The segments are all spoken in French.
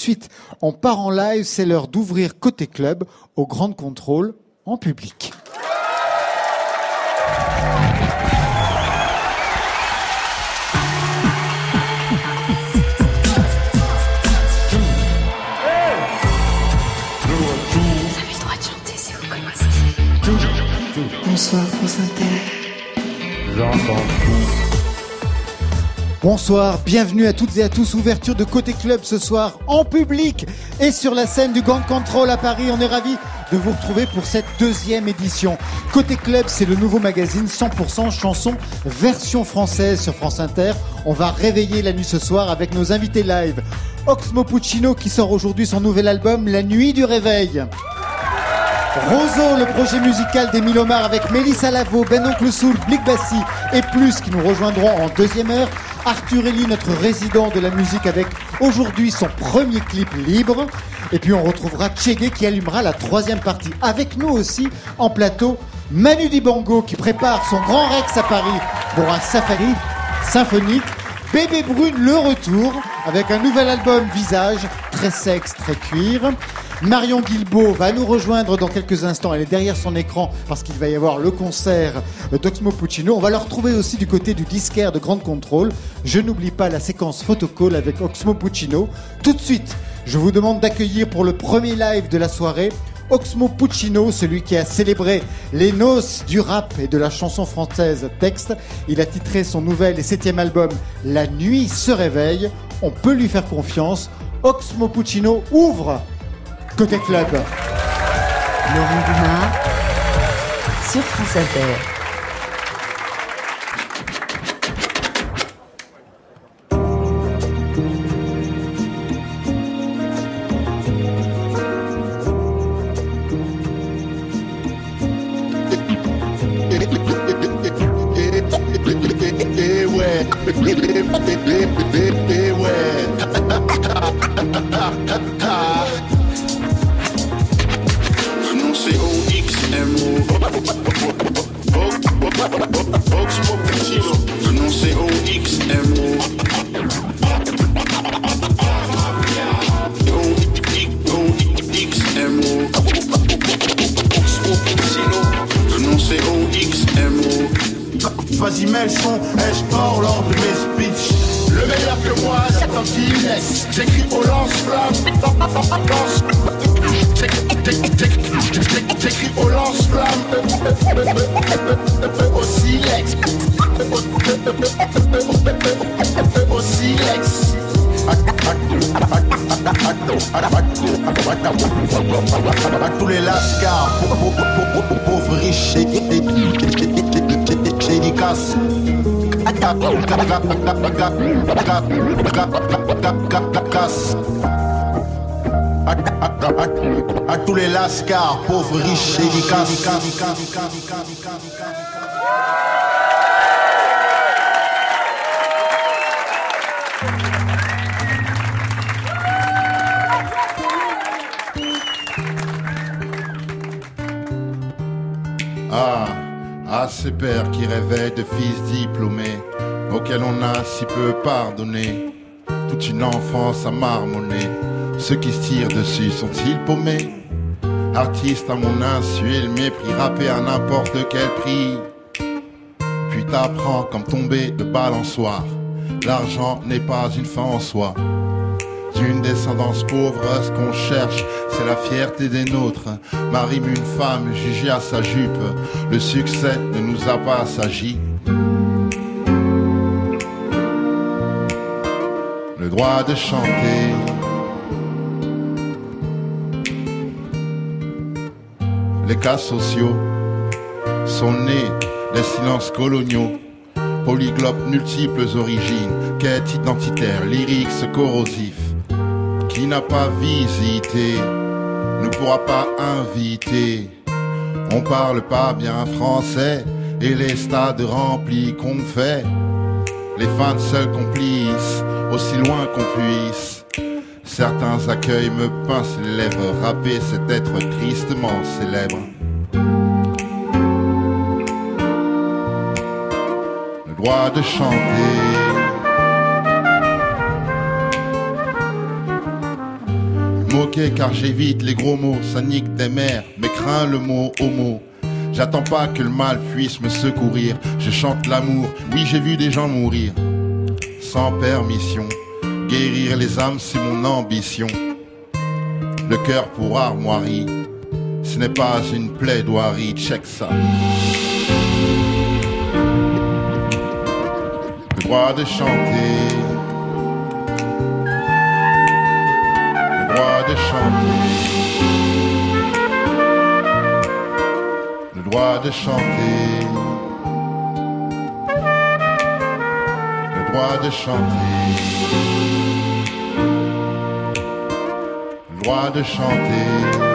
suite, on part en live, c'est l'heure d'ouvrir Côté Club au Grand Contrôle en public. Bonsoir France Inter. J'entends Bonsoir, bienvenue à toutes et à tous. Ouverture de Côté Club ce soir en public et sur la scène du Grand Control à Paris. On est ravis de vous retrouver pour cette deuxième édition. Côté Club, c'est le nouveau magazine 100% chansons version française sur France Inter. On va réveiller la nuit ce soir avec nos invités live. Oxmo Puccino qui sort aujourd'hui son nouvel album La Nuit du Réveil. Roseau, le projet musical des Milomars avec Mélissa Lavo, Ben Oncle Soul, Blick Bassi et plus qui nous rejoindront en deuxième heure. Arthur Elie, notre résident de la musique avec aujourd'hui son premier clip libre. Et puis on retrouvera Tchégué qui allumera la troisième partie. Avec nous aussi en plateau, Manu Dibango qui prépare son grand Rex à Paris pour un safari symphonique. Bébé Brune, le retour avec un nouvel album Visage, très sexe, très cuir. Marion Guilbeault va nous rejoindre dans quelques instants. Elle est derrière son écran parce qu'il va y avoir le concert d'Oxmo Puccino. On va le retrouver aussi du côté du disquaire de Grande Contrôle. Je n'oublie pas la séquence photocall avec Oxmo Puccino. Tout de suite, je vous demande d'accueillir pour le premier live de la soirée Oxmo Puccino, celui qui a célébré les noces du rap et de la chanson française texte. Il a titré son nouvel et septième album La nuit se réveille. On peut lui faire confiance. Oxmo Puccino ouvre Côté Club. Laurent Dumas sur France Inter. Si peu pardonné, toute une enfance à marmonner, ceux qui se tirent dessus sont-ils paumés? Artiste à mon insu et le mépris, rappé à n'importe quel prix. Puis t'apprends comme tomber de balançoire, l'argent n'est pas une fin en soi. D'une descendance pauvre, ce qu'on cherche, c'est la fierté des nôtres. Marime une femme jugée à sa jupe, le succès ne nous a pas assagi. De chanter. Les cas sociaux sont nés des silences coloniaux. Polyglotte, multiples origines, quête identitaire, lyrics corrosif. Qui n'a pas visité ne pourra pas inviter. On parle pas bien français et les stades remplis qu'on fait. Les fans seuls complices, aussi loin qu'on puisse. Certains accueils me pincent les lèvres, rapper c'est être tristement célèbre. Le droit de chanter. moquer car j'évite les gros mots, ça nique des mères, mais crains le mot homo. J'attends pas que le mal puisse me secourir, je chante l'amour, oui j'ai vu des gens mourir, sans permission. Guérir les âmes, c'est mon ambition. Le cœur pour armoirie, ce n'est pas une plaidoirie, check ça. Le droit de chanter, le droit de chanter, le droit de chanter, droit de chanter. Droit de chanter.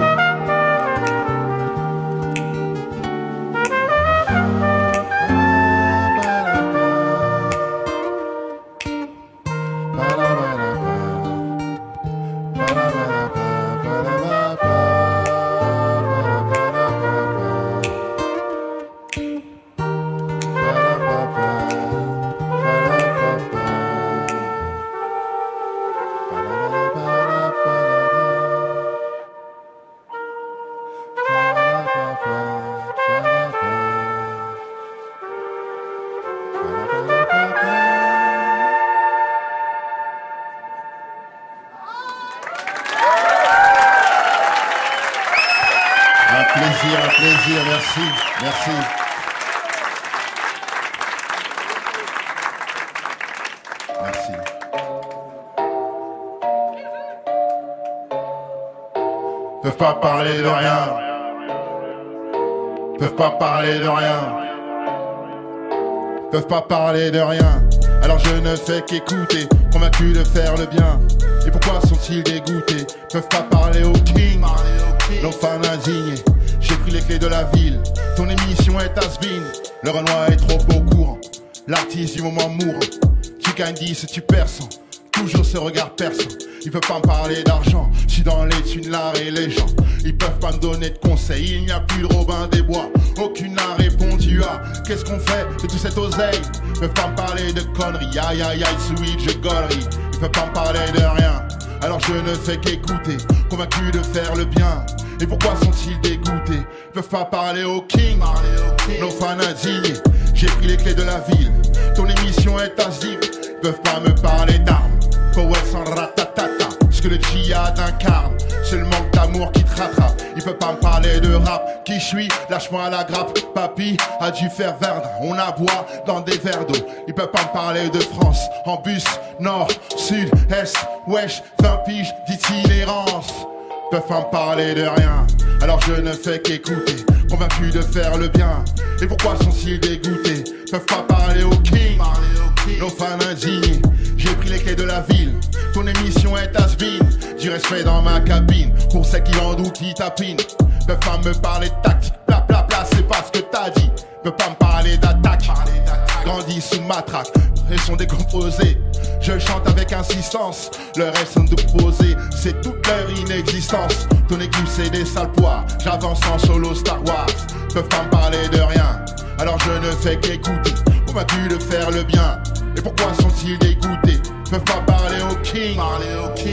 Peuvent pas parler de rien. Alors je ne fais qu'écouter, convaincu de faire le bien. Et pourquoi sont-ils dégoûtés? Peuvent pas parler au king, l'enfant indigné. J'ai pris les clés de la ville, ton émission est has-been. Le Renoir est trop au courant, l'artiste du moment mourant. Tu gagnes 10 et tu perds 100. Toujours ce regard perçant. Ils peuvent pas me parler d'argent. Je suis dans les thunes, l'art et les gens. Ils peuvent pas me donner de conseils. Il n'y a plus de Robin des Bois. Aucune n'a répondu à qu'est-ce qu'on fait de tout cet oseille. Ils peuvent pas me parler de conneries. Aïe aïe aïe, sweet, je gollerie. Ils peuvent pas me parler de rien. Alors je ne fais qu'écouter, convaincu de faire le bien. Et pourquoi sont-ils dégoûtés? Ils peuvent pas parler au king, nos fans. J'ai pris les clés de la ville, ton émission est asile. Ils peuvent pas me parler d'armes, poète sans ratatata. Ce que le djihad incarne, c'est le manque d'amour qui te rattrape. Ils peuvent pas me parler de rap, qui je suis, lâche-moi la grappe. Papy a dû faire verdun, on aboie dans des verres d'eau. Ils peuvent pas me parler de France, en bus, nord, sud, est, wesh, 20 piges d'itinérance peuvent pas me parler de rien. Alors je ne fais qu'écouter, convaincu de faire le bien. Et pourquoi sont-ils dégoûtés? Peuvent pas parler au king, nos fans indignés. J'ai pris les clés de la ville, ton émission est been. Du respect dans ma cabine, pour ceux qui en doutent, qui tapinent. Peuvent pas me parler de tactique, bla bla bla, c'est pas ce que t'as dit. Peuvent pas me parler d'attaque, grandis sous matraque, et sont décomposés. Je chante avec insistance, le reste sont opposés, c'est toute leur inexistence. Ton équipe c'est des sales poids, j'avance en solo Star Wars. Peuvent pas me parler de rien, alors je ne fais qu'écouter. Convaincu de faire le bien, et pourquoi sont-ils dégoûtés? Peuvent pas parler au king,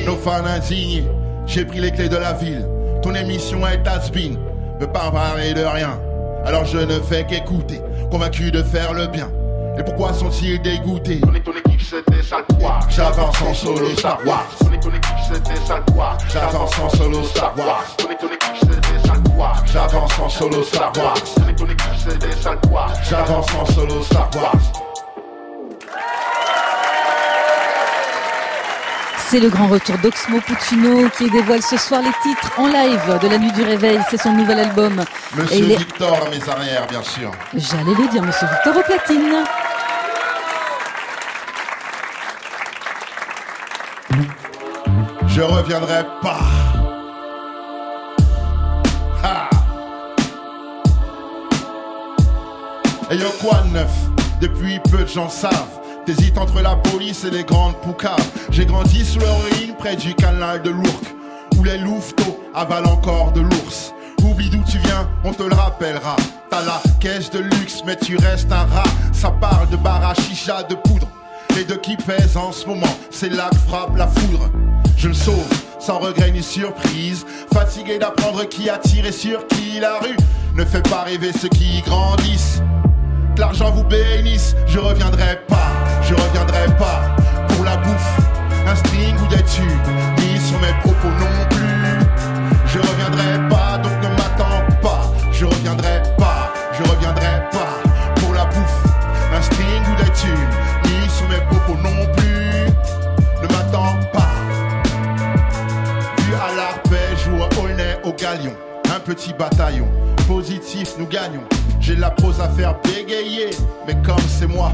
nos fans indignés. J'ai pris les clés de la ville, ton émission est has-been. Peuvent pas parler de rien, alors je ne fais qu'écouter. Convaincu de faire le bien. Et pourquoi sont-ils dégoûtés? Ton ton équipe c'était sale. J'avance en solo Star Wars. Ton ton équipe c'était sale poire. J'avance en solo Star Wars. Ton ton équipe c'était sale poire. J'avance en solo Star Wars. Ton ton équipe c'était sale. J'avance en solo Star Wars. C'est le grand retour d'Oxmo Puccino qui dévoile ce soir les titres en live de la nuit du réveil. C'est son nouvel album. Monsieur Victor à mes arrières, bien sûr. J'allais le dire, monsieur Victor au platine. Je reviendrai pas. Ha. Et yo quoi de neuf Depuis peu de gens savent. T'hésites entre la police et les grandes poucaves. J'ai grandi sous l'héroïne près du canal de l'Ourcq. Où les louveteaux avalent encore de l'ours. Oublie d'où tu viens, on te le rappellera. T'as la caisse de luxe, mais tu restes un rat. Ça parle de bar à chicha, de poudre. Et de qui pèse en ce moment, c'est là que frappe la foudre. Je le sauve, sans regret ni surprise. Fatigué d'apprendre qui a tiré sur qui la rue ne fait pas rêver ceux qui grandissent. Que l'argent vous bénisse, je reviendrai pas, je reviendrai pas pour la bouffe, un string ou des tubes, ni sur mes propos non plus. Je reviendrai pas, donc ne m'attends pas, je reviendrai pas, je reviendrai pas pour la bouffe, un string ou des tubes, ni sur mes propos non plus. Ne m'attends pas. Vu à l'arpège ou à Aulnay au galion, un petit bataillon, positif nous gagnons. J'ai la prose à faire bégayer, mais comme c'est moi,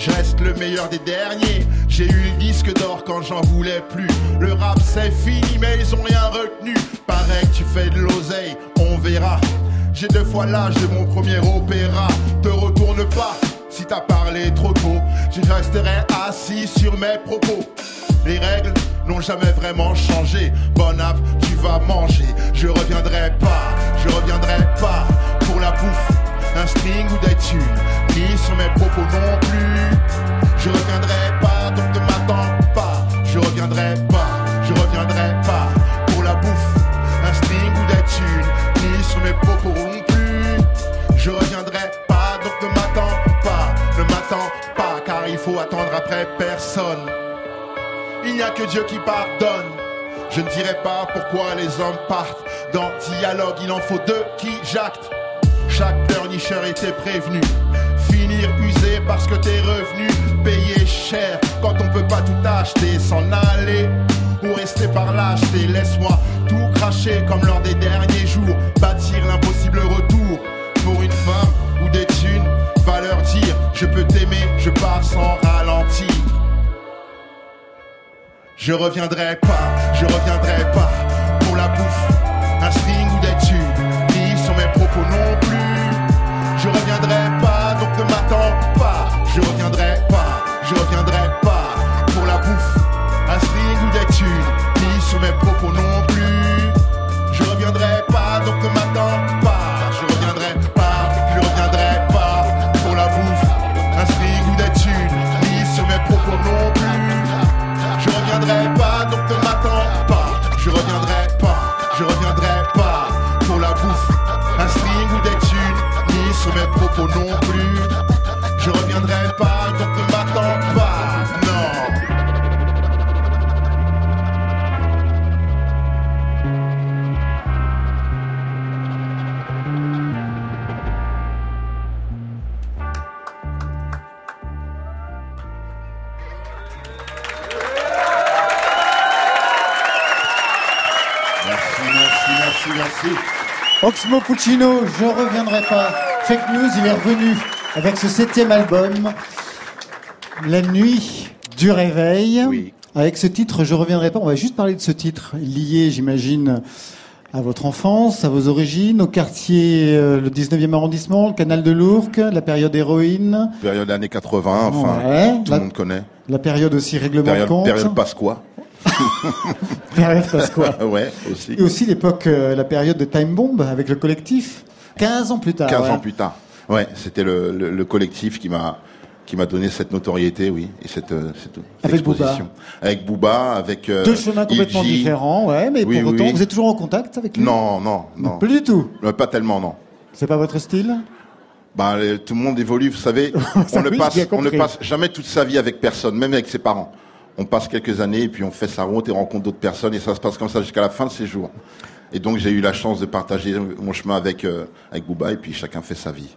je le meilleur des derniers. J'ai eu le disque d'or quand j'en voulais plus. Le rap c'est fini, mais ils ont rien retenu. Pareil que tu fais de l'oseille, on verra. J'ai deux fois l'âge de mon premier opéra. Te retourne pas si t'as parlé trop tôt. Je resterai assis sur mes propos. Les règles n'ont jamais vraiment changé. Bon app, tu vas manger. Je reviendrai pas, je reviendrai pas pour la bouffe, un string ou des thunes. Ni sur mes propos non plus. Je reviendrai pas, donc ne m'attends pas. Je reviendrai pas, je reviendrai pas pour la bouffe, un string ou des thunes. Ni sur mes propos non plus. Je reviendrai pas, donc ne m'attends pas, ne m'attends pas, car il faut attendre après personne. Il n'y a que Dieu qui pardonne. Je ne dirai pas pourquoi les hommes partent. Dans dialogue, il en faut deux qui jactent. Chaque était prévenu. Finir usé parce que t'es revenu payer cher quand on peut pas tout acheter, s'en aller ou rester par lâcheté. Laisse-moi tout cracher comme lors des derniers jours. Bâtir l'impossible retour pour une femme ou des thunes. Va leur dire, je peux t'aimer, je pars sans ralentir. Je reviendrai pas, je reviendrai pas pour la bouffe, un reviendrai pas, donc ne m'attends pas. Je reviendrai pas, je reviendrai pas pour la bouffe, un string ou des tubes, ni sur mes propos non plus. Je reviendrai pas, donc ne m'attends pas. Non. Merci, merci, merci, merci. Oxmo Puccino, je reviendrai pas. Fake News, il est revenu avec ce septième album, La nuit du réveil. Oui. Avec ce titre, je reviendrai pas. On va juste parler de ce titre, lié, j'imagine, à votre enfance, à vos origines, au quartier, euh, le 19e arrondissement, le canal de l'Ourcq, la période héroïne, Période années 80, enfin, Ouais, tout le monde connaît. la période aussi règlement Période, de compte, période Pasqua. période Pasqua. ouais, aussi. Et aussi l'époque, euh, la période de Time Bomb avec le collectif. 15 ans plus tard. 15 ouais. ans plus tard. Ouais, c'était le, le, le collectif qui m'a qui m'a donné cette notoriété, oui, et cette, euh, cette, cette Avec exposition. Avec Booba, avec euh, Deux chemins complètement différents, ouais, mais Oui, pour oui, autant, oui. vous êtes toujours en contact avec lui? Non, non, non. Plus du tout. Euh, Pas tellement, non. C'est pas votre style? Les- tout le monde évolue, vous savez. On, ne passe, on ne passe jamais toute sa vie avec personne, même avec ses parents. On passe quelques années et puis on fait sa route et rencontre d'autres personnes et ça se passe comme ça jusqu'à la fin de ses jours. Et donc j'ai eu la chance de partager mon chemin avec euh, avec Booba et puis chacun fait sa vie.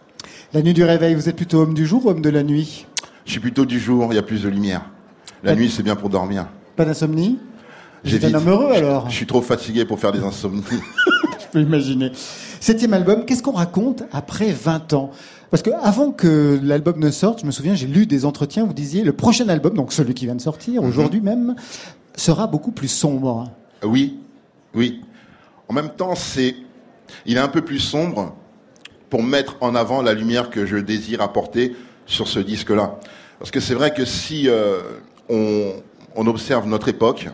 La nuit du réveil, vous êtes plutôt homme du jour ou homme de la nuit? Je suis plutôt du jour, il y a plus de lumière. La nuit c'est bien pour dormir. Pas d'insomnie? Vous êtes J'évite. un homme heureux alors Je suis trop fatigué pour faire des insomnies. Je peux imaginer. Septième album, qu'est-ce qu'on raconte après 20 ans? Parce que avant que l'album ne sorte, je me souviens, j'ai lu des entretiens, vous disiez, le prochain album, donc celui qui vient de sortir, Mhm. aujourd'hui même, sera beaucoup plus sombre. Oui, oui. En même temps, c'est, il est un peu plus sombre pour mettre en avant la lumière que je désire apporter sur ce disque-là. Parce que c'est vrai que si euh, on, observe notre époque,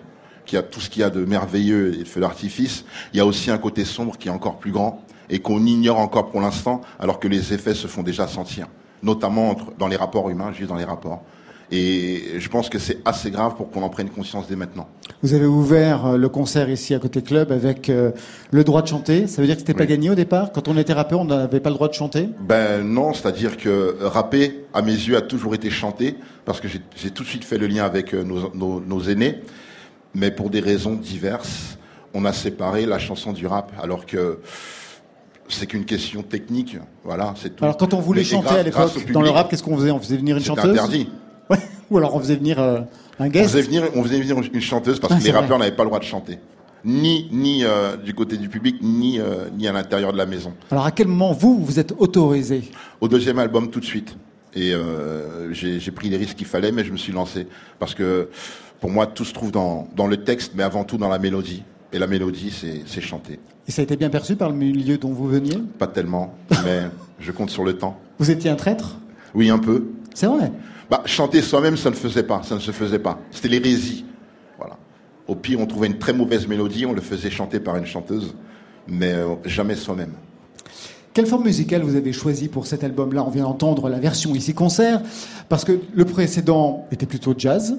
qui a tout ce qu'il y a de merveilleux et de feu d'artifice, il y a aussi un côté sombre qui est encore plus grand et qu'on ignore encore pour l'instant, alors que les effets se font déjà sentir, notamment dans les rapports humains, juste dans les rapports. Et je pense que c'est assez grave pour qu'on en prenne conscience dès maintenant. Vous avez ouvert euh, le concert ici à côté club avec euh, le droit de chanter. Ça veut dire que c'était pas Oui. gagné au départ? Quand on était rappeur, on n'avait pas le droit de chanter? Ben non, c'est-à-dire que rapper, à mes yeux, a toujours été chanté, parce que j'ai tout de suite fait le lien avec euh, nos, nos- nos aînés, mais pour des raisons diverses, on a séparé la chanson du rap, alors que c'est qu'une question technique, voilà, c'est tout. Alors quand on voulait Mais- chanter grâce- à l'époque dans le rap, qu'est-ce qu'on faisait? On faisait venir une chanteuse? interdit. Ouais. Ou alors on faisait venir euh, un On guest. faisait, venir, on faisait venir une chanteuse parce Ah, que c'est les rappeurs n'avaient pas le droit de chanter. Ni, ni euh, du côté du public, ni, euh, ni à l'intérieur de la maison. Alors à quel moment vous vous êtes autorisé? Au deuxième album, tout de suite. Et j'ai pris les risques qu'il fallait, mais je me suis lancé. Parce que pour moi, tout se trouve dans, dans le texte, mais avant tout dans la mélodie. Et la mélodie, c'est c'est chanter. Et ça a été bien perçu par le milieu dont vous veniez? Pas tellement, mais je compte sur le temps. Vous étiez un traître? Oui, un peu. C'est vrai. Bah, chanter soi-même, ça ne faisait pas, ça ne se faisait pas. C'était l'hérésie. Voilà. Au pire, on trouvait une très mauvaise mélodie, on le faisait chanter par une chanteuse, mais euh, jamais soi-même. Quelle forme musicale vous avez choisi pour cet album-là? On vient d'entendre la version ici concert, parce que le précédent était plutôt jazz,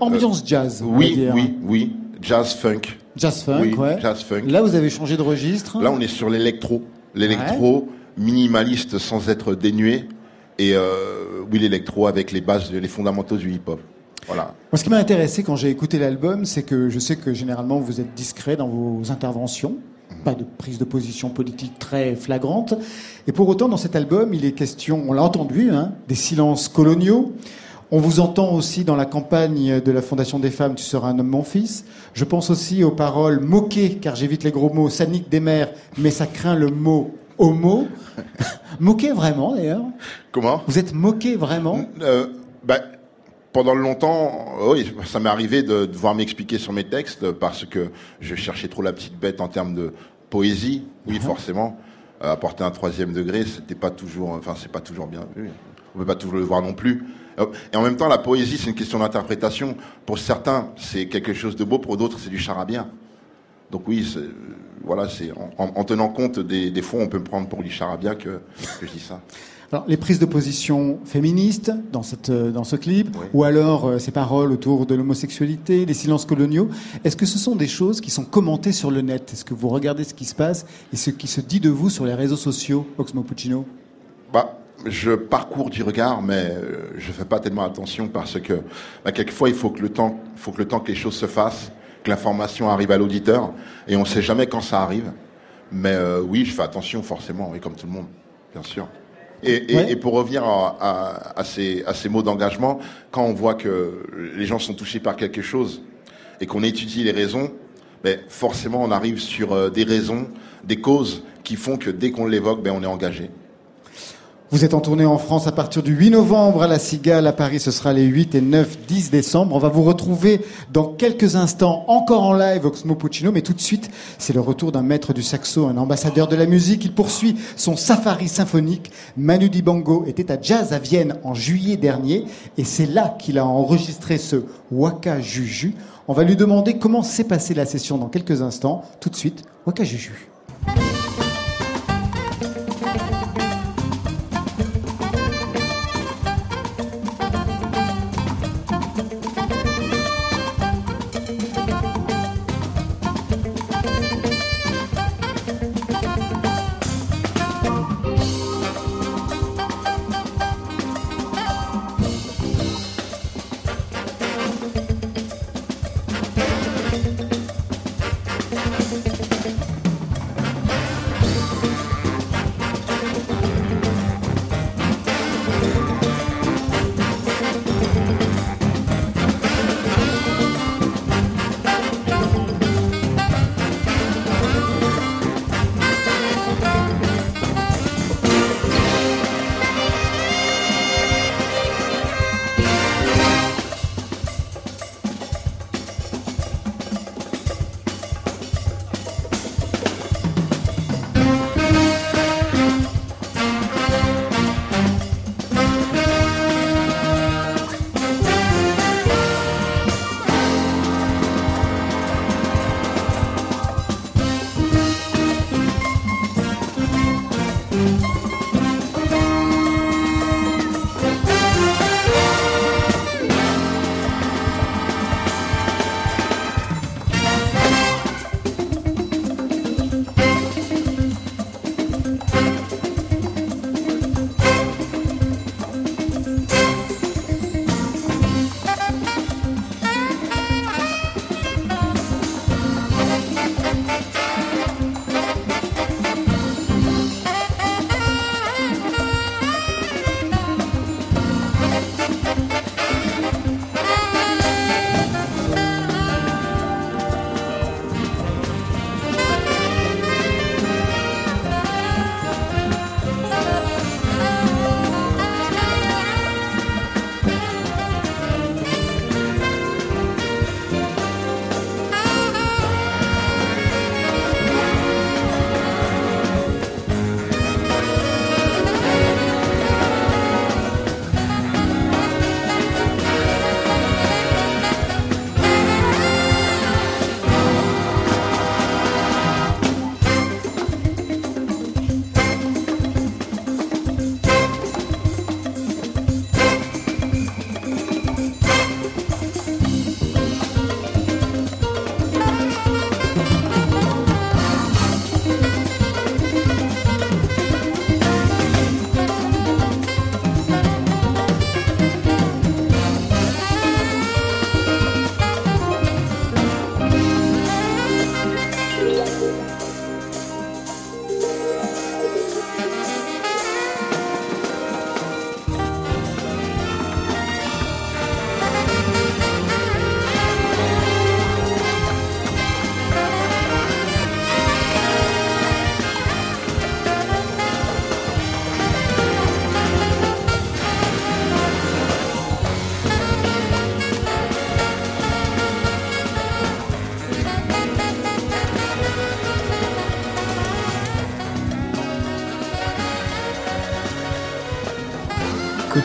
ambiance jazz. on va Euh, Oui, dire. oui, oui. Jazz funk. Jazz funk, Oui, ouais. jazz funk. Là, vous avez changé de registre. Là, on est sur l'électro. L'électro minimaliste sans être dénué. Et euh, oui, l'électro avec les bases, les fondamentaux du hip-hop. Voilà. Moi, ce qui m'a intéressé quand j'ai écouté l'album, c'est que je sais que généralement vous êtes discret dans vos interventions, pas de prise de position politique très flagrante. Et pour autant, dans cet album, il est question, on l'a entendu, hein, des silences coloniaux. On vous entend aussi dans la campagne de la Fondation des femmes Tu seras un homme, mon fils. Je pense aussi aux paroles moquées, car j'évite les gros mots, ça nique des mères, mais ça craint le mot homo. moqué vraiment, d'ailleurs. Comment? Vous êtes moqué vraiment? Euh, bah, pendant longtemps, oui, ça m'est arrivé de devoir m'expliquer sur mes textes parce que je cherchais trop la petite bête en termes de poésie. Oui, forcément. Euh, apporter un troisième degré, c'était pas toujours, enfin, c'est pas toujours bien vu. On peut pas toujours le voir non plus. Euh, Et en même temps, la poésie, c'est une question d'interprétation. Pour certains, c'est quelque chose de beau. Pour d'autres, c'est du charabia. Donc oui, voilà, c'est en, en- en tenant compte des, des fois, on peut me prendre pour du charabia que, que je dis ça. Alors, les prises de position féministes dans, cette, dans ce clip, Oui. ou alors euh, ces paroles autour de l'homosexualité, les silences coloniaux, est-ce que ce sont des choses qui sont commentées sur le net? Est-ce que vous regardez ce qui se passe et ce qui se dit de vous sur les réseaux sociaux, Oxmo Puccino? Bah, je parcours du regard, mais euh, je fais pas tellement attention parce que bah, quelquefois il faut que le temps, faut que le temps que les choses se fassent, que l'information arrive à l'auditeur, et on sait jamais quand ça arrive. Mais euh, oui, je fais attention forcément, oui, comme tout le monde, bien sûr. Et, et- Ouais. et pour revenir à, à- à ces, à ces mots d'engagement, quand on voit que les gens sont touchés par quelque chose et qu'on étudie les raisons, ben, forcément on arrive sur euh, des raisons, des causes qui font que dès qu'on l'évoque, ben, on est engagé. Vous êtes en tournée en France à partir du 8 novembre à La Cigale, à Paris ce sera les 8 et 9, 10 décembre. On va vous retrouver dans quelques instants encore en live Oxmo Puccino, mais tout de suite c'est le retour d'un maître du saxo, un ambassadeur de la musique. Il poursuit son safari symphonique. Manu Dibango était à Jazz à Vienne en juillet dernier et c'est là qu'il a enregistré ce Waka Juju. On va lui demander comment s'est passée la session dans quelques instants. Tout de suite, Waka Juju.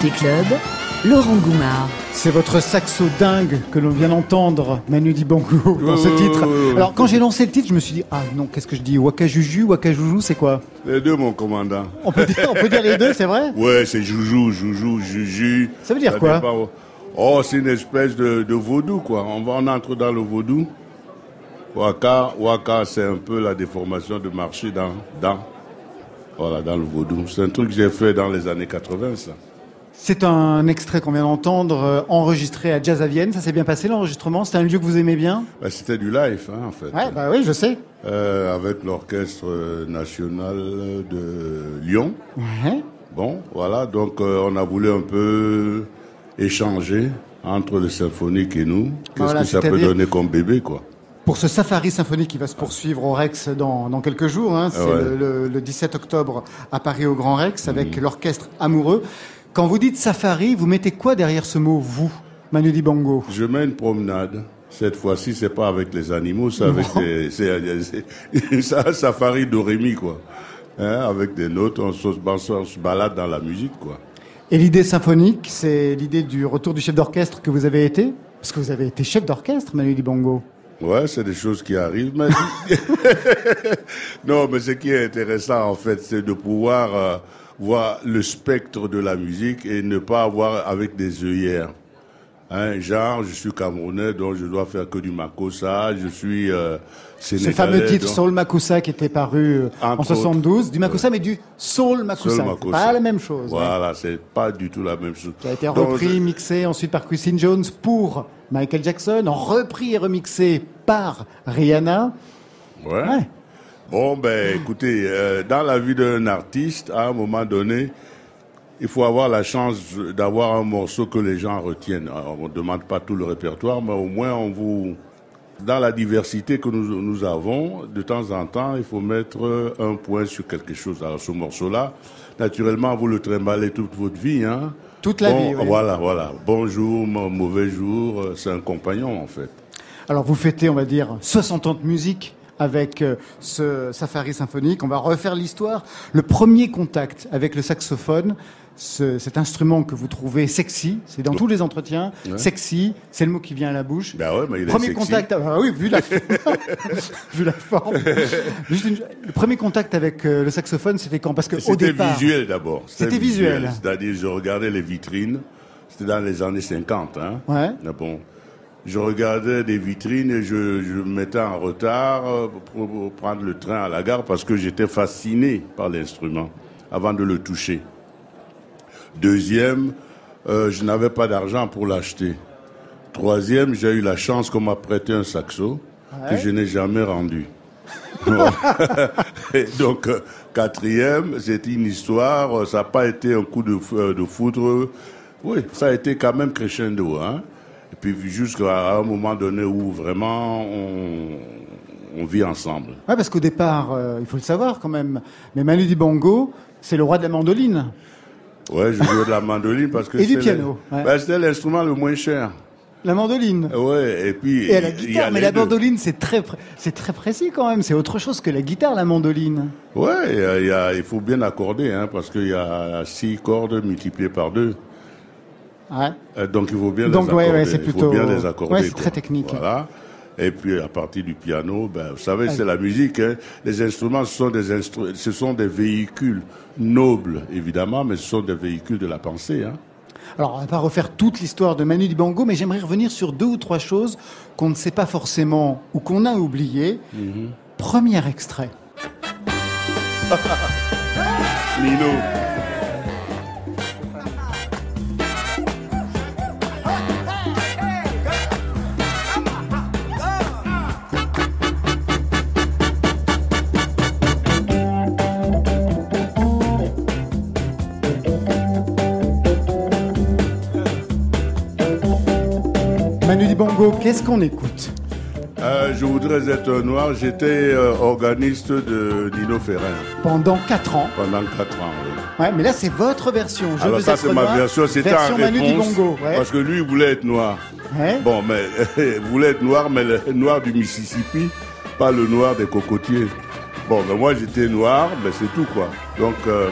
Côté club, Laurent Goumard. C'est votre saxo dingue que l'on vient d'entendre, Manu Dibango, dans ce titre. Alors, quand j'ai lancé le titre, je me suis dit, ah non, qu'est-ce que je dis Waka Juju, Waka Joujou, c'est quoi? Les deux, mon commandant. on peut, dire, on peut dire les deux, c'est vrai? Ouais, c'est joujou, joujou, juju. Ça veut dire quoi? dépend. Oh, c'est une espèce de, de vaudou, quoi. On va, on entre dans le vaudou. Waka, waka, c'est un peu la déformation de marcher dans, dans, voilà, dans le vaudou. C'est un truc que j'ai fait dans les années 80, ça. C'est un extrait qu'on vient d'entendre, euh, enregistré à Jazz à Vienne. Ça s'est bien passé l'enregistrement? C'était un lieu que vous aimez bien? Bah, c'était du live, hein, en fait. Ouais, bah oui, je sais. Euh, avec l'orchestre national de Lyon. Ouais. Bon, voilà, donc euh, on a voulu un peu échanger entre le symphonique et nous. Qu'est-ce Voilà, que ça peut donner comme bébé, quoi? Pour ce safari symphonique qui va se poursuivre au Rex dans, dans quelques jours, hein, c'est ouais. Mhm. le, le- le 17 octobre à Paris au Grand Rex avec l'orchestre Amoureux. Quand vous dites safari, vous mettez quoi derrière ce mot vous, Manu Dibango Je mets une promenade. Cette fois-ci, c'est pas avec les animaux, c'est avec des, c'est, c'est, un safari de Rémi, quoi. Hein, avec des notes, on se, on se balade dans la musique, quoi. Et l'idée symphonique, c'est l'idée du retour du chef d'orchestre que vous avez été? Parce que vous avez été chef d'orchestre, Manu Dibango. Ouais, c'est des choses qui arrivent. Mais... non, mais ce qui est intéressant, en fait, c'est de pouvoir euh, voir le spectre de la musique et ne pas avoir avec des œillères. Hein, genre, je suis camerounais, donc je dois faire que du makossa. Je suis euh, Ce sénégalais. fameux titre donc- Soul Makusa qui était paru euh, en Entre 72, du Makusa, mais du Soul C'est makossa. Pas la même chose. hein. Voilà, c'est pas du tout la même chose. Qui a été Donc, repris, mixé ensuite par Quincy Jones pour Michael Jackson, repris et remixé par Rihanna. Ouais. Ouais. Bon, ben, écoutez, euh, dans la vie d'un artiste, à un moment donné, il faut avoir la chance d'avoir un morceau que les gens retiennent. Alors, on ne demande pas tout le répertoire, mais au moins, on vous, dans la diversité que nous, nous avons, de temps en temps, il faut mettre euh, un point sur quelque chose. Alors, ce morceau-là, naturellement, vous le trimballez toute votre vie, hein. Toute la Bon, vie, oui. Voilà, voilà. Bonjour, mau- mauvais jour, euh, c'est un compagnon, en fait. Alors vous fêtez, on va dire, 60 ans de musique avec euh, ce safari symphonique. On va refaire l'histoire. Le premier contact avec le saxophone, ce- cet instrument que vous trouvez sexy, c'est dans tous les entretiens, sexy, c'est le mot qui vient à la bouche. Ouais, mais il est Premier sexy. contact, ah oui, vu la, vu la forme. Juste une- le premier contact avec euh, le saxophone, c'était quand? Parce que au C'était départ, visuel d'abord. C'était visuel. C'est-à-dire, je regardais les vitrines. C'était dans les années 50. Hein. Ouais. Mais bon, je regardais des vitrines et je, je me mettais en retard euh, pour, prendre le train à la gare parce que j'étais fasciné par l'instrument avant de le toucher. Deuxième, euh, je n'avais pas d'argent pour l'acheter. Troisième, j'ai eu la chance qu'on m'a prêté un saxo que je n'ai jamais rendu. Et donc, euh, quatrième, c'était une histoire, ça n'a pas été un coup de, de foudre. Oui, ça a été quand même crescendo. Hein? Et puis jusqu'à un moment donné où vraiment on, on vit ensemble. Ouais, parce qu'au départ, euh, il faut le savoir quand même, mais Manu Dibango, c'est le roi de la mandoline. Ouais, je jouais de la mandoline parce que Et du piano, ouais. ben, c'était l'instrument le moins cher. La mandoline. Ouais, et puis Et à la guitare, mais la deux. mandoline, c'est très, c'est très précis quand même. C'est autre chose que la guitare, la mandoline. Ouais, il y a- il faut bien accorder, hein, parce qu'il y a six cordes multipliées par deux. Ouais. Euh, Donc il faut bien Donc, les ouais, accorder. ouais, c'est Il faut plutôt- bien les accorder. ouais, c'est très technique. Voilà. Et puis à partir du piano, ben, vous savez, c'est la musique. hein. Les instruments, ce sont des instru- ce sont des véhicules nobles, évidemment, mais ce sont des véhicules de la pensée. Hein. Alors, on va pas refaire toute l'histoire de Manu Dibango, mais j'aimerais revenir sur deux ou trois choses qu'on ne sait pas forcément ou qu'on a oubliées. Mhm. Premier extrait. Nino. Dibango, qu'est-ce qu'on écoute Euh, je voudrais être noir. J'étais euh, organiste de Nino Ferrin Pendant quatre ans. pendant quatre ans. oui. Ouais, mais là, c'est votre version. Je Alors veux ça, c'est ma version. C'était en Manu réponse Dibango. Ouais. parce que lui, il voulait être noir. Ouais. Bon, mais il voulait être noir, mais le noir du Mississippi, pas le noir des cocotiers. Bon, mais moi, j'étais noir, mais c'est tout, quoi. Donc, euh,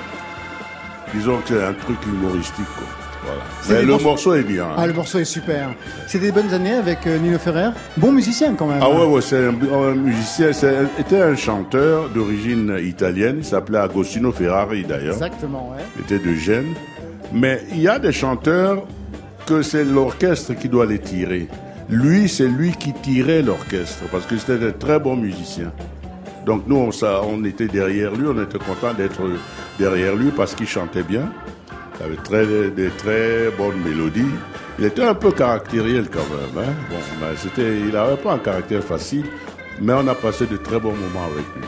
disons que c'est un truc humoristique, quoi. Voilà. Mais le morceau est bien. hein. Ah, le morceau est super. C'est des bonnes années avec euh, Nino Ferrer. Bon musicien quand même. Ah ouais, ouais, c'est un, un musicien, c'était un chanteur d'origine italienne, il s'appelait Agostino Ferrari d'ailleurs, Exactement, ouais. il était de Gênes. Mais il y a des chanteurs que c'est l'orchestre qui doit les tirer. Lui, c'est lui qui tirait l'orchestre parce que c'était un très bon musicien. Donc nous, on, ça, on était derrière lui, on était content d'être derrière lui parce qu'il chantait bien. Il avait très, des très bonnes mélodies. Il était un peu caractériel quand même. hein. Bon, mais c'était, il n'avait pas un caractère facile, mais on a passé de très bons moments avec lui.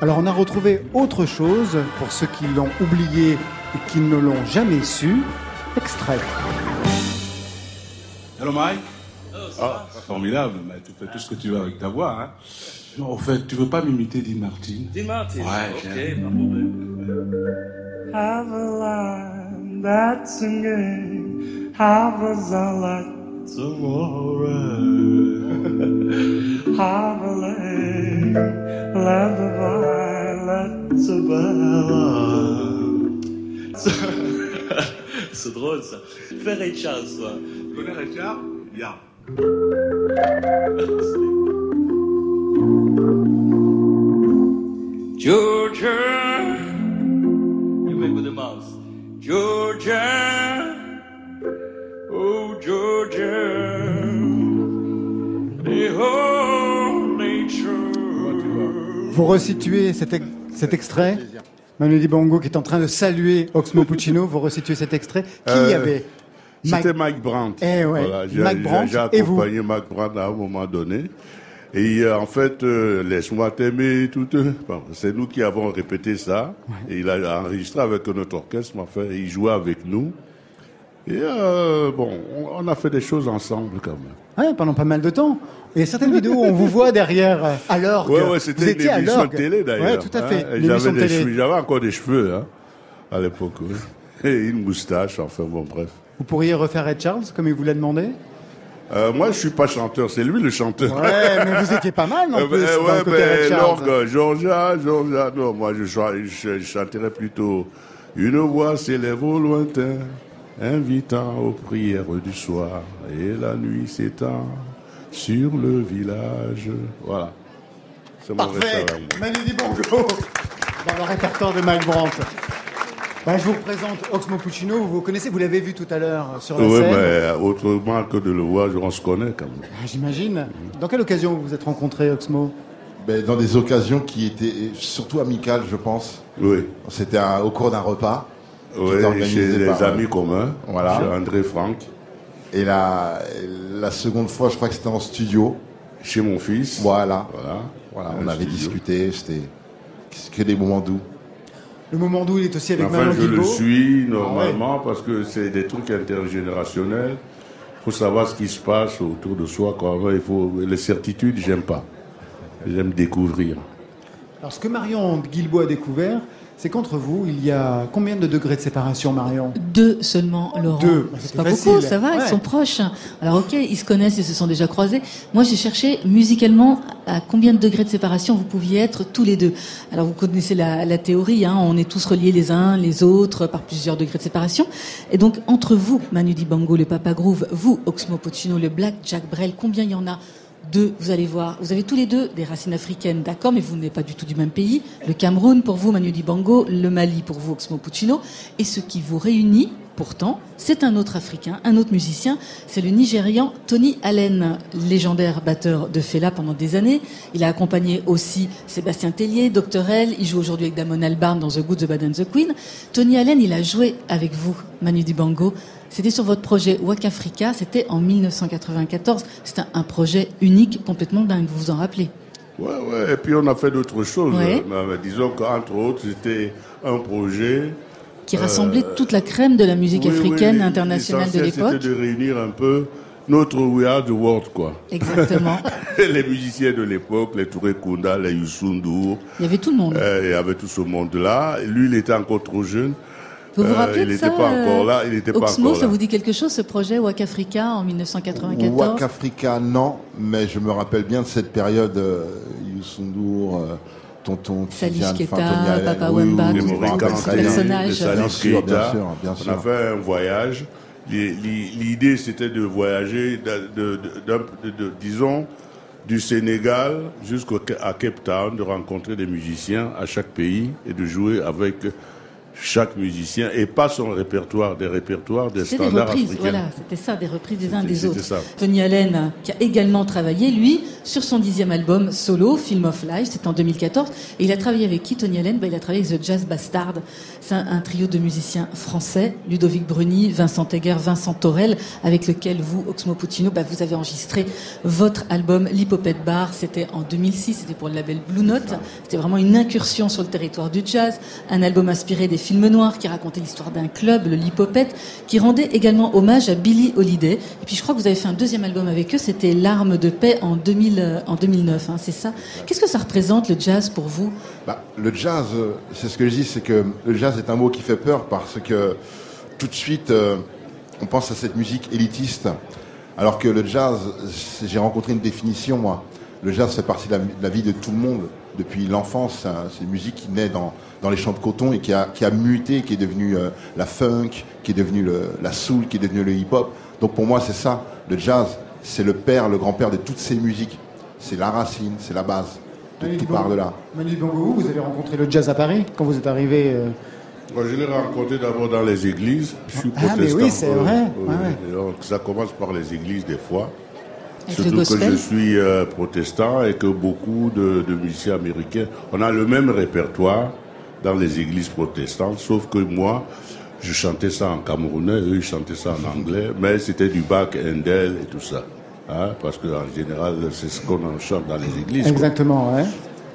Alors on a retrouvé autre chose pour ceux qui l'ont oublié et qui ne l'ont jamais su. Extrait. Hello Mike Ah, formidable, mais tu fais tout ce que tu veux avec ta voix. Hein. Non, au fait, tu veux pas m'imiter Dean Martin? Dean Martin. Ouais, ok, pas problème. Have a that's singing, have a light tomorrow. Have a lane, land of violets above. C'est drôle ça. Fais Ray Charles, toi. Tu connais Richard? Bien. Georgia. You make with the mouth. Georgia. Oh, Georgia. The whole nature. Vous resituez cet, ex- cet extrait? Manu Dibango qui est en train de saluer Oxmo Puccino. Vous resituez cet extrait? Qui y Euh, avait C'était Mike Brandt. Eh ouais, j'ai- Mike j'ai- Brandt J'ai et vous? accompagné Mike Brandt à un moment donné. Et euh, en fait, euh, laisse-moi t'aimer, tout. euh, bon, c'est nous qui avons répété ça. Et il a enregistré avec notre orchestre, enfin, il jouait avec nous. Et bon, on, on a fait des choses ensemble quand même. Ouais, pendant pas mal de temps. Il y a certaines vidéos où on vous voit derrière à l'orgue. Ouais, ouais, c'était une étiez à émission de télé d'ailleurs. Ouais, tout à fait. hein. Une J'avais encore des cheveux hein, à l'époque. Et une moustache, enfin bon, bref. Vous pourriez refaire Red Charles comme il vous l'a demandé? Euh, moi, je suis pas chanteur, c'est lui le chanteur. Ouais, mais vous étiez pas mal non Euh, plus dans ouais, côté ben, l'orgue, Georgia, Georgia, non, moi je, je, je chanterais plutôt Une voix s'élève au lointain, invitant aux prières du soir, et la nuit s'étend sur le village. Voilà. C'est mon Parfait. Dibango dans le répertoire de Mike Brandt. Bah, je vous présente Oxmo Puccino, vous vous connaissez, vous l'avez vu tout à l'heure sur la Oui, scène. mais euh, autrement que de le voir, on se connaît quand même. Ah, J'imagine. Dans quelle occasion vous vous êtes rencontrés, Oxmo Ben, dans des occasions qui étaient surtout amicales, je pense. Oui. C'était un- au cours d'un repas. qui Oui, était organisé chez les par, euh, amis communs, Voilà. chez André Franck, Et la, la seconde fois, je crois que c'était en studio. chez mon fils. Voilà. Voilà. Voilà, Un on avait studio. discuté, c'était que des moments doux. Le moment d'où il est aussi avec Enfin, Manon je le suis Ah normalement parce que c'est des trucs intergénérationnels. Il faut savoir ce qui se passe autour de soi. Quoi. Il faut... Les certitudes, j'aime pas. J'aime découvrir. Alors, ce que Marion Guilbault a découvert, c'est qu'entre vous, il y a combien de degrés de séparation, Marion Deux seulement, Laurent. Deux, bah, c'est pas facile. beaucoup, ça va, Ouais. ils sont proches. Alors ok, ils se connaissent, ils se sont déjà croisés. Moi, j'ai cherché musicalement à combien de degrés de séparation vous pouviez être tous les deux. Alors vous connaissez la, la théorie, hein, on est tous reliés les uns les autres par plusieurs degrés de séparation. Et donc entre vous, Manu Dibango, le Papa Groove, vous, Oxmo Puccino, le Black Jack Brel, combien il y en a deux, vous allez voir. Vous avez tous les deux des racines africaines, d'accord, mais vous n'êtes pas du tout du même pays. Le Cameroun pour vous, Manu Dibango, le Mali pour vous, Oxmo Puccino. Et ce qui vous réunit, pourtant, c'est un autre Africain, un autre musicien. C'est le Nigérian Tony Allen, légendaire batteur de Fela pendant des années. Il a accompagné aussi Sébastien Tellier, Dr. L. Il joue aujourd'hui avec Damon Albarn dans The Good, The Bad and The Queen. Tony Allen, il a joué avec vous, Manu Dibango. C'était sur votre projet Wak Africa, c'était en 1994. C'était un projet unique, complètement dingue, vous vous en rappelez? Ouais, ouais. Et puis on a fait d'autres choses. Ouais. Mais, mais disons qu'entre autres, c'était un projet. qui rassemblait toute la crème de la musique Euh, Oui, africaine oui, internationale de l'époque. C'était de réunir un peu notre We Are the World, quoi. Exactement. les musiciens de l'époque, les Touré Kunda, les Youssou N'Dour, Il y avait tout le monde. euh, il y avait tout ce monde-là. Lui, il était encore trop jeune. Vous vous Euh, rappelez il de n'était ça pas encore là. Il n'était pas encore ça là. vous dit quelque chose, ce projet Wak Africa en 1994 Wak Africa, non, mais je me rappelle bien de cette période euh, Youssou N'Dour, euh, Tonton Tony Allen. Papa Oui, oui, Wemba, oui, ces très bien. sûr, bien On a fait un voyage. li- li- l'idée c'était de voyager, de, de- de- d'un- de- de- disons, du Sénégal jusqu'à Cape Town, de rencontrer des musiciens à chaque pays et de jouer avec chaque musicien et pas son répertoire, des répertoires, des C'était des standards reprises, africains. voilà, c'était ça, des reprises des uns des autres. ça. Tony Allen, qui a également travaillé, lui, sur son dixième album solo, Film of Life, c'était en 2014. Et il a travaillé avec qui, Tony Allen? Bah, Il a travaillé avec The Jazz Bastard. Un, trio de musiciens français, Ludovic Bruni, Vincent Teger, Vincent Torel, avec lequel vous, Oxmo Puccino, bah, vous avez enregistré votre album L'Hippopète Bar. C'était en 2006, c'était pour le label Blue Note. C'était vraiment une incursion sur le territoire du jazz. Un album inspiré des films noirs qui racontait l'histoire d'un club, le Lipopette, qui rendait également hommage à Billie Holiday. Et puis je crois que vous avez fait un deuxième album avec eux, c'était L'arme de paix en, 2000, euh, 2009, hein, c'est ça Qu'est-ce que ça représente le jazz pour vous? Bah, le jazz, euh, c'est ce que je dis, c'est que le jazz est un mot qui fait peur parce que tout de suite, euh, on pense à cette musique élitiste. Alors que le jazz, c'est- j'ai rencontré une définition, moi. Le jazz fait partie de la, de la vie de tout le monde depuis l'enfance. C'est un- c'est une musique qui naît dans, dans les champs de coton et qui a, qui a muté, qui est devenue euh, la funk, qui est devenue le- la soul, qui est devenue le hip-hop. Donc pour moi, c'est ça. Le jazz, c'est le père, le grand-père de toutes ces musiques. C'est la racine, c'est la base. Tout, Manu tout Dibango. part de là. Manu vous avez rencontré le jazz à Paris quand vous êtes arrivé. euh, je l'ai rencontré d'abord dans les églises. Je suis Ah, mais oui, c'est euh, vrai. euh, Ouais, et donc, ça commence par les églises des fois. Avec Surtout que je suis euh, protestant et que beaucoup de, de musiciens américains, on a le même répertoire dans les églises protestantes, sauf que moi, je chantais ça en camerounais, eux, ils chantaient ça en anglais, mais c'était du bac Handel et tout ça. Hein, parce qu'en général, c'est ce qu'on en chante dans les églises. quoi. Exactement, ouais.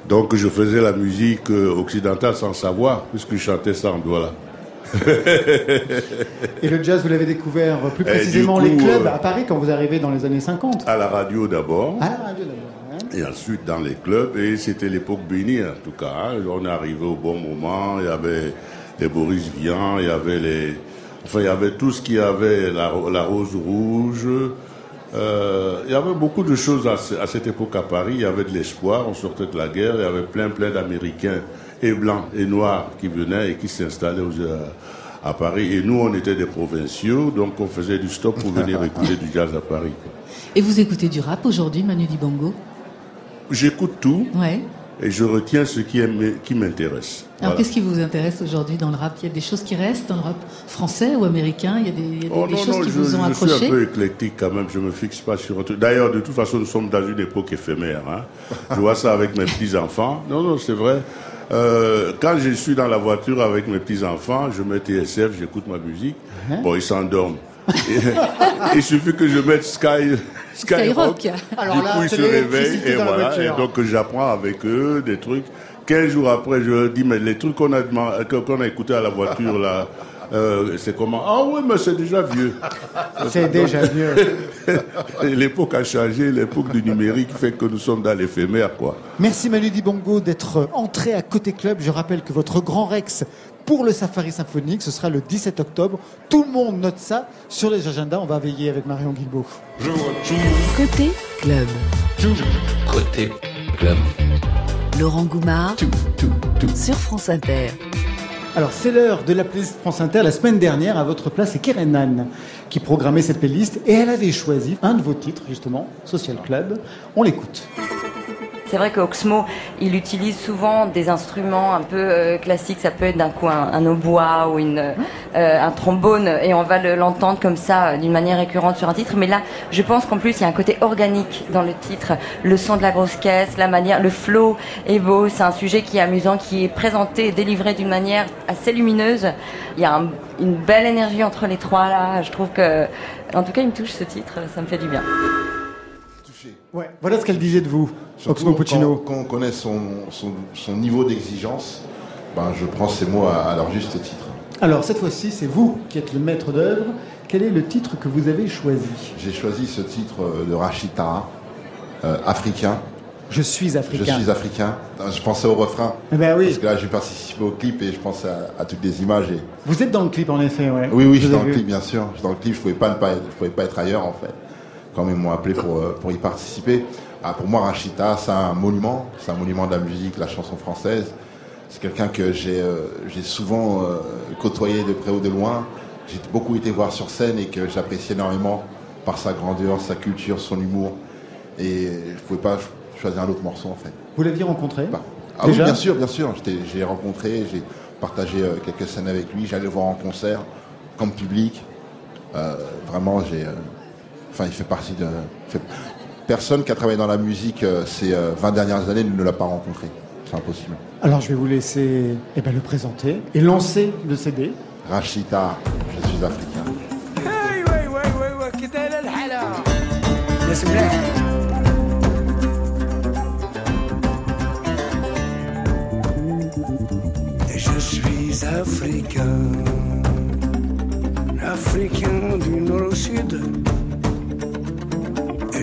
Donc je faisais la musique euh, occidentale sans savoir, puisque je chantais ça en douala. Et le jazz, vous l'avez découvert plus Et précisément coup, les clubs euh, à Paris quand vous arrivez dans les années 50. À la radio d'abord. Ah, la radio d'abord. Et ensuite dans les clubs, et c'était l'époque bénie en tout cas. hein. On est arrivé au bon moment, il y avait les Boris Vian, il y avait les... Enfin, il y avait tout ce qui avait, la, la rose rouge. Euh, il y avait beaucoup de choses à, ce- à cette époque à Paris. Il y avait de l'espoir, on sortait de la guerre, il y avait plein, plein d'Américains et blancs et noirs qui venaient et qui s'installaient euh, à Paris. Et nous, on était des provinciaux, donc on faisait du stop pour venir écouter du jazz à Paris. Et vous écoutez du rap aujourd'hui, Manu Dibango? J'écoute tout. Ouais. Et je retiens ce qui, m'intéresse. Alors Voilà. qu'est-ce qui vous intéresse aujourd'hui dans le rap? Il y a des choses qui restent dans le rap français ou américain? Il y a des, il y a des- Oh des choses non, qui je, vous ont je suis accroché? un peu éclectique quand même, je me fixe pas sur un truc. D'ailleurs, de toute façon, nous sommes dans une époque éphémère. hein. Je vois ça avec mes petits-enfants. Non, non, c'est vrai. Euh, quand je suis dans la voiture avec mes petits-enfants, je mets TSF, j'écoute ma musique. Hein Bon, ils s'endorment. Il suffit que je mette Sky, Skyrock. Skyrock. Alors du là, coup, ils se réveillent et voilà. Et donc, j'apprends avec eux des trucs. 15 jours après, je leur dis, mais les trucs qu'on a, demandé- que- qu'on a écoutés à la voiture, là, euh, c'est comment? Ah oui, mais c'est déjà vieux. C'est déjà mieux. Et L'époque a changé, l'époque du numérique fait que nous sommes dans l'éphémère, quoi. Merci Manu Dibongo d'être entré à Côté Club. Je rappelle que votre grand Rex pour le Safari Symphonique, ce sera le 17 octobre. Tout le monde note ça sur les agendas. On va veiller avec Marion Guilbault. Je vois tout, Côté club. tout. Côté club. Laurent Goumard Tout, tout, tout. sur France Inter. Alors, c'est l'heure de la playlist France Inter. La semaine dernière, à votre place, c'est Kerenan qui programmait cette playlist et elle avait choisi un de vos titres, justement, Social Club. On l'écoute. C'est vrai qu'Oxmo, il utilise souvent des instruments un peu euh, classiques. Ça peut être d'un coup un, un hautbois ou une, euh, un trombone, et on va le- l'entendre comme ça euh, d'une manière récurrente sur un titre. Mais là, je pense qu'en plus, il y a un côté organique dans le titre. Le son de la grosse caisse, la manière, le flow est beau. C'est un sujet qui est amusant, qui est présenté et délivré d'une manière assez lumineuse. Il y a un- une belle énergie entre les trois là. Je trouve que, en tout cas, il me touche ce titre. Ça me fait du bien. Ouais, voilà ce qu'elle disait de vous, Surtout Oxmo Puccino. Quand, on connaît son, son, son niveau d'exigence, ben, je prends ces mots à, à leur juste titre. Alors, cette fois-ci, c'est vous qui êtes le maître d'œuvre. Quel est le titre que vous avez choisi? J'ai choisi ce titre euh, de Rachid Taha, euh, africain. Je suis Je africain. suis africain. Je pensais au refrain. Eh ben oui. Parce que là, j'ai participé au clip et je pense à, à toutes les images. Et... Vous êtes dans le clip, en effet, ouais. Oui, oui, je suis dans le clip, bien sûr. Je suis dans le clip, je pouvais pas ne pas, je pouvais pas être ailleurs, en fait. Quand ils m'ont appelé pour, euh, pour y participer. Ah, pour moi, Rachida, c'est un monument. C'est un monument de la musique, la chanson française. C'est quelqu'un que j'ai euh, souvent euh, côtoyé de près ou de loin. j'ai beaucoup été voir sur scène et que j'appréciais énormément par sa grandeur, sa culture, son humour. Et je ne pouvais pas choisir un autre morceau en fait. Vous l'aviez rencontré Ah oui, bien sûr, bien sûr. J'ai rencontré, j'ai partagé euh, quelques scènes avec lui. J'allais le voir en concert, comme public. Euh, vraiment, j'ai. euh, Enfin, il fait partie de. Personne qui a travaillé dans la musique euh, ces euh, 20 dernières années ne l'a pas rencontré. C'est impossible. Alors, je vais vous laisser eh ben, le présenter et lancer le CD. Rachita, je suis africain. Je suis africain, africain du nord au sud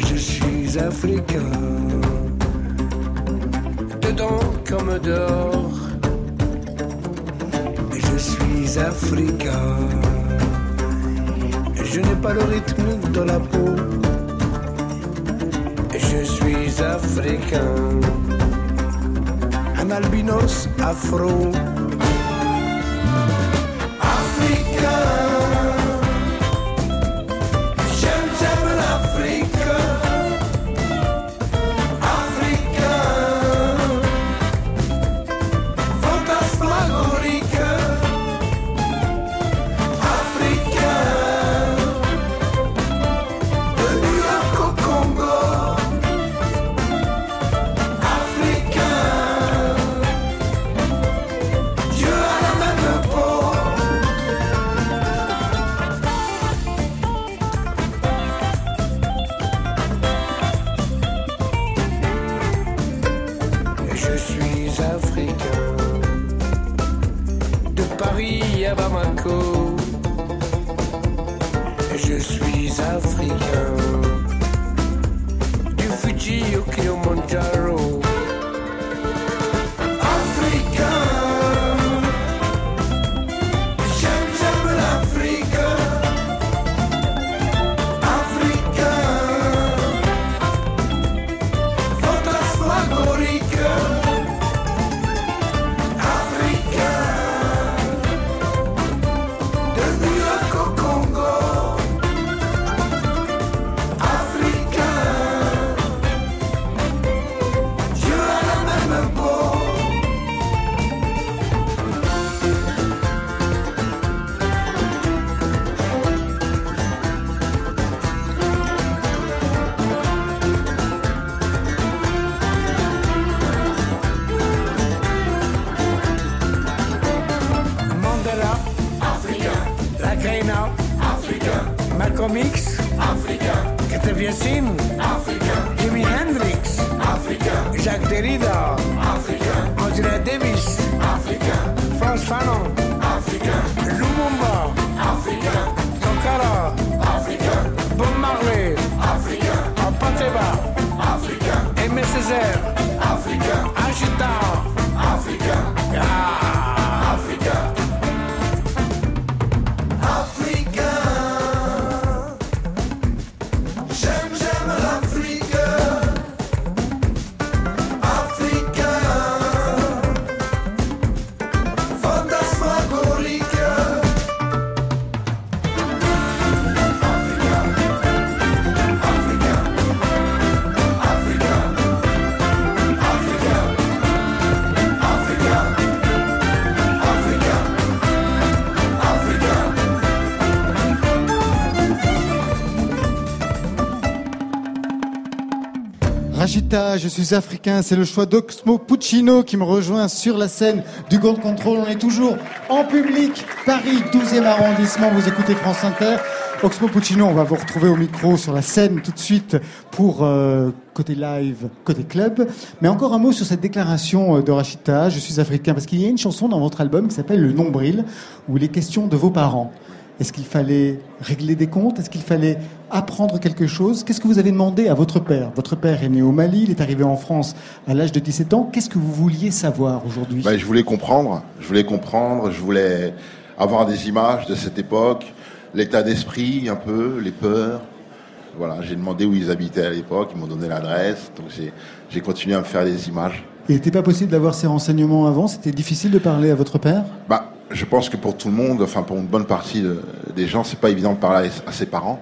je suis africain, dedans comme dehors. Je suis africain. Je n'ai pas le rythme dans la peau. Je suis africain. Un albinos afro. Africain. Je suis africain, c'est le choix d'Oxmo Puccino qui me rejoint sur la scène du Gold Control. On est toujours en public, Paris, 12e arrondissement, vous écoutez France Inter. Oxmo Puccino, on va vous retrouver au micro sur la scène tout de suite pour euh, côté live, côté club. Mais encore un mot sur cette déclaration euh, de Rachita, je suis africain, parce qu'il y a une chanson dans votre album qui s'appelle Le Nombril, où il est question de vos parents. Est-ce qu'il fallait régler des comptes? Est-ce qu'il fallait apprendre quelque chose. Qu'est-ce que vous avez demandé à votre père? Votre père est né au Mali, il est arrivé en France à l'âge de 17 ans. Qu'est-ce que vous vouliez savoir aujourd'hui? Ben, je voulais comprendre, je voulais comprendre, je voulais avoir des images de cette époque, l'état d'esprit un peu, les peurs. Voilà, j'ai demandé où ils habitaient à l'époque, ils m'ont donné l'adresse, donc j'ai, continué à me faire des images. Il n'était pas possible d'avoir ces renseignements avant? C'était difficile de parler à votre père? Bah, Je pense que pour tout le monde, enfin pour une bonne partie de- des gens, c'est pas évident de parler à à ses parents,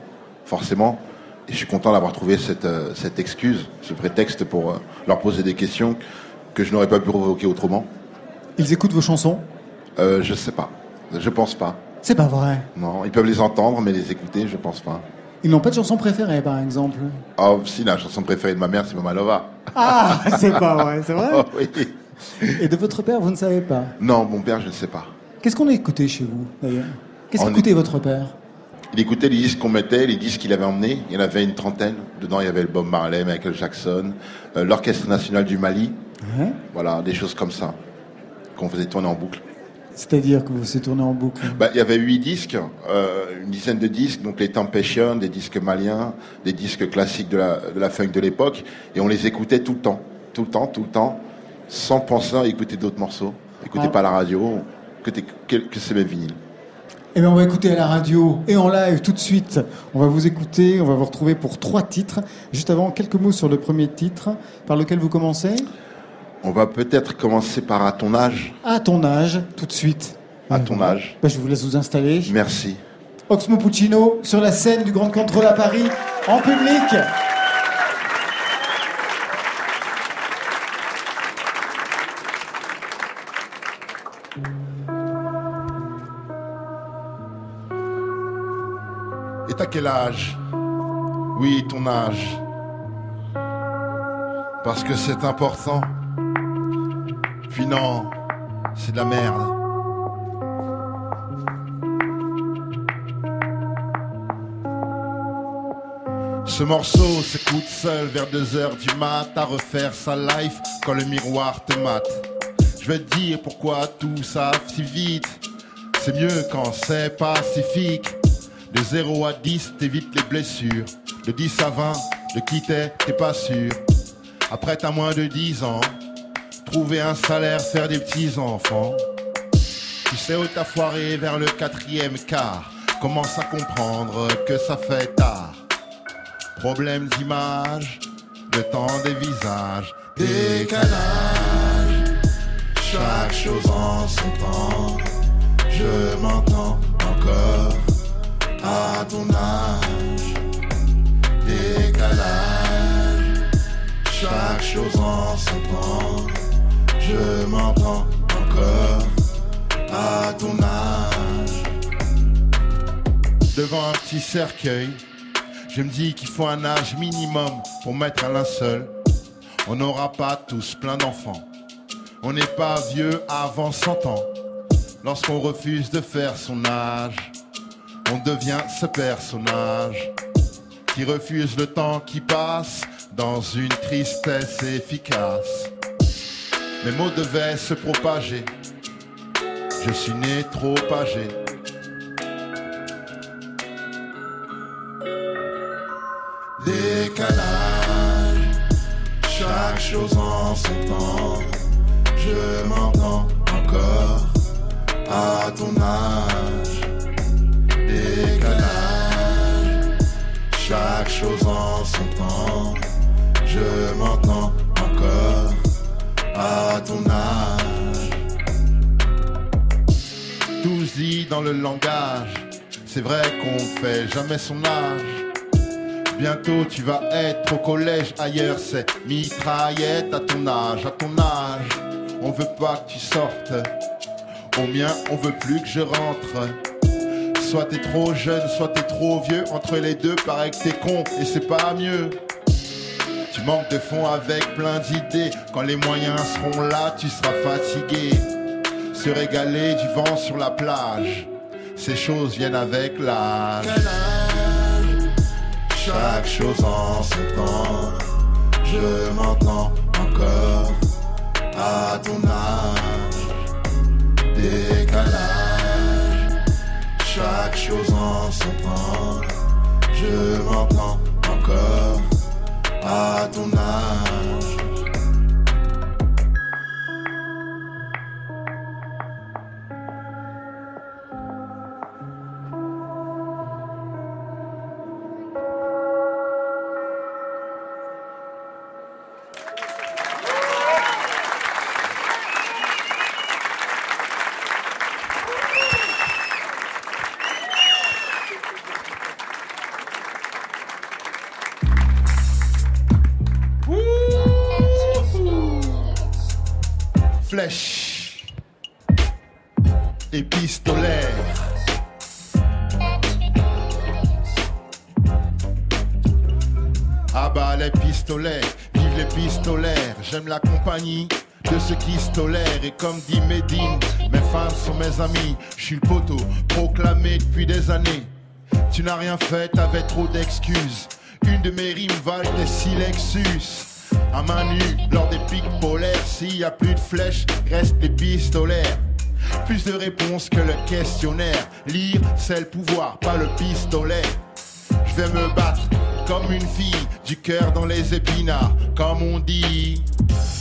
forcément. Et je suis content d'avoir trouvé cette, euh, cette excuse, ce prétexte pour euh, leur poser des questions que je n'aurais pas pu provoquer autrement. Ils écoutent vos chansons? Euh, je sais pas. Je pense pas. C'est pas vrai. Non, ils peuvent les entendre, mais les écouter, je pense pas. Ils n'ont pas de chanson préférée, par exemple? Oh, si, la chanson préférée de ma mère, c'est Mama Lova. Ah, c'est pas vrai, c'est vrai? Oh, oui. Et de votre père, vous ne savez pas? Non, mon père, je ne sais pas. Qu'est-ce qu'on a écouté chez vous, d'ailleurs? Qu'est-ce qu'écoutait votre père? Il écoutait les disques qu'on mettait, les disques qu'il avait emmenés. Il y en avait une trentaine. Dedans, il y avait le Bob Marley, Michael Jackson, euh, l'Orchestre National du Mali. Ouais. Voilà, des choses comme ça. Qu'on faisait tourner en boucle. C'est-à-dire que vous s'est tourné en boucle? Bah, il y avait huit disques, euh, une dizaine de disques, donc les Temptation, des disques maliens, des disques classiques de la, de la funk de l'époque, et on les écoutait tout le temps, tout le temps, tout le temps, sans penser à écouter d'autres morceaux. Écouter Ah. pas la radio, que, que, que c'est mes vinyles. Eh bien, on va écouter à la radio et en live tout de suite. On va vous écouter, on va vous retrouver pour trois titres. Juste avant, quelques mots sur le premier titre, par lequel vous commencez. On va peut-être commencer par à ton âge. À ton âge, tout de suite. À ton âge. Bah, je vous laisse vous installer. Merci. Oxmo Puccino sur la scène du Grand Contrôle à Paris, en public. Oui, ton âge. Parce que c'est important. Puis non, c'est de la merde. Ce morceau s'écoute seul vers 2 heures du mat à refaire sa life quand le miroir te mate. Je vais te dire pourquoi tout ça si vite. C'est mieux quand c'est pacifique. De 0 à 10, t'évites les blessures. De 10 à 20, de quitter, t'es pas sûr. Après t'as moins de 10 ans, trouver un salaire, faire des petits enfants. Tu sais où t'as foiré vers le quatrième quart. Commence à comprendre que ça fait tard. Problème d'image, le temps des visages. Décalage, chaque chose en son temps. Je m'entends encore à ton âge. Décalage, chaque chose en son temps. Je m'entends encore à ton âge. Devant un petit cercueil, je me dis qu'il faut un âge minimum pour mettre un linceul. On n'aura pas tous plein d'enfants. On n'est pas vieux avant 100 ans. Lorsqu'on refuse de faire son âge, on devient ce personnage qui refuse le temps qui passe dans une tristesse efficace. Mes mots devaient se propager. Je suis né trop âgé. Décalage, chaque chose en son temps. Je m'entends encore à ton âge. Chaque chose en son temps. Je m'entends encore à ton âge. Tous dit dans le langage, c'est vrai qu'on fait jamais son âge. Bientôt tu vas être au collège, ailleurs c'est mitraillette à ton âge, à ton âge. On veut pas que tu sortes, au mien on veut plus que je rentre. Soit t'es trop jeune, soit t'es trop vieux, entre les deux paraît que t'es con et c'est pas mieux. Tu manques de fond avec plein d'idées, quand les moyens seront là tu seras fatigué. Se régaler du vent sur la plage, ces choses viennent avec l'âge. Chaque chose en son temps, je m'entends encore à ton âge. Décalage, chaque chose en son temps, je m'entends encore à ton âge. J'aime la compagnie de ceux qui se tolèrent et comme dit Medine, mes fans sont mes amis, je suis le poteau, proclamé depuis des années. Tu n'as rien fait, t'avais trop d'excuses. Une de mes rimes valent des silexus. À main nue, lors des pics polaires, s'il y a plus de flèches, reste des pistolaires. Plus de réponses que le questionnaire. Lire, c'est le pouvoir, pas le pistolet. Vais me battre comme une fille, du cœur dans les épinards, comme on dit.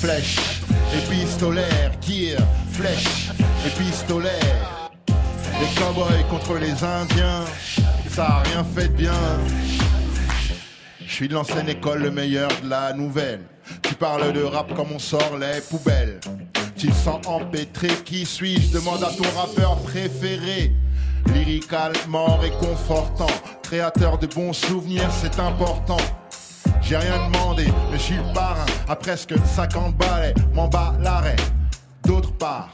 Flèche, épistolaire, tir, flèche, épistolaire. Les cowboys contre les indiens, ça a rien fait de bien. Je suis de l'ancienne école, le meilleur de la nouvelle. Tu parles de rap comme on sort les poubelles. Tu sens empêtré, qui suis-je? Demande à ton rappeur préféré. Lyricalement réconfortant, créateur de bons souvenirs, c'est important. J'ai rien demandé, mais je suis le parrain. À presque 50 balais, m'en bats l'arrêt. D'autre part,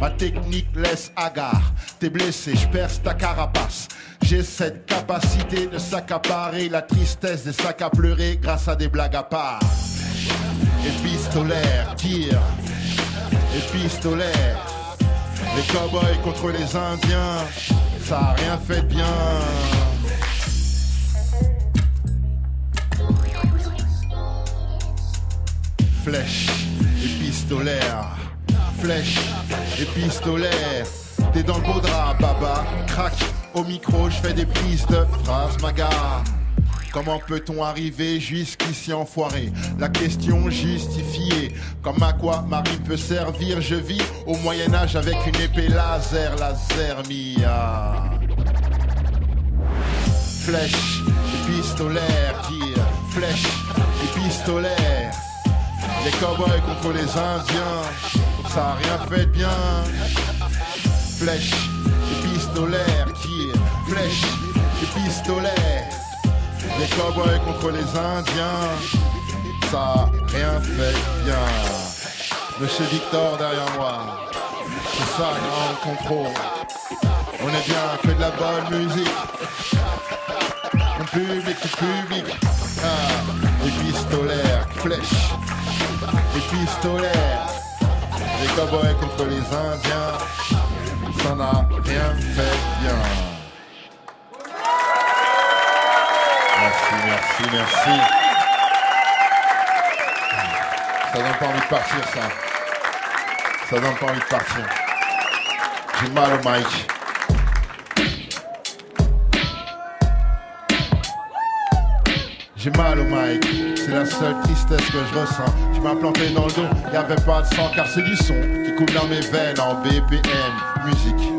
ma technique laisse hagard. T'es blessé, je perce ta carapace. J'ai cette capacité de s'accaparer la tristesse des sacs à pleurer grâce à des blagues à part. Épistolaire, tir, épistolaire. Les cowboys contre les indiens, ça a rien fait de bien. Flèche épistolaire, flèche épistolaire. T'es dans le beau drap, baba, crac. Au micro, je fais des prises de phrases, ma gare. Comment peut-on arriver jusqu'ici enfoiré? La question justifiée. Comme à quoi Marine peut servir? Je vis au Moyen-Âge avec une épée laser, laser mia. Flèche, épistolaire, tir, flèche, épistolaire. Les cowboys contre les indiens, ça a rien fait de bien. Flèche, épistolaire, tir, flèche, épistolaire. Les cowboys contre les indiens, ça a rien fait de bien. Monsieur Victor derrière moi, c'est ça, grand contrôle. On est bien, fait de la bonne musique. Mon public, le public. Ah, épistolaire, flèche, épistolaire. Les cowboys contre les indiens, ça n'a rien fait bien. Merci, merci, merci. Ça donne pas envie de partir, ça. Ça donne pas envie de partir. J'ai mal au mic. J'ai mal au mic, c'est la seule tristesse que je ressens. Tu m'as planté dans le dos, y avait pas de sang car c'est du son qui coule dans mes veines en BPM, musique.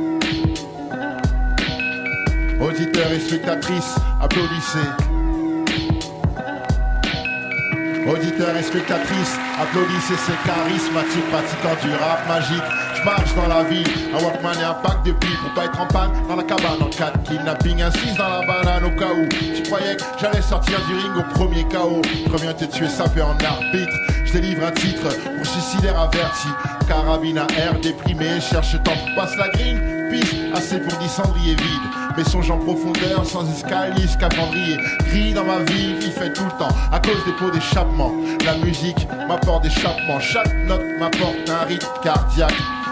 Auditeurs et spectatrices, applaudissez. Auditeurs et spectatrices, applaudissez ces charismatiques pratiquants du rap magique. Je marche dans la ville, un Walkman et un pack de billes pour pas être en panne dans la cabane en cas de kidnapping. Insiste dans la banane au cas où tu croyais que j'allais sortir du ring au premier chaos. Préviens te tuer, ça fait en arbitre. Je délivre un titre pour suicidaire averti. Carabine à air déprimé, cherche temps pour passe la green. Piste assez pour 10 cendriers vides. Mais songe en profondeur, sans escalier, scaphandrier. Crie dans ma vie, il fait tout le temps. À cause des pots d'échappement. La musique m'apporte d'échappement. Chaque note m'apporte un rythme cardiaque.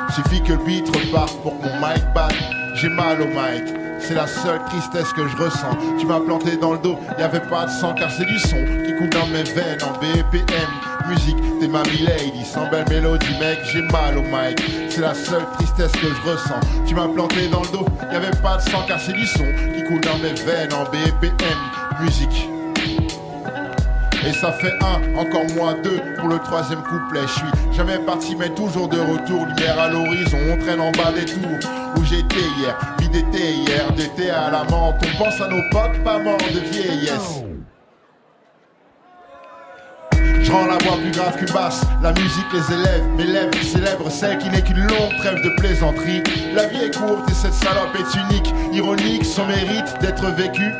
Suffit que le beat reparte pour que mon mic batte. J'ai mal au mic. C'est la seule tristesse que je ressens. Tu m'as planté dans le dos, y avait pas de sang car c'est du son qui coule dans mes veines en BPM. Musique, t'es ma lady, sans belle mélodie, mec, j'ai mal au mic. C'est la seule tristesse que je ressens. Tu m'as planté dans le dos, y avait pas de sang car c'est du son qui coule dans mes veines en BPM. Musique. Et ça fait un, encore moins deux pour le troisième couplet. Je suis jamais parti, mais toujours de retour. Lumière à l'horizon, on traîne en bas des tours. Où j'étais hier, vie d'été hier, d'été à la menthe. On pense à nos potes, pas morts de vieillesse. Je rends la voix plus grave qu'une basse, la musique les élève, mes lèvres célèbrent celle qui n'est qu'une longue trêve de plaisanterie. La vie est courte et cette salope est unique, ironique, sans mérite d'être vécue.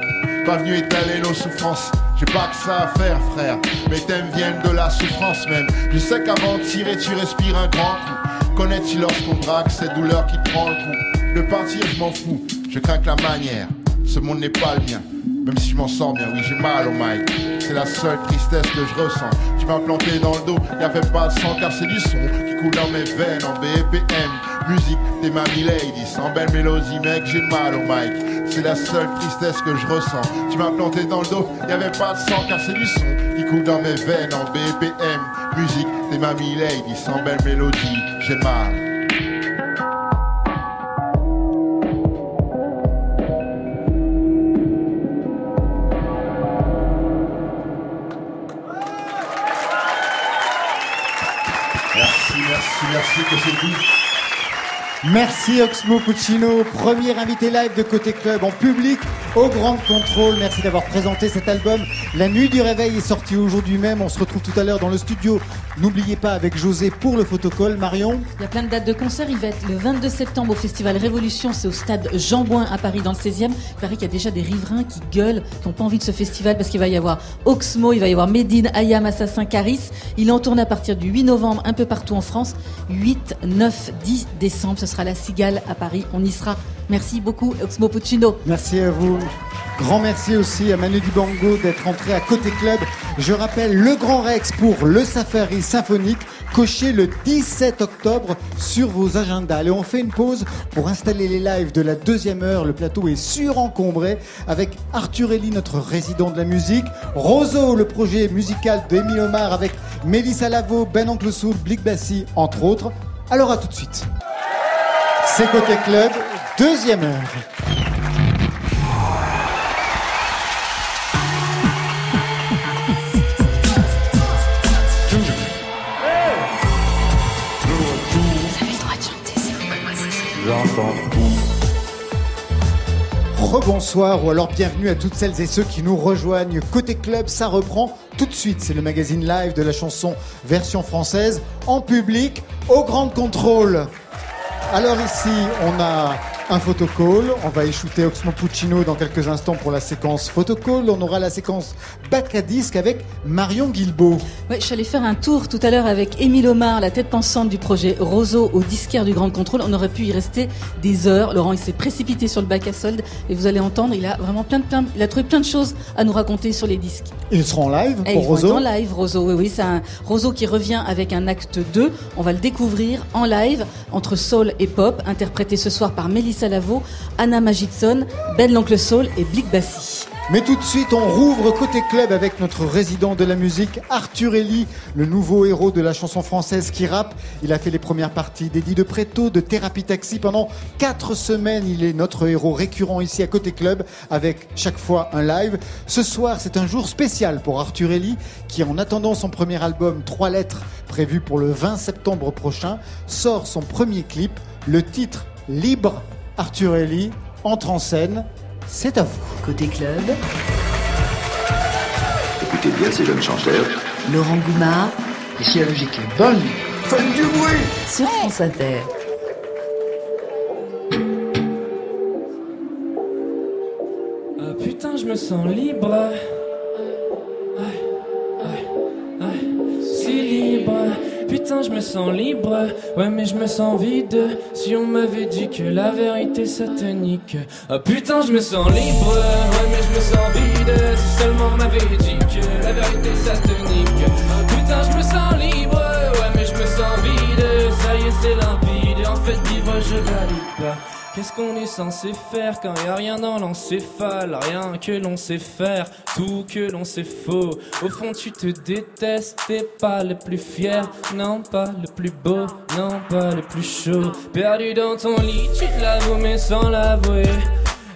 Pas venu étaler nos souffrances. J'ai pas que ça à faire, frère. Mes thèmes viennent de la souffrance même. Je sais qu'avant de tirer, tu respires un grand coup. Connais-tu lorsqu'on drague cette douleur qui prend le coup? De partir, je m'en fous. Je crains que la manière. Ce monde n'est pas le mien. Même si je m'en sors bien, oui, j'ai mal au mic. C'est la seule tristesse que je ressens. Tu m'as planté dans le dos, y'avait pas de sang car c'est du son qui coule dans mes veines en BPM. Musique, t'es ma lady, sans belle mélodie, mec, j'ai mal au mic. C'est la seule tristesse que je ressens. Tu m'as planté dans le dos, y'avait pas de sang car c'est du son qui coule dans mes veines en BPM. Musique, t'es ma lady, sans belle mélodie, j'ai mal. Merci, merci, merci que c'est tout. Merci Oxmo Puccino, premier invité live de Côté Club en public au Grand Contrôle. Merci d'avoir présenté cet album. La nuit du réveil est sortie aujourd'hui même. On se retrouve tout à l'heure dans le studio. N'oubliez pas avec José pour le photocall. Marion Il y a plein de dates de concert. Il va être le 22 septembre au Festival Révolution. C'est au stade Jean Bouin à Paris dans le 16e. Il paraît qu'il y a déjà des riverains qui gueulent, qui n'ont pas envie de ce festival parce qu'il va y avoir Oxmo, il va y avoir Medine, Ayam, Assassin, Caris. Il en tournée à partir du 8 novembre un peu partout en France. 8, 9, 10 décembre. Ce sera la Cigale à Paris. On y sera. Merci beaucoup Oxmo Puccino. Merci à vous. Grand merci aussi à Manu Dibango d'être entré à Côté Club. Je rappelle le Grand Rex pour le Safari Symphonique, coché le 17 octobre sur vos agendas. Allez, on fait une pause pour installer les lives de la deuxième heure. Le plateau est surencombré avec Arthur Ellie, notre résident de la musique, Roseau, le projet musical d'Emile Omar avec Mélissa Lavo, Ben Oncle Soul, Blick Bassi, entre autres. Alors à tout de suite. C'est Côté Club, deuxième heure. Rebonsoir ou alors bienvenue à toutes celles et ceux qui nous rejoignent. Côté club, ça reprend tout de suite. C'est le magazine live de la chanson version française en public au Grand Contrôle. Alors ici, on a un photocall. On va échouter Oxmo Puccino dans quelques instants pour la séquence photocall. On aura la séquence bac à disque avec Marion Guilbeault. Ouais, je suis allée faire un tour tout à l'heure avec Émile Omar, la tête pensante du projet Roseau au disquaire du Grand Contrôle. On aurait pu y rester des heures. Laurent, il s'est précipité sur le bac à solde et vous allez entendre, il a vraiment plein de, plein, il a trouvé plein de choses à nous raconter sur les disques. Ils seront en live Et pour vont Roseau être en live, Roseau. Oui, oui, c'est un Roseau qui revient avec un acte 2. On va le découvrir en live entre soul et pop, interprété ce soir par Mélissa Lavo, Anna Magidson, Ben l'Oncle Soul et Blick Bassi. Mais tout de suite, on rouvre côté club avec notre résident de la musique, Arthur Ellie, le nouveau héros de la chanson française qui rappe. Il a fait les premières parties d'Eddie de Préto, de Thérapie Taxi. Pendant quatre semaines, il est notre héros récurrent ici à côté club avec chaque fois un live. Ce soir, c'est un jour spécial pour Arthur Ellie qui, en attendant son premier album, Trois lettres, prévu pour le 20 septembre prochain, sort son premier clip. Le titre Libre, Arthur Ellie entre en scène. C'est à vous. Côté club, Écoutez bien ces jeunes chanteurs. Laurent Goumard Ici la musique est bonne. Faites du bruit. sur France Inter. Ah putain, je me sens libre. Aïe, aïe, aïe, Si libre. Putain, je me sens libre. Ouais, mais je me sens vide. Si on m'avait dit que la vérité satanique. Ah putain, je me sens libre. Ouais, mais je me sens vide. Si seulement on m'avait dit que la vérité satanique. Ah putain, je me sens libre. Ouais, mais je me sens vide. Ça y est, c'est limpide. En fait, vivre, je valide pas. Qu'est-ce qu'on est censé faire quand y a rien dans l'encéphale Rien que l'on sait faire, tout que l'on sait faux? Au fond, tu te détestes, t'es pas le plus fier, non pas le plus beau, non pas le plus chaud. Perdu dans ton lit, tu te l'avoues mais sans l'avouer.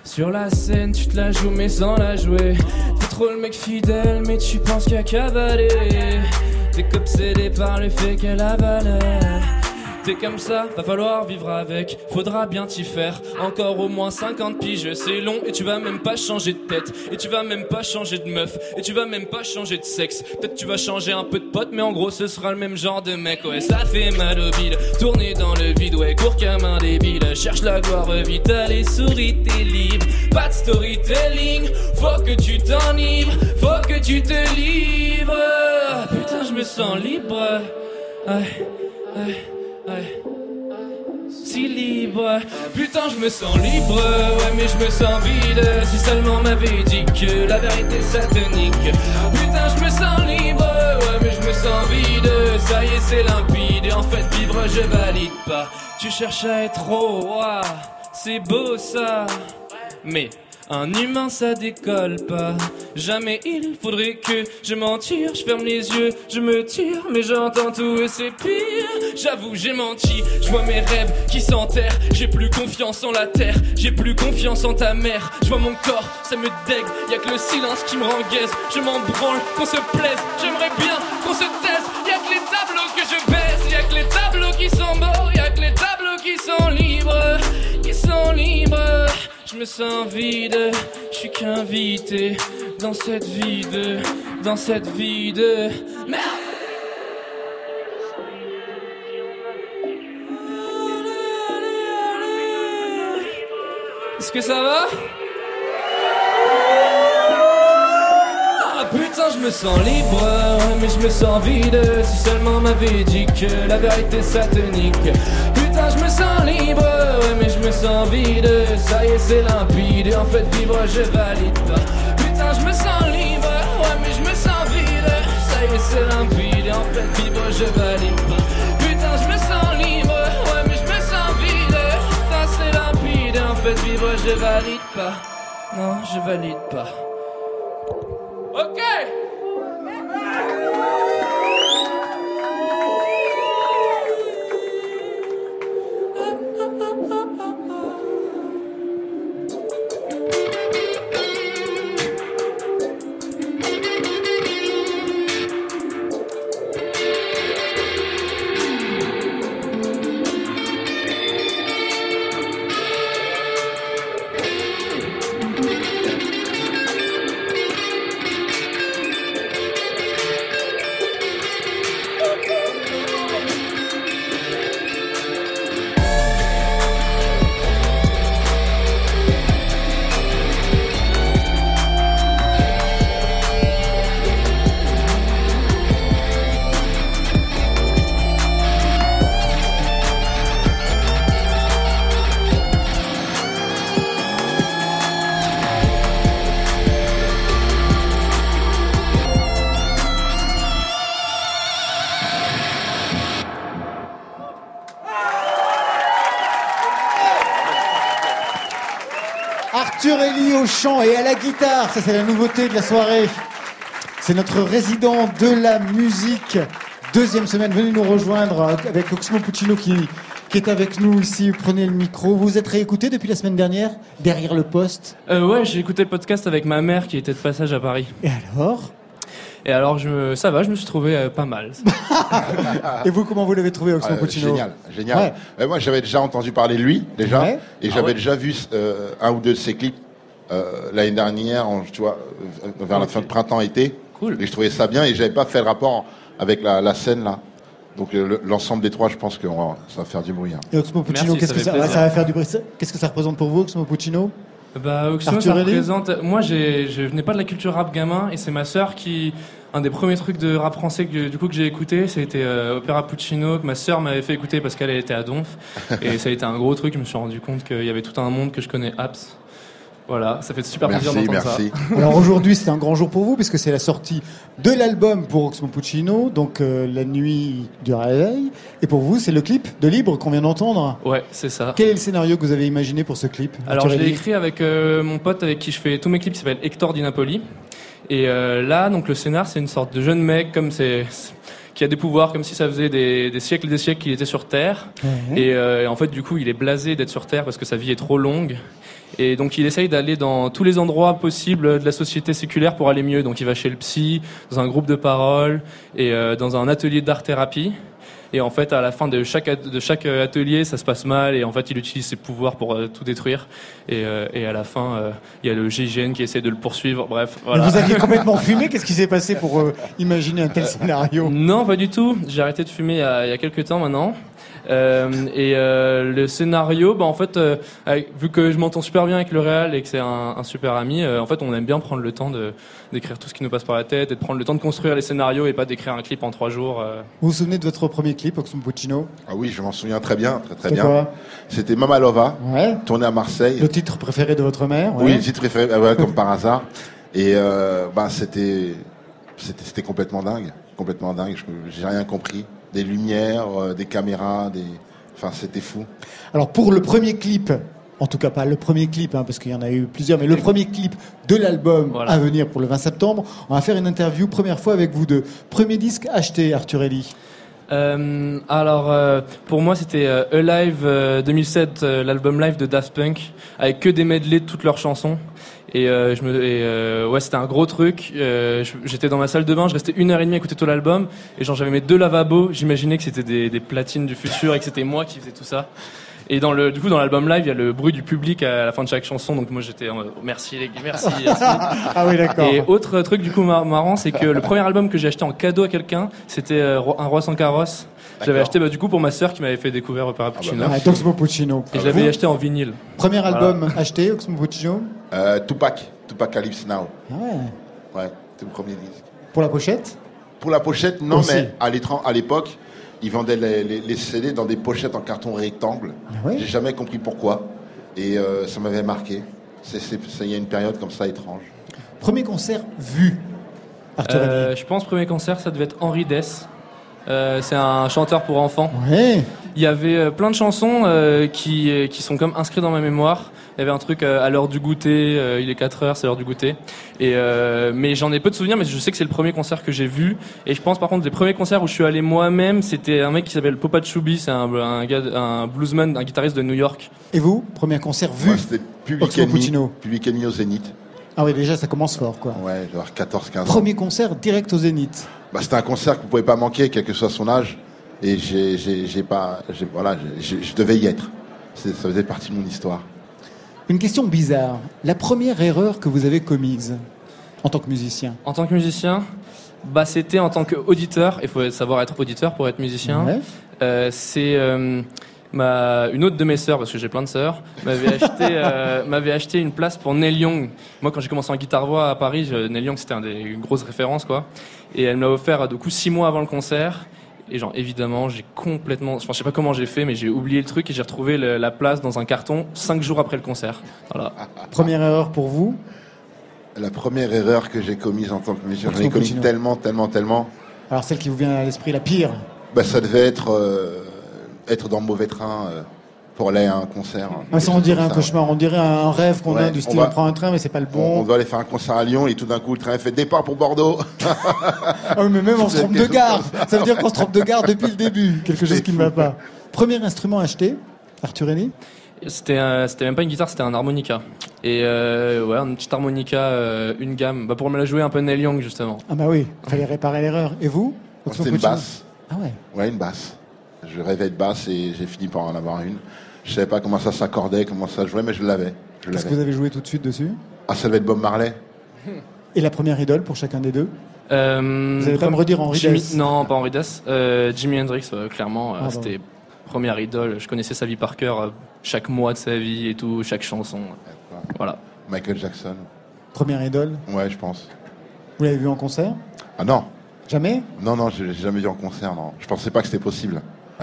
Sur la scène, tu te la joues mais sans la jouer. T'es trop le mec fidèle, mais tu penses qu'à cavaler. T'es obsédé par le fait qu'elle a valeur. T'es comme ça, va falloir vivre avec, faudra bien t'y faire. Encore au moins 50 piges, c'est long et tu vas même pas changer de tête. Et tu vas même pas changer de meuf, et tu vas même pas changer de sexe. Peut-être tu vas changer un peu de pote, mais en gros ce sera le même genre de mec. Ouais, ça fait mal au bide, tourner dans le vide, ouais, court comme un débile. Cherche la gloire vitale et souris, t'es libre. Pas de storytelling, faut que tu t'enivres, faut que tu te livres. Ah, Putain, je me sens libre. Ouais, ouais, Si libre, putain je me sens libre, ouais mais je me sens vide, si seulement m'avait dit que la vérité satanique. Putain je me sens libre, ouais mais je me sens vide, ça y est c'est limpide, et en fait vivre je valide pas. Tu cherches à être roi, c'est beau ça, mais un humain ça décolle pas. Jamais il faudrait que je m'en tire. Je ferme les yeux, je me tire, mais j'entends tout et c'est pire. J'avoue, j'ai menti. Je vois mes rêves qui s'enterrent. J'ai plus confiance en la terre. J'ai plus confiance en ta mère. Je vois mon corps, ça me dégue. Y a que le silence qui me rend. Je m'en branle, qu'on se plaise. J'aimerais bien qu'on se taise. Je me sens vide, je suis qu'invité dans cette vie de, dans cette vie de merde. Est-ce que ça va? Ah putain, je me sens libre, mais je me sens vide. Si seulement m'avait dit que la vérité satanique. Je me sens libre, ouais, mais je me sens vide. Ça y est, c'est limpide. Et en fait, vivre, je valide pas. Putain, je me sens libre, ouais, mais je me sens vide. Ça y est, c'est limpide. Et en fait, vivre, je valide pas. Putain, je me sens libre, ouais, mais je me sens vide. Putain, c'est limpide. Et en fait, vivre, je valide pas. Non, je valide pas. Guitare, ça c'est la nouveauté de la soirée. C'est notre résident de la musique. Deuxième semaine, venez nous rejoindre avec Oxmo Puccino qui, qui est avec nous ici. Prenez le micro. Vous êtes réécouté depuis la semaine dernière, derrière le poste? Euh, ouais, j'ai écouté le podcast avec ma mère qui était de passage à Paris. Et alors? Et alors, je me... ça va, je me suis trouvé euh, pas mal. Et vous, comment vous l'avez trouvé, Oxmo Ah, Puccino? Génial, génial. Ouais. Euh, moi, j'avais déjà entendu parler de lui, déjà, Ouais. et Ah j'avais ouais. déjà vu euh, un ou deux de ses clips euh, l'année dernière, en, tu vois, euh, vers la fin de printemps-été. Cool. Et je trouvais ça bien, et j'avais pas fait le rapport avec la, la scène là. Donc le- l'ensemble des trois, je pense que on va- ça va faire du bruit. hein. Et Oxmo Puccino, qu'est-ce que ça, va faire du bruit Qu'est-ce que ça représente pour vous, Oxmo Puccino? Bah, Oxmo, Arthur ça représente. Moi, je venais pas de la culture rap gamin, et c'est ma sœur qui. Un des premiers trucs de rap français que, du coup, que j'ai écouté, c'était euh, Opéra Puccino, que ma sœur m'avait fait écouter parce qu'elle était à Donf. et ça a été un gros truc, je me suis rendu compte qu'il y avait tout un monde que je connais apps. Voilà, ça fait super plaisir Merci, d'entendre merci. ça. Alors aujourd'hui, c'est un grand jour pour vous puisque c'est la sortie de l'album pour Oxmo Puccino, donc euh, la nuit du réveil. Et pour vous, c'est le clip de Libre qu'on vient d'entendre. Ouais, c'est ça. Quel est le scénario que vous avez imaginé pour ce clip Alors je l'ai écrit avec euh, mon pote avec qui je fais tous mes clips, qui s'appelle Hector Di Napoli. Et euh, là, donc le scénar, c'est une sorte de jeune mec comme c'est qui a des pouvoirs, comme si ça faisait des, des siècles et des siècles qu'il était sur Terre. Euh, et en fait, du coup, il est blasé d'être sur Terre parce que sa vie est trop longue. Et donc, il essaye d'aller dans tous les endroits possibles de la société séculaire pour aller mieux. Donc, il va chez le psy, dans un groupe de parole et euh, dans un atelier d'art-thérapie. Et en fait, à la fin de chaque, at- de chaque euh, atelier, ça se passe mal. Et en fait, il utilise ses pouvoirs pour euh, tout détruire. Et, euh, et à la fin, euh, il y a le GIGN qui essaie de le poursuivre. Bref, voilà. Vous aviez complètement fumé. Qu'est-ce qui s'est passé pour imaginer un tel scénario? Non, pas du tout. J'ai arrêté de fumer il y a, il y a quelques temps maintenant. Euh, et euh, le scénario, bah en fait, euh, avec- vu que je m'entends super bien avec le réal et que c'est un, un super ami, euh, en fait, on aime bien prendre le temps de d'écrire tout ce qui nous passe par la tête et de prendre le temps de construire les scénarios et pas d'écrire un clip en trois jours. euh. Vous vous souvenez de votre premier clip, Oxmo Puccino? Ah oui, je m'en souviens très bien, très très C'était bien. C'était Mamalova, Ouais. tourné à Marseille. Le titre préféré de votre mère ouais. Oui, le titre préféré, ah ouais, comme par hasard. Et euh, bah, c'était, c'était, complètement dingue, complètement dingue. Je- J'ai rien compris. Des lumières, euh, des caméras, des, enfin, c'était fou. Alors pour le premier clip, en tout cas pas le premier clip, hein, parce qu'il y en a eu plusieurs, mais le premier clip de l'album Voilà. à venir pour le 20 septembre, on va faire une interview première fois avec vous deux. Premier disque acheté, Arthur Ellie. Euh, alors, euh, pour moi, c'était euh, Alive euh, 2007, euh, l'album live de Daft Punk, avec que des medley de toutes leurs chansons. Et, euh, je me, et, euh, ouais, c'était un gros truc. Euh, J'étais dans ma salle de bain, je restais une heure et demie à écouter tout l'album, et genre j'avais mes deux lavabos. J'imaginais que c'était des, des platines du futur et que c'était moi qui faisais tout ça. Et dans le, du coup, dans l'album live, il y a le bruit du public à la fin de chaque chanson. Donc moi, j'étais oh, merci les gars, merci. merci. Ah oui, d'accord. Et autre truc du coup mar- marrant, c'est que le premier album que j'ai acheté en cadeau à quelqu'un, c'était euh, un roi sans carrosse. J'avais acheté bah, du coup pour ma sœur qui m'avait fait découvrir Opera Puccino. Ah, Oxmo Puccino. Et je l'avais Vous, acheté en vinyle. Premier Voilà. album acheté, Oxmo Puccino. Euh, Tupac, Tupac Calypso Now. Ah ouais. Ouais, c'était le premier disque. Pour la pochette? Pour la pochette, non, Aussi. mais à l'étran- à l'époque, ils vendaient les, les- les CD dans des pochettes en carton rectangle. Ah ouais J'ai jamais compris pourquoi. Et euh, ça m'avait marqué. C'est- c'est- c'est- Il y a une période comme ça étrange. Premier concert vu, Arthur. Euh, je pense premier concert, ça devait être Henri Dess. Euh, c'est un chanteur pour enfants. Ouais. Il y avait plein de chansons euh, qui, qui sont comme inscrites dans ma mémoire. Il y avait un truc euh, à l'heure du goûter, euh, il est 4 heures, c'est l'heure du goûter. Et, euh, mais j'en ai peu de souvenirs, mais je sais que c'est le premier concert que j'ai vu. Et je pense par contre, les premiers concerts où je suis allé moi-même, c'était un mec qui s'appelle Popa Chubby, c'est un, un, gars, un bluesman, un guitariste de New York. Et vous, premier concert vu Moi, c'était Public Enemy, Puccino. Public Enemy au Zénith. Ah oui, déjà ça commence fort quoi. Ouais, dois avoir 14-15 ans. Premier concert direct au Zénith. Bah, c'était un concert que vous pouvez pas manquer, quel que soit son âge. Et j'ai, j'ai, j'ai pas, j'ai- voilà, je devais y être. C'est- ça faisait partie de mon histoire. Une question bizarre. La première erreur que vous avez commise en tant que musicien En tant que musicien, bah c'était en tant qu'auditeur. Il faut savoir être auditeur pour être musicien. Ouais. Euh, c'est euh, ma une autre de mes sœurs, parce que j'ai plein de sœurs, m'avait acheté euh, m'avait acheté une place pour Neil Young. Moi, quand j'ai commencé en guitare voix à Paris, je- Neil Young c'était un des, une grosse référence quoi. Et elle me l'a offert du coup six mois avant le concert. Et genre évidemment, j'ai complètement, enfin, je sais pas comment j'ai fait, mais j'ai oublié le truc et j'ai retrouvé le- la place dans un carton cinq jours après le concert. Voilà. Première erreur pour vous La première erreur que j'ai commise en tant que musicien, j'en ai commis tellement, tellement, tellement. Alors celle qui vous vient à l'esprit la pire Bah, ça devait être euh, être dans le mauvais train euh, pour aller à un concert. Ah, ça on dirait un Ça, cauchemar, on dirait un rêve qu'on Ouais, a du on style va- on prend un train mais c'est pas le On, on bon. doit aller faire un concert à Lyon et tout d'un coup le train fait départ pour Bordeaux. Ah oui, mais même on se trompe de gare. Ça veut dire qu'on se trompe de gare depuis le début. Quelque chose qui ne va pas. Premier instrument acheté Arthur Henny C'était un- c'était même pas une guitare, c'était un harmonica. Et euh, ouais, une petite harmonica, euh, une gamme, bah, pour me la jouer un peu Neil Young justement. Ah bah oui, fallait réparer l'erreur. Et vous C'était une basse. Ah ouais. Ouais, une basse. Je rêvais de basse et j'ai fini par en avoir une. Je savais pas comment ça s'accordait, comment ça jouait, mais je l'avais. Je Est-ce que vous avez joué tout de suite dessus Ah, ça devait être Bob Marley. Et la première idole pour chacun des deux Euh, Vous allez pas me redire Henri Jimi- Dess Non, pas Henri Dess. Euh, Jimi Hendrix, euh, clairement, euh, Ah, c'était première idole. Je connaissais sa vie par cœur, euh, chaque mois de sa vie et tout, chaque chanson. Voilà. Michael Jackson. Première idole Ouais, je pense. Vous l'avez vu en concert Ah non, Jamais non, non, j'ai j'ai jamais vu en concert, non. Je pensais pas que c'était possible.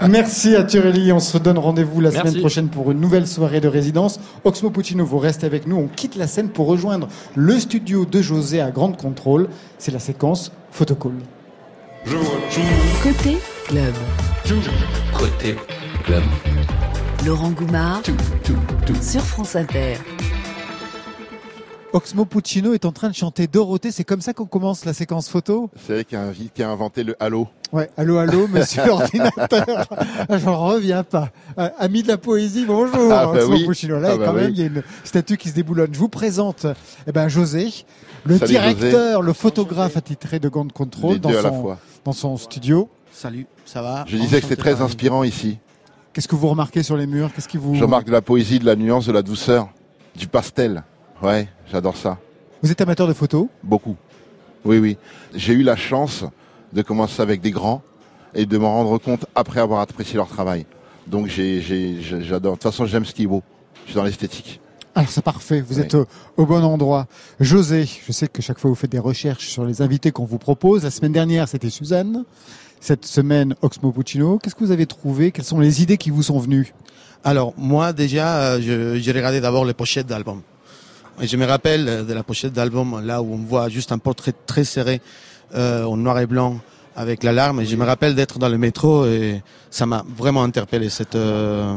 Merci à Turelli. On se donne rendez-vous la Merci. semaine prochaine pour une nouvelle soirée de résidence. Oxmo Puccino, vous restez avec nous. On quitte la scène pour rejoindre le studio de José à Grande Contrôle. C'est la séquence photocall. Côté club. Côté club. Laurent Goumard sur France Inter. Oxmo Puccino est en train de chanter Dorothée. C'est comme ça qu'on commence la séquence photo C'est vrai qu'il y a qui a inventé le halo. Ouais, allô, allô, monsieur l'ordinateur. Ah, J'en reviens pas. Euh, ami de la poésie, bonjour. Ah, bah Oxmo oui. Puccino. Là, Ah, bah quand même, il y a une statue qui se déboulonne. Je vous présente eh ben, José, le Salut, directeur, le photographe attitré de Grande Control Les dans deux à la son, fois. dans son studio. Salut, ça va Je disais que c'était très inspirant ici. Qu'est-ce que vous remarquez sur les murs? Qu'est-ce qui vous Je remarque de la poésie, de la nuance, de la douceur, du pastel. Ouais, j'adore ça. Vous êtes amateur de photos Beaucoup. Oui, oui. J'ai eu la chance de commencer avec des grands et de m'en rendre compte après avoir apprécié leur travail. Donc j'adore. De toute façon, j'aime ce qui est beau. Je suis dans l'esthétique. Alors c'est parfait, vous Oui. êtes au, au bon endroit. José, je sais que chaque fois vous faites des recherches sur les invités qu'on vous propose. La semaine dernière, c'était Suzanne. Cette semaine, Oxmo Puccino. Qu'est-ce que vous avez trouvé? Quelles sont les idées qui vous sont venues? Alors, moi, déjà, euh, je- j'ai regardé d'abord les pochettes d'albums. Et je me rappelle euh, de la pochette d'album, là où on voit juste un portrait très serré, euh, en noir et blanc, avec l'alarme. Et je me rappelle d'être dans le métro et ça m'a vraiment interpellé, cette, euh,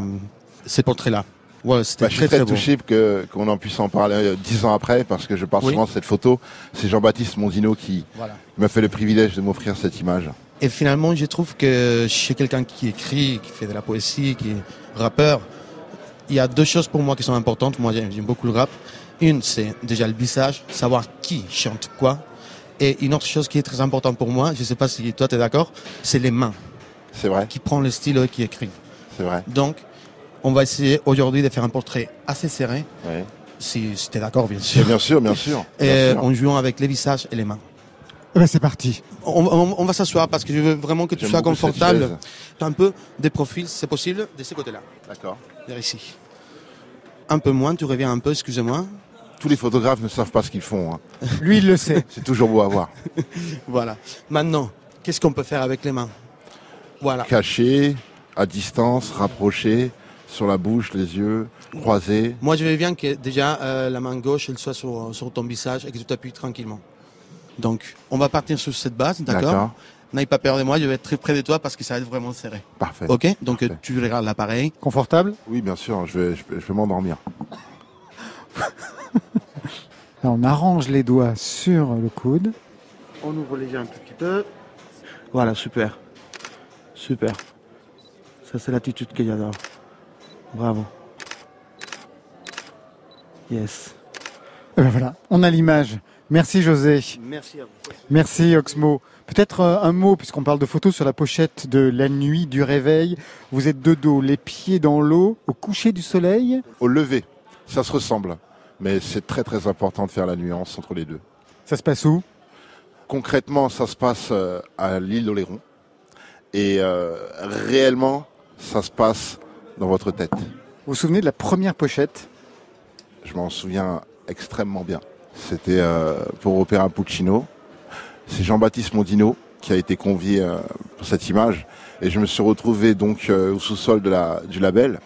ce portrait-là. Ouais, c'était Bah, je suis très, très, touché que- qu'on en puisse en parler euh, dix ans après parce que je parle Oui. souvent de cette photo. C'est Jean-Baptiste Mondino qui Voilà. m'a fait le privilège de m'offrir cette image. Et finalement, je trouve que chez quelqu'un qui écrit, qui fait de la poésie, qui est rappeur, il y a deux choses pour moi qui sont importantes. Moi, j'aime beaucoup le rap. Une, c'est déjà le visage, savoir qui chante quoi. Et une autre chose qui est très importante pour moi, je ne sais pas si toi tu es d'accord, c'est les mains. C'est vrai. Qui prend le stylo et qui écrit. C'est vrai. Donc, on va essayer aujourd'hui de faire un portrait assez serré. Ouais. Si, si tu es d'accord, bien sûr. Bien sûr, bien sûr. Et Bien sûr. en jouant avec les visages et les mains. Eh ben, c'est parti. On, on- on va s'asseoir parce que je veux vraiment que tu sois confortable. chaise. Un peu des profils, c'est possible, de ce côté-là. D'accord. Vers ici. Un peu moins, tu reviens un peu, excusez-moi. Tous les photographes ne savent pas ce qu'ils font. hein. Lui, il le sait. C'est toujours beau à voir. Voilà. Maintenant, qu'est-ce qu'on peut faire avec les mains? Voilà. Caché, à distance, rapproché, sur la bouche, les yeux, croisés. Moi, je veux bien que déjà euh, la main gauche, elle soit sur, sur ton visage et que tu t'appuies tranquillement. Donc, on va partir sur cette base, d'accord? D'accord. N'aie pas peur de moi, je vais être très près de toi parce que ça va être vraiment serré. Parfait. Ok? Donc, tu regardes l'appareil. Confortable? Oui, bien sûr, je vais, je vais, je vais m'endormir. Là, on arrange les doigts sur le coude. On ouvre les yeux un tout petit peu. Voilà, super. Super. Ça, c'est l'attitude que j'adore. Bravo. Yes. Eh ben voilà, on a l'image. Merci José. Merci à vous. Merci Oxmo. Peut-être euh, un mot, puisqu'on parle de photos sur la pochette de la nuit du réveil. Vous êtes de dos, les pieds dans l'eau, au coucher du soleil. Au lever, ça se ressemble. Mais c'est très très important de faire la nuance entre les deux. Ça se passe où? Concrètement, ça se passe euh, à l'île d'Oléron. Et euh, réellement, ça se passe dans votre tête. Vous vous souvenez de la première pochette? Je m'en souviens extrêmement bien. C'était euh, pour Opéra Puccino. C'est Jean-Baptiste Mondino qui a été convié euh, pour cette image. Et je me suis retrouvé donc euh, au sous-sol de la, du label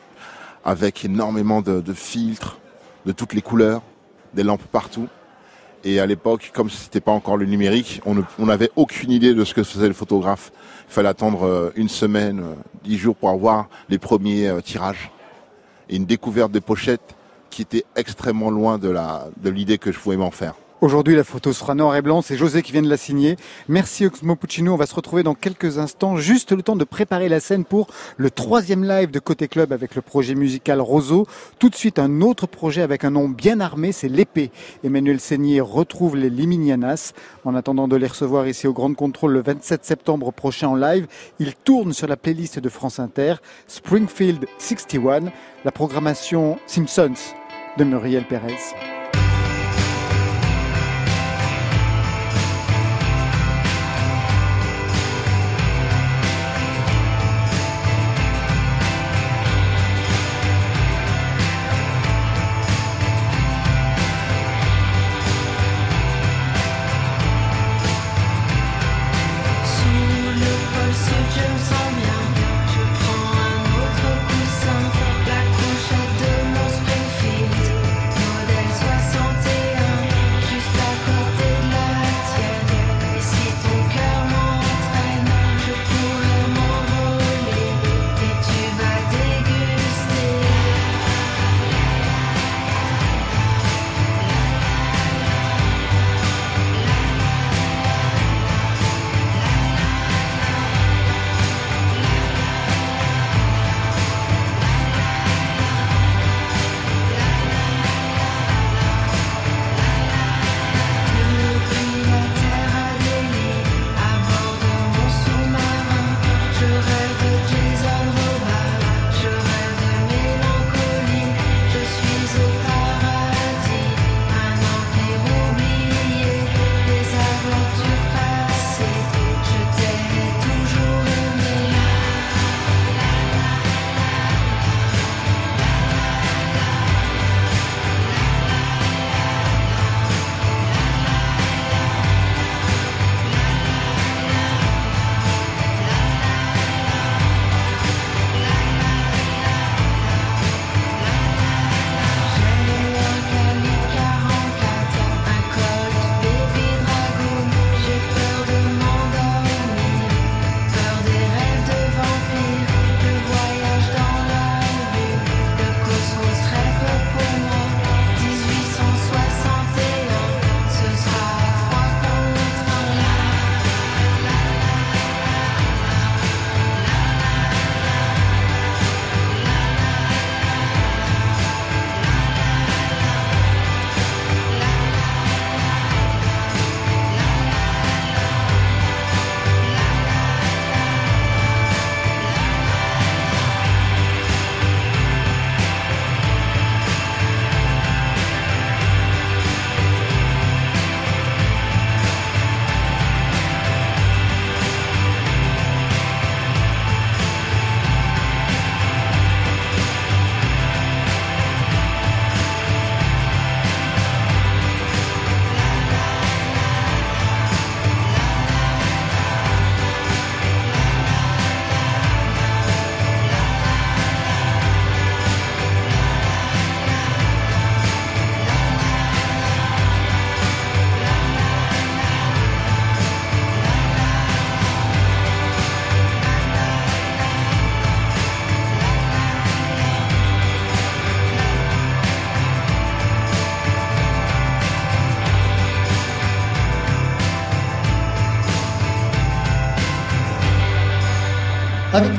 avec énormément de, filtres, de toutes les couleurs, des lampes partout. Et à l'époque, comme ce n'était pas encore le numérique, on n'avait aucune idée de ce que faisait le photographe. Il fallait attendre euh, une semaine, euh, dix jours pour avoir les premiers euh, tirages. Et une découverte de pochettes qui était extrêmement loin de la de l'idée que je pouvais m'en faire. Aujourd'hui, la photo sera noir et blanc. C'est José qui vient de la signer. Merci Oxmo Puccino. On va se retrouver dans quelques instants. Juste le temps de préparer la scène pour le troisième live de Côté Club avec le projet musical Roseau. Tout de suite, un autre projet avec un nom bien armé, c'est l'épée. Emmanuel Seignier retrouve les Liminianas. En attendant de les recevoir ici au Grand Contrôle le 27 septembre prochain en live, il tourne sur la playlist de France Inter, Springfield 61, la programmation Simpsons de Muriel Pérez.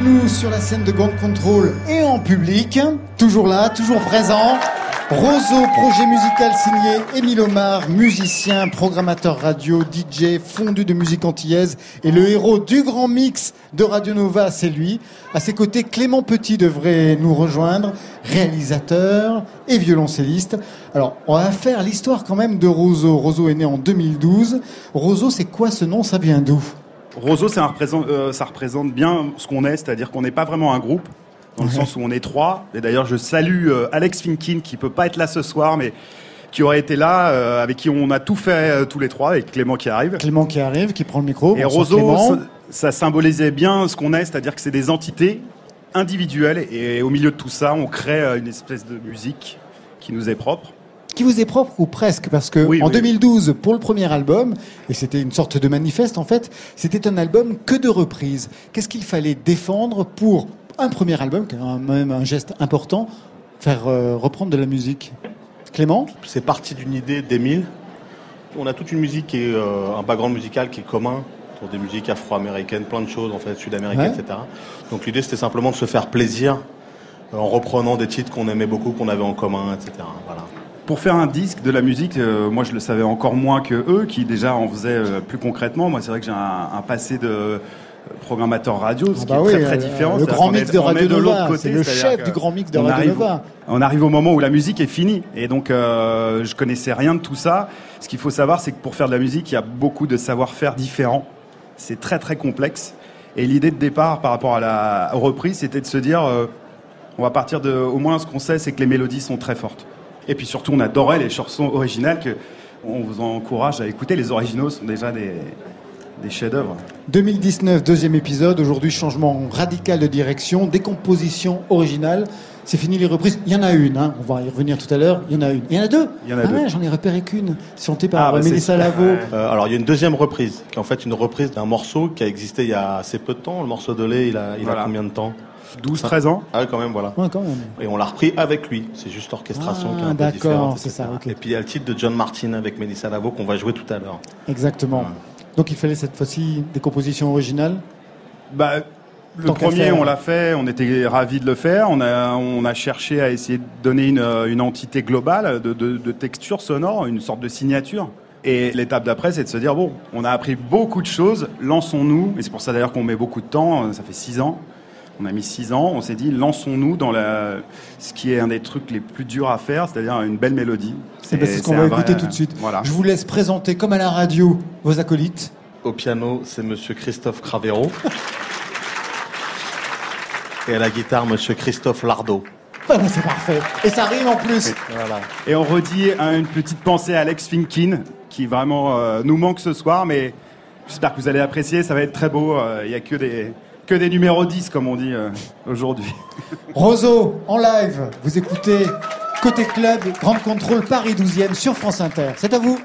Nous sur la scène de Grand Control et en public, toujours là, toujours présent. Roseau, projet musical signé Émile Omar, musicien, programmateur radio, DJ, fondu de musique antillaise et le héros du grand mix de Radio Nova, c'est lui. À ses côtés, Clément Petit devrait nous rejoindre, réalisateur et violoncelliste. Alors, on va faire l'histoire quand même de Roseau. Roseau est né en 2012. Roseau, c'est quoi ce nom? Ça vient d'où? Roseau, ça représente, euh, ça représente bien ce qu'on est, c'est-à-dire qu'on n'est pas vraiment un groupe, dans le Ouais. sens où on est trois. Et d'ailleurs, je salue euh, Alex Finkin, qui peut pas être là ce soir, mais qui aurait été là, euh, avec qui on a tout fait tous les trois, avec Clément qui arrive. Clément qui arrive, qui prend le micro. Et Roseau, ça, ça symbolisait bien ce qu'on est, c'est-à-dire que c'est des entités individuelles, et au milieu de tout ça, on crée une espèce de musique qui nous est propre. Qui vous est propre ou presque parce que Oui, en oui. 2012 pour le premier album et c'était une sorte de manifeste en fait c'était un album que de reprises qu'est-ce qu'il fallait défendre pour un premier album qui est quand même un geste important faire euh, reprendre de la musique? Clément? C'est parti d'une idée d'Émile. On a toute une musique qui est euh, un background musical qui est commun pour des musiques afro-américaines, plein de choses en fait, sud-américaines, Ouais. etc. Donc l'idée c'était simplement de se faire plaisir euh, en reprenant des titres qu'on aimait beaucoup, qu'on avait en commun, etc. Voilà. Pour faire un disque de la musique, euh, moi je le savais encore moins que eux, qui déjà en faisaient euh, plus concrètement. Moi c'est vrai que j'ai un, un passé de euh, programmateur radio, ce Ah qui bah est oui, très très différent. le grand mix de Radio de l'autre côté, le chef du grand mix de Radio arrive- Nova. On arrive au moment où la musique est finie, et donc euh, je connaissais rien de tout ça. Ce qu'il faut savoir, c'est que pour faire de la musique, il y a beaucoup de savoir-faire différents. C'est très très complexe. Et l'idée de départ par rapport à la reprise, c'était de se dire, euh, on va partir de, au moins ce qu'on sait, c'est que les mélodies sont très fortes. Et puis surtout, on adorait les chansons originales que on vous encourage à écouter. Les originaux sont déjà des, des chefs-d'œuvre. 2019 deuxième épisode aujourd'hui changement radical de direction décomposition originale c'est fini les reprises il y en a une hein. on va y revenir tout à l'heure il y en a une il y en a deux Il y en a ah deux. ouais, j'en ai repéré qu'une chantée par Ah, bah, Mélissa Lavo Euh, alors il y a une deuxième reprise, qui est en fait une reprise d'un morceau qui a existé il y a assez peu de temps. Le morceau de lait, il a, il Voilà. a combien de temps? 12, 13 ans Ah quand même, voilà. Ouais, quand même. Et on l'a repris avec lui. C'est juste l'orchestration Ah, qui est un peu d'accord, différente. c'est ça. Et puis il y a le titre de John Martin avec Melissa Lavo qu'on va jouer tout à l'heure. Exactement. Donc il fallait cette fois-ci des compositions originales. Bah, le Tant premier, on l'a fait, on était ravis de le faire. On a, on a cherché à essayer de donner une, une entité globale de, de, de texture sonore, une sorte de signature. Et l'étape d'après, c'est de se dire bon, on a appris beaucoup de choses, lançons-nous. Et c'est pour ça d'ailleurs qu'on met beaucoup de temps. Ça fait six ans. On a mis six ans. On s'est dit lançons-nous dans la, ce qui est un des trucs les plus durs à faire, c'est-à-dire une belle mélodie. C'est ben, c'est ce qu'on c'est va vrai- écouter tout de suite. Voilà. Je vous laisse présenter comme à la radio vos acolytes. Au piano, c'est Monsieur Christophe Cravero. Et à la guitare, Monsieur Christophe Lardo. Ah, ben, c'est parfait. Et ça rime en plus. Voilà. Et on redit un- une petite pensée à Alex Finkin, qui vraiment euh, nous manque ce soir, mais j'espère que vous allez apprécier, ça va être très beau. euh, Il n'y a que des, que des numéros 10, comme on dit euh, aujourd'hui. Roseau, en live, vous écoutez Côté Club, Grande Contrôle Paris 12e sur France Inter. C'est à vous.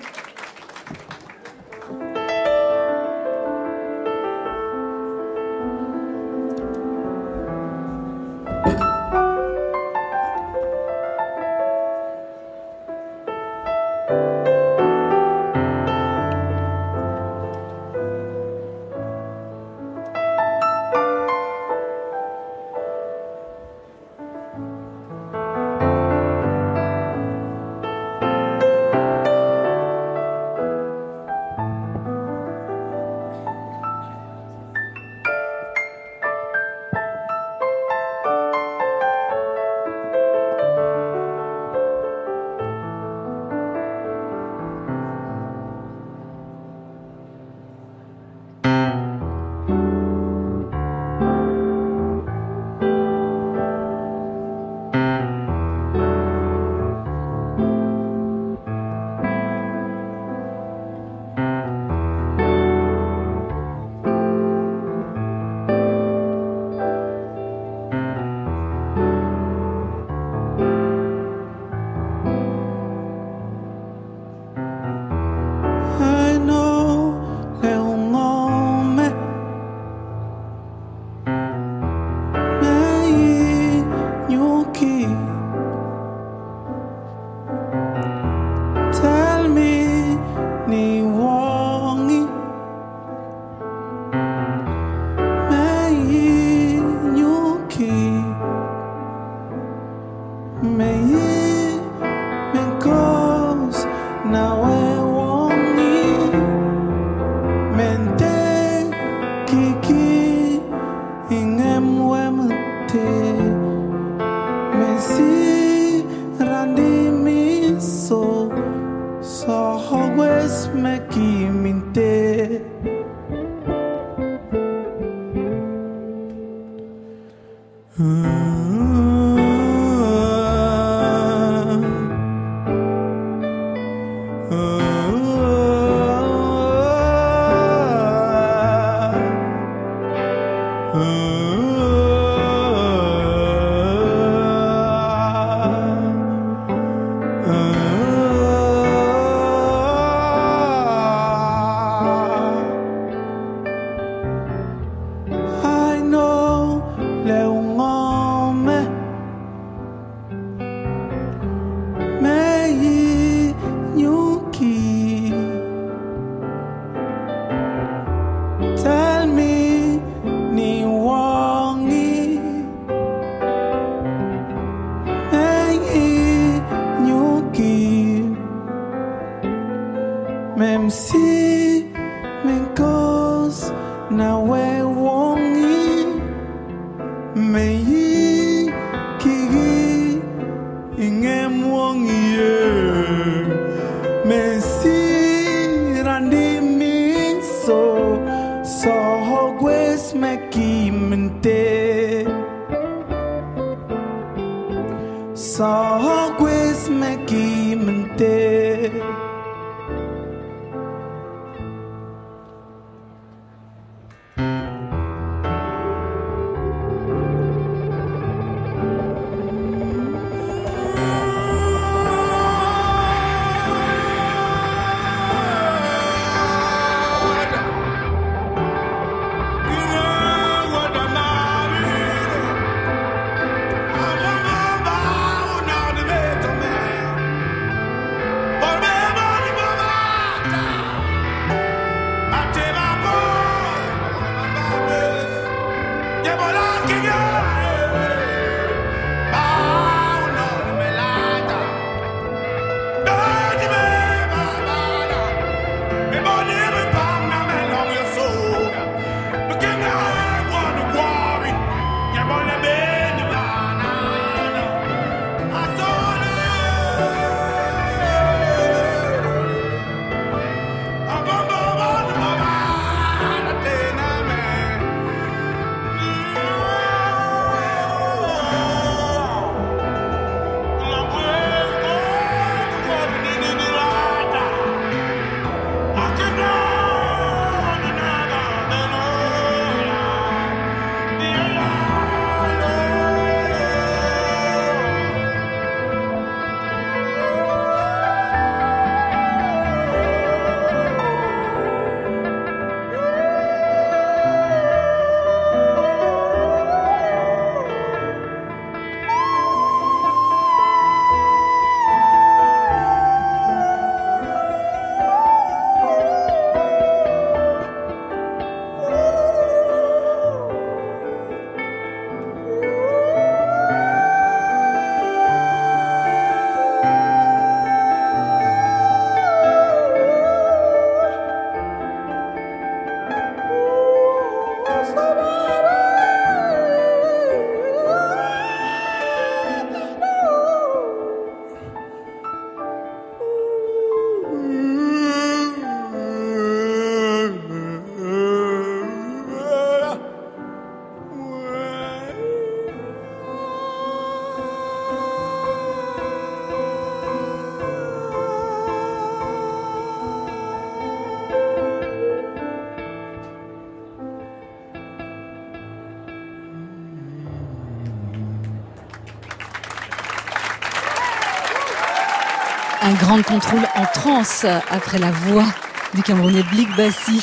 Un grand contrôle en transe après la voix du Camerounais Blik Bassi,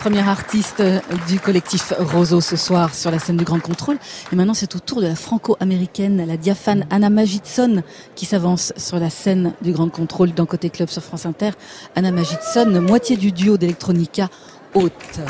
premier artiste du collectif Roseau ce soir sur la scène du Grand Contrôle. Et maintenant, c'est au tour de la franco-américaine, la diaphane Anna Magidson, qui s'avance sur la scène du Grand Contrôle dans Côté Club sur France Inter. Anna Magidson, moitié du duo d'Electronica Haute.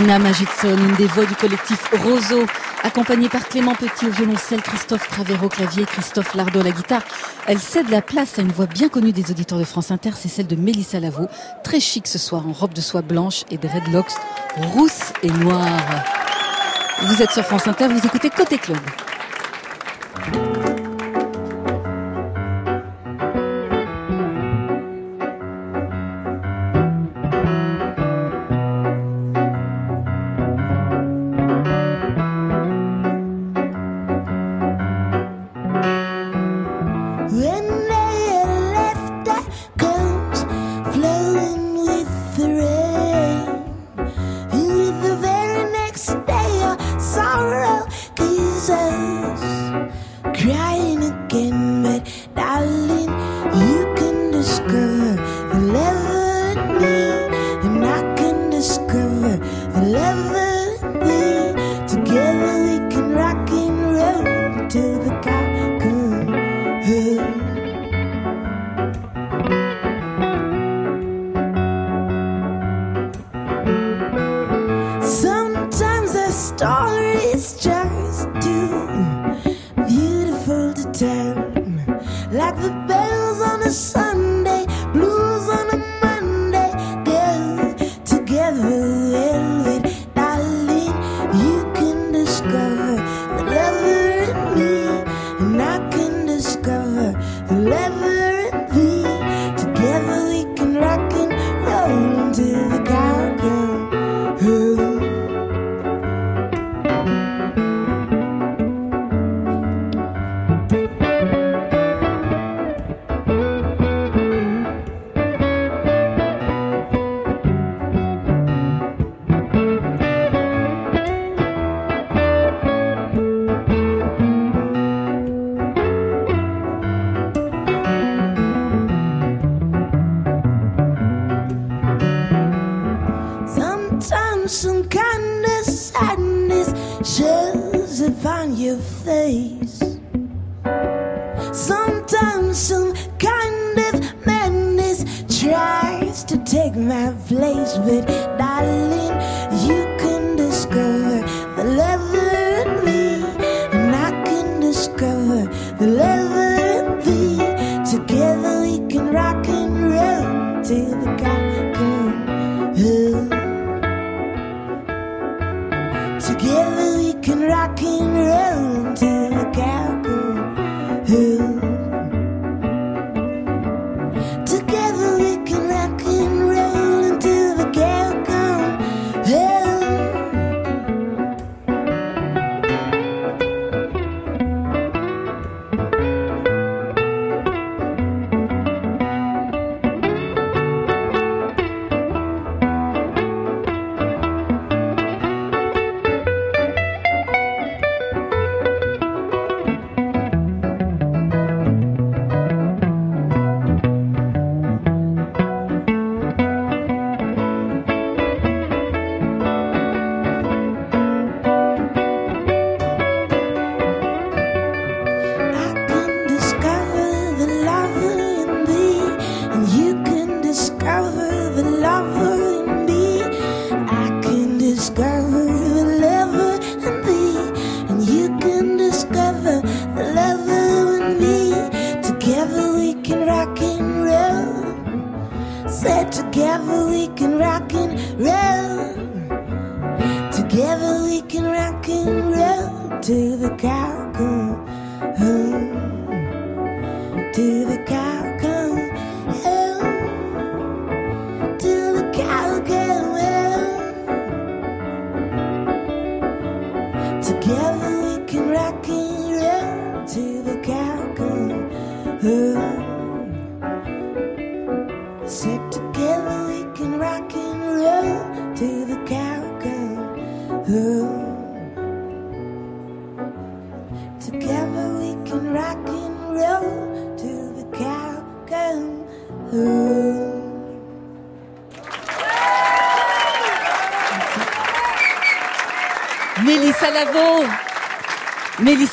Anna Magidson, une des voix du collectif Roseau, accompagnée par Clément Petit au violoncelle, Christophe Cravero au clavier, Christophe Lardot à la guitare. Elle cède la place à une voix bien connue des auditeurs de France Inter, c'est celle de Mélissa Lavaux, très chic ce soir, en robe de soie blanche et de dreadlocks rousses et noires. Vous êtes sur France Inter, vous écoutez Côté Club.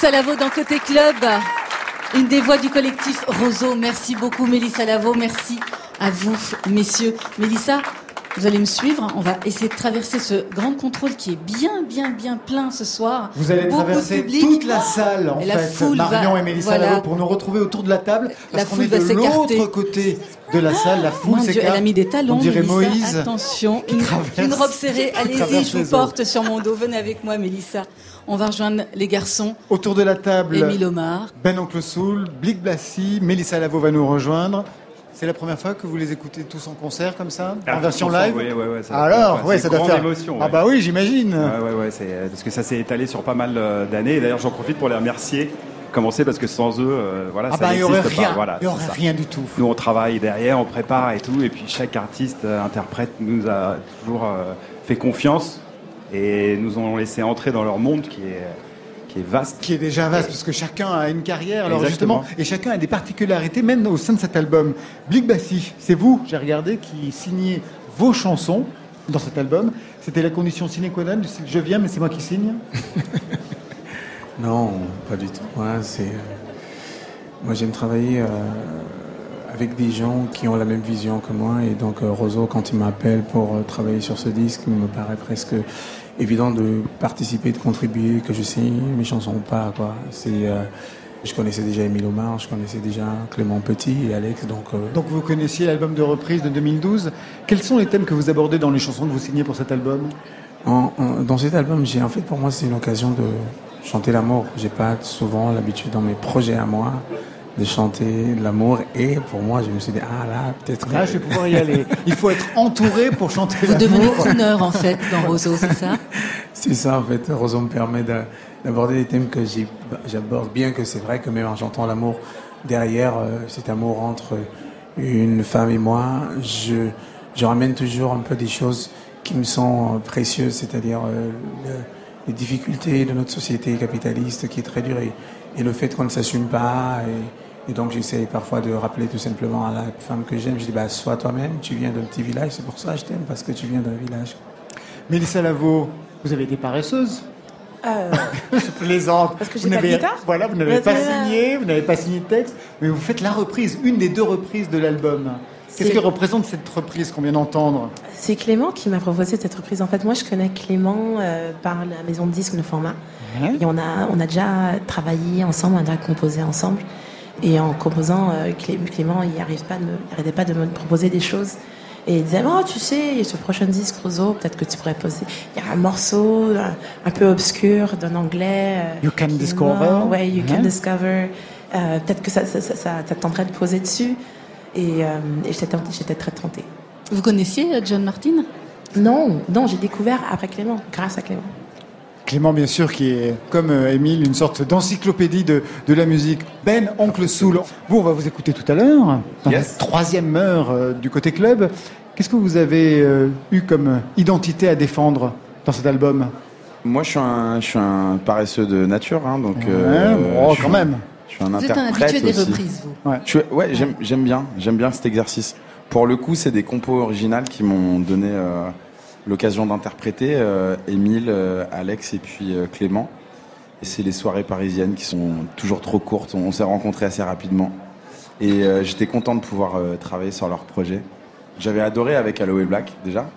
Mélissa Lavo dans Côté Club, une des voix du collectif Roseau. Merci beaucoup Mélissa Lavo, merci à vous messieurs. Mélissa, vous allez me suivre, on va essayer de traverser ce grand contrôle qui est bien bien bien plein ce soir. Vous allez Beaucoup traverser toute la salle, en Et fait, foule Marion va- et Mélissa voilà. Lavo, pour nous retrouver autour de la table. Parce La qu'on foule est de l'autre côté de la salle. La foule Mon Dieu, s'écarte. elle a mis des talons. On dirait Mélissa. Moïse. Attention, une, traverse- une robe serrée. Allez-y, je vous porte sur mon dos. Venez avec moi, Mélissa. On va rejoindre les garçons. Autour de la table, Émile Omar. Ben Oncle Soul, Blick Blassi, Mélissa Lavo va nous rejoindre. C'est la première fois que vous les écoutez tous en concert comme ça, Ah, en version ensemble, live oui, ouais, ouais, ça Alors, ouais, ça doit faire. émotion, Ah bah oui, j'imagine. Ouais, ouais, ouais, c'est parce que ça s'est étalé sur pas mal euh, d'années. Et d'ailleurs, j'en profite pour les remercier. Commencer parce que sans eux, euh, voilà, Ah ça bah, il y aurait n'existe pas. rien. Voilà, Il y aurait rien du tout. Nous, on travaille derrière, on prépare et tout. Et puis chaque artiste, euh, interprète, nous a toujours euh, fait confiance et nous ont laissé entrer dans leur monde qui est qui est vaste. Qui est déjà vaste, parce que chacun a une carrière, alors Exactement. justement, et chacun a des particularités, même au sein de cet album. Blick Bassi, c'est vous, j'ai regardé, qui signez vos chansons dans cet album. C'était la condition sine qua non, du style, je viens, mais c'est moi qui signe. Non, pas du tout. Ouais, c'est, euh, Moi, j'aime travailler euh, avec des gens qui ont la même vision que moi. Et donc, euh, Roseau, quand il m'appelle pour travailler sur ce disque, il me paraît presque évident de participer, de contribuer, que je signe mes chansons ou pas. Quoi. C'est, euh, je connaissais déjà Émile Omar, je connaissais déjà Clément Petit et Alex. Donc, euh, Donc vous connaissiez l'album de reprise de 2012. Quels sont les thèmes que vous abordez dans les chansons que vous signez pour cet album? En- en- dans cet album, j'ai en fait pour moi c'est une occasion de chanter l'amour. J'ai pas souvent l'habitude dans mes projets à moi de chanter l'amour et pour moi je me suis dit ah là peut-être Là, je vais pouvoir y aller. Il faut être entouré pour chanter Vous l'amour. devenez crooner en fait dans Roseau, c'est ça? C'est ça en fait. Roseau me permet de- d'aborder des thèmes que j'ai- j'aborde bien que c'est vrai que même en chantant l'amour derrière euh, cet amour entre une femme et moi, je, je ramène toujours un peu des choses qui me sont euh, précieuses, c'est-à-dire euh, le- les difficultés de notre société capitaliste qui est très dure et, et le fait qu'on ne s'assume pas. Et, et donc j'essaie parfois de rappeler tout simplement à la femme que j'aime, je dis bah, sois toi-même, tu viens d'un petit village, c'est pour ça que je t'aime, parce que tu viens d'un village. Mélissa Lavo, vous avez été paresseuse Euh, Je plaisante. Parce que vous n'avez, voilà, vous n'avez pas signé, vous n'avez pas signé de texte, mais vous faites la reprise, une des deux reprises de l'album. Qu'est-ce que représente cette reprise qu'on vient d'entendre C'est Clément qui m'a proposé cette reprise. En fait, moi, je connais Clément euh, par la maison de disques, le format. Et on a, on a déjà travaillé ensemble, on a déjà composé ensemble. Et en composant, euh, Clé- Clément, il n'arrivait pas, de pas de me proposer des choses. Et il disait, oh, tu sais, il y a ce prochain disque, Roseau, peut-être que tu pourrais poser. Il y a un morceau un, peu obscur d'un anglais. euh, You can discover. Ouais, You can discover. Euh, peut-être que ça, ça, ça, ça, tenterait de poser dessus. Et, euh, et j'étais tentée- j'étais très tentée. Vous connaissiez euh, John Martin? Non, non, j'ai découvert après Clément, grâce à Clément. Clément, bien sûr, qui est, comme euh, Émile, une sorte d'encyclopédie de, de la musique. Ben, Oncle Soul, vous, on va vous écouter tout à l'heure, dans la troisième heure euh, du côté club. Qu'est-ce que vous avez euh, eu comme euh, identité à défendre dans cet album? Moi, je suis un, je suis un paresseux de nature, hein, donc. Ouais, bon, je quand suis- même. Je suis un Vous êtes un interprète des reprises, vous. Ouais, Je suis- ouais, j'aime, bien, j'aime bien cet exercice. Pour le coup, c'est des compos originales qui m'ont donné euh, l'occasion d'interpréter euh, Émile, euh, Alex et puis Clément. Et c'est les soirées parisiennes qui sont toujours trop courtes. On s'est rencontrés assez rapidement. Et j'étais content de pouvoir travailler sur leur projet. J'avais adoré avec Aloe Black déjà.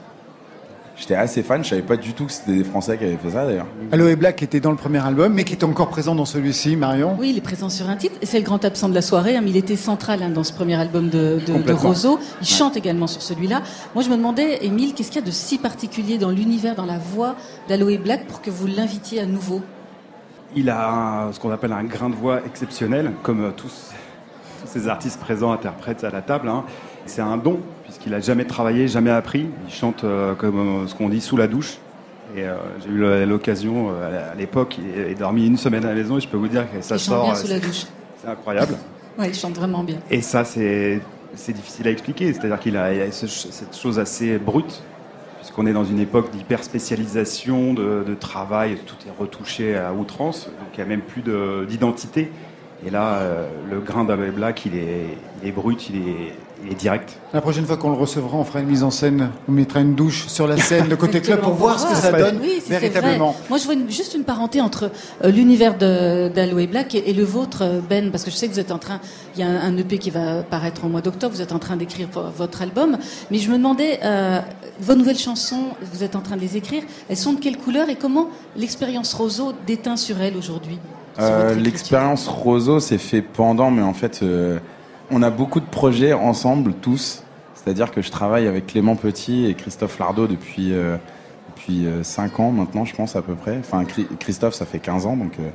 J'étais assez fan, je savais pas du tout que c'était des Français qui avaient fait ça d'ailleurs. Aloe Black était dans le premier album, mais qui était encore présent dans celui-ci, Marion. Oui, il est présent sur un titre. et C'est le grand absent de la soirée, hein, mais il était central hein, dans ce premier album de, de, de Complètement. Roseau. Il Ouais. chante également sur celui-là. Moi, je me demandais, Émile, qu'est-ce qu'il y a de si particulier dans l'univers, dans la voix d'Aloe Black pour que vous l'invitiez à nouveau? Il a un- ce qu'on appelle un grain de voix exceptionnel, comme euh, tous, tous ces artistes présents interprètent à la table. hein. C'est un don, puisqu'il a jamais travaillé, jamais appris. Il chante euh, comme euh, ce qu'on dit sous la douche. Et euh, j'ai eu l'occasion, euh, à l'époque, il est dormi une semaine à la maison et je peux vous dire que ça Il chante sort. bien sous la c'est- douche. C'est incroyable. Oui, il chante vraiment bien. Et ça, c'est c'est difficile à expliquer. C'est-à-dire qu'il a, a ce- cette chose assez brute, puisqu'on est dans une époque d'hyper spécialisation, de, de travail, tout est retouché à outrance, donc il n'y a même plus de- d'identité. Et là, euh, le grain d'Aloe Black, il est, il est brut, il est, il est direct. La prochaine fois qu'on le recevra, on fera une mise en scène. On mettra une douche sur la scène de côté club pour voir ce que ça donne Oui, si véritablement. vrai. Moi, je vois une- juste une parenté entre euh, l'univers d'Aloe Black et, et le vôtre, euh, Ben, parce que je sais que vous êtes en train. Il y a un, un EP qui va paraître au mois d'octobre. Vous êtes en train d'écrire vo- votre album, mais je me demandais euh, vos nouvelles chansons. Vous êtes en train de les écrire. Elles sont de quelle couleur et comment l'expérience Roseau déteint sur elles aujourd'hui Euh, L'expérience Roseau s'est fait pendant, mais en fait, euh, on a beaucoup de projets ensemble, tous. C'est-à-dire que je travaille avec Clément Petit et Christophe Lardot depuis, euh, depuis 5 ans maintenant, je pense, à peu près. Enfin, Christophe, ça fait 15 ans, donc... euh,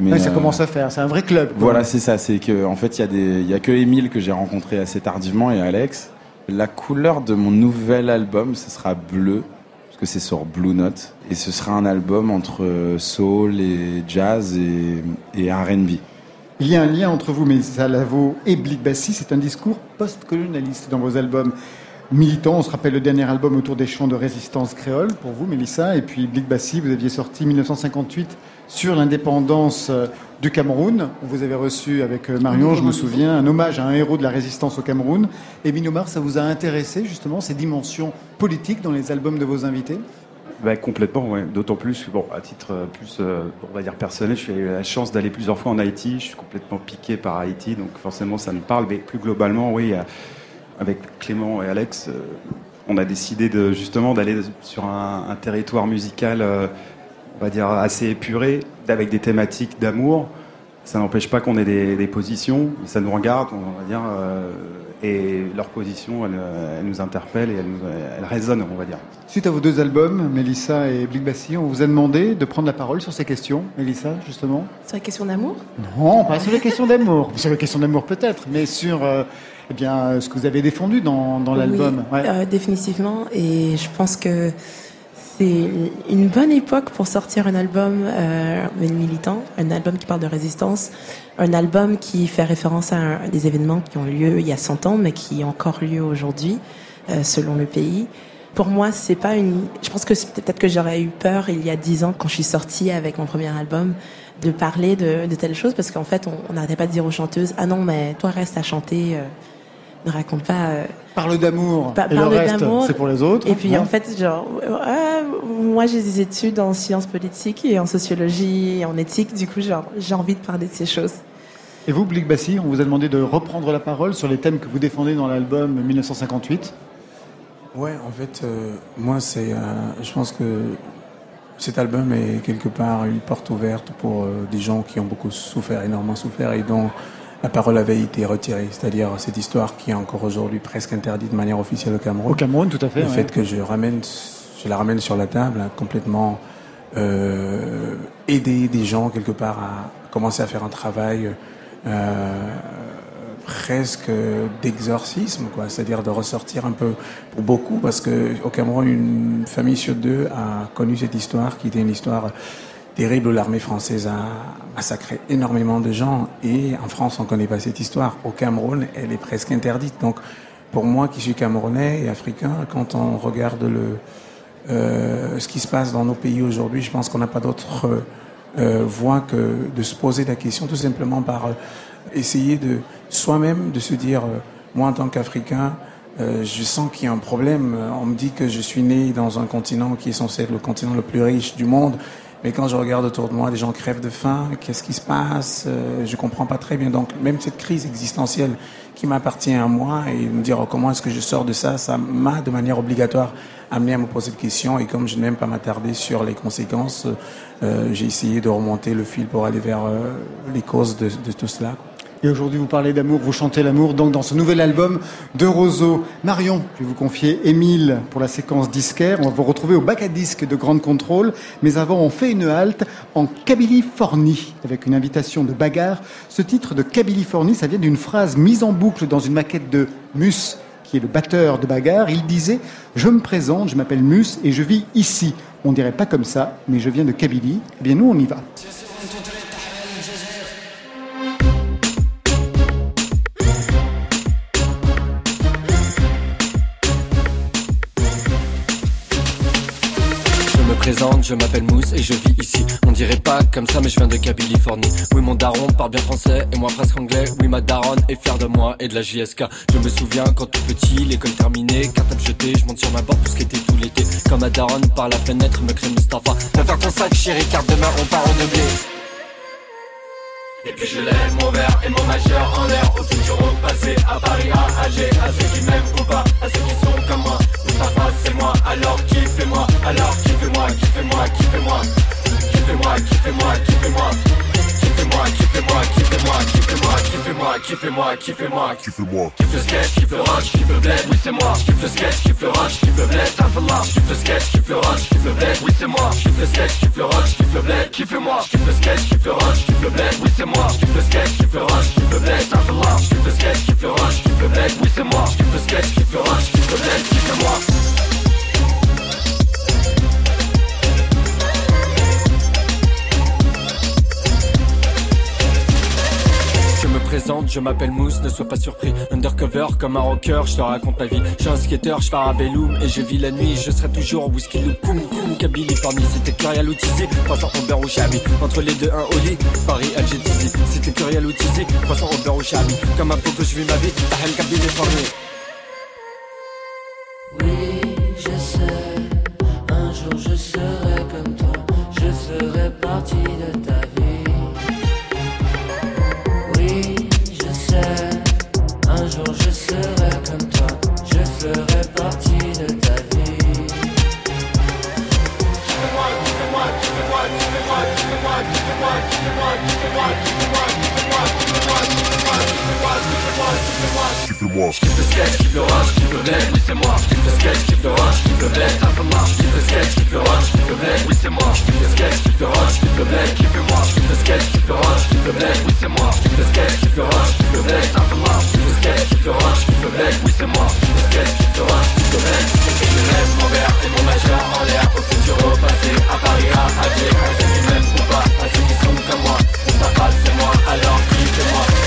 mais, Ouais, ça euh, commence à faire. C'est un vrai club. quoi. Voilà, c'est ça. C'est que en fait, il y a des, y a que Émile que j'ai rencontré assez tardivement et Alex. La couleur de mon nouvel album, ce sera bleu parce que c'est sur Blue Note et ce sera un album entre euh, soul et jazz et, et R&B. Il y a un lien entre vous, Mélissa Lavo et Blick Bassi. C'est un discours post-colonialiste dans vos albums militants. On se rappelle le dernier album autour des chants de résistance créole pour vous, Mélissa. Et puis Blick Bassi, vous aviez sorti 1958 sur l'indépendance euh, du Cameroun. Vous avez reçu avec euh, Marion, je me souviens, un hommage à un héros de la résistance au Cameroun. Et Minomar, ça vous a intéressé justement ces dimensions politiques dans les albums de vos invités? Bah, complètement. D'autant plus, bon, à titre euh, plus, euh, on va dire personnel, j'ai eu la chance d'aller plusieurs fois en Haïti. Je suis complètement piqué par Haïti, donc forcément ça me parle. Mais plus globalement, oui, euh, avec Clément et Alex, on a décidé de justement d'aller sur un, territoire musical, on va dire assez épuré, avec des thématiques d'amour. Ça n'empêche pas qu'on ait des, des positions, ça nous regarde, on va dire, et leur position, elle, euh, elle nous interpelle et elle, nous, elle résonne, on va dire. Suite à vos deux albums, Mélissa et Blick Bassi, on vous a demandé de prendre la parole sur ces questions. Mélissa, justement Sur la question d'amour? Non, pas sur les questions d'amour. Sur les questions d'amour peut-être, mais sur euh, eh bien, ce que vous avez défendu dans, dans l'album. Oui, Ouais. euh, définitivement. Et je pense que c'est une bonne époque pour sortir un album euh, militant, un album qui parle de résistance, un album qui fait référence à des événements qui ont eu lieu il y a 100 ans, mais qui ont encore lieu aujourd'hui, euh, selon le pays. Pour moi, c'est pas une. Je pense que peut-être que j'aurais eu peur il y a 10 ans quand je suis sortie avec mon premier album de parler de, de telles choses parce qu'en fait, on on n'arrêtait pas de dire aux chanteuses ah non mais toi reste à chanter, euh, ne raconte pas. euh, Parle d'amour. Pa- et le parle reste, d'amour. c'est pour les autres. Et puis Ouais. en fait, genre, euh, moi j'ai des études en sciences politiques et en sociologie et en éthique. Du coup, genre, j'ai envie de parler de ces choses. Et vous, Blick Bassi, on vous a demandé de reprendre la parole sur les thèmes que vous défendez dans l'album 1958. Ouais, en fait, euh, moi, c'est, euh, je pense que cet album est quelque part une porte ouverte pour euh, des gens qui ont beaucoup souffert, énormément souffert, et dont la parole avait été retirée. C'est-à-dire cette histoire qui est encore aujourd'hui presque interdite de manière officielle au Cameroun. Au Cameroun, tout à fait. Le ouais. fait que je ramène, je la ramène sur la table, complètement euh, aider des gens quelque part à commencer à faire un travail euh, presque d'exorcisme, quoi. C'est-à-dire de ressortir un peu pour beaucoup, parce que au Cameroun, une famille sur deux a connu cette histoire, qui était une histoire terrible où l'armée française a massacré énormément de gens. Et en France, on connaît pas cette histoire. Au Cameroun, elle est presque interdite. Donc, pour moi, qui suis camerounais et africain, quand on regarde le euh, ce qui se passe dans nos pays aujourd'hui, je pense qu'on n'a pas d'autre euh, voie que de se poser la question, tout simplement par euh, essayer de soi-même de se dire, euh, moi en tant qu'Africain, euh, je sens qu'il y a un problème. On me dit que je suis né dans un continent qui est censé être le continent le plus riche du monde. Mais quand je regarde autour de moi, des gens crèvent de faim. Qu'est-ce qui se passe euh, Je comprends pas très bien. Donc même cette crise existentielle qui m'appartient à moi et me dire oh, comment est-ce que je sors de ça, ça m'a de manière obligatoire amené à me poser des questions. Et comme je n'aime pas m'attarder sur les conséquences, euh, j'ai essayé de remonter le fil pour aller vers euh, les causes de, de tout cela. Et aujourd'hui, vous parlez d'amour, vous chantez l'amour, donc dans ce nouvel album de Roseau. Marion, je vais vous confier Émile pour la séquence disquaire. On va vous retrouver au bac à disques de Grande Contrôle. Mais avant, on fait une halte en Kabylie-Fornie avec une invitation de bagarre. Ce titre de Kabylie-Fornie, ça vient d'une phrase mise en boucle dans une maquette de Mus, qui est le batteur de bagarre. Il disait Je me présente, je m'appelle Mus et je vis ici. On dirait pas comme ça, mais je viens de Kabylie. Eh bien, nous, on y va. Je m'appelle Mousse et je vis ici. On dirait pas comme ça, mais je viens de Californie. Oui, mon daron parle bien français et moi presque anglais. Oui, ma daronne est fière de moi et de la JSK. Je me souviens quand tout petit, l'école terminée, carte à jeter, je monte sur ma porte pour skater tout l'été. Quand ma daronne par la fenêtre me crée Mustapha. Viens faire ton sac, chérie, car demain on part en. Et puis je lève mon verre et mon majeur en l'air Au futur, au passé, à Paris, à Alger À ceux qui m'aiment ou pas, à ceux qui sont comme moi, alors kiffez-moi Alors kiffez-moi, kiffez-moi, kiffez-moi. Kiffez-moi, kiffez-moi, kiffez-moi. Kiffez-moi, kiffez-moi, kiffez-moi Kiffez-moi, kiffez-moi, kiffez-moi, kiffez-moi. Kiffez-moi. Kiffe le sketch, kiffe le rush, kiffe le bled, oui c'est moi. Kiffe le sketch, kiffe le rush, kiffe le bled, Astaghfirullah Kiffe le sketch, kiffe le rush, kiffe le bled, oui c'est moi. Kiffe le sketch, kiffe le rush, kiffe le bled, kiffez-moi. Kiffe le sketch, kiffe le rush, kiffe le bled, oui c'est moi. Kiffe le sketch, kiffe le rush, kiffe le bled, Astaghfirullah Kiffe le sketch, kiffe le rush, kiffe le bled, oui c'est moi. Kiffe le sketch, kiffe le rush, kiffe le bled, kiffez-moi je m'appelle Mousse, ne sois pas surpris. Undercover comme un rocker, je te raconte ma vie. Je suis un skater, je pars à Belloum et je vis la nuit. Je serai toujours whisky loop, koum koum, Kabylie, Forni. C'était Curial Outisé, croissant au beurre au chabi. Entre les deux, un lit, Paris, Alger, Tizi. C'était Curial Outisé, croissant au beurre au chabi. Comme un peu que je vis ma vie, Tahem, Kabylie, Forni. Oui, Kiffez-moi, kiffe le sketch, kiffe le rush, kiffe le bled, oui c'est moi. Kiffe le sketch, kiffe le rush, kiffe le bled, peu moi. Kiffe le sketch, kiffe le rush, kiffe oui c'est moi. Kiffe le sketch, kiffe le rush, kiffe le bled, kiffez-moi. Kiffe le sketch, kiffe le rush, kiffe oui c'est moi. Kiffe le sketch, kiffe le rush, kiffe le bled, un peu moi. Kiffe le sketch, kiffe le rush, kiffe le bled, oui c'est moi. Kiffe le sketch, kiffe le rush, kiffe le bled. Je lève mon verre et mon majeur en l'air au futur au passé, à Paris, à Alger, à ceux qui m'aiment ou pas, à ceux qui sont comme moi. Mustafa c'est moi, alors. Et je lève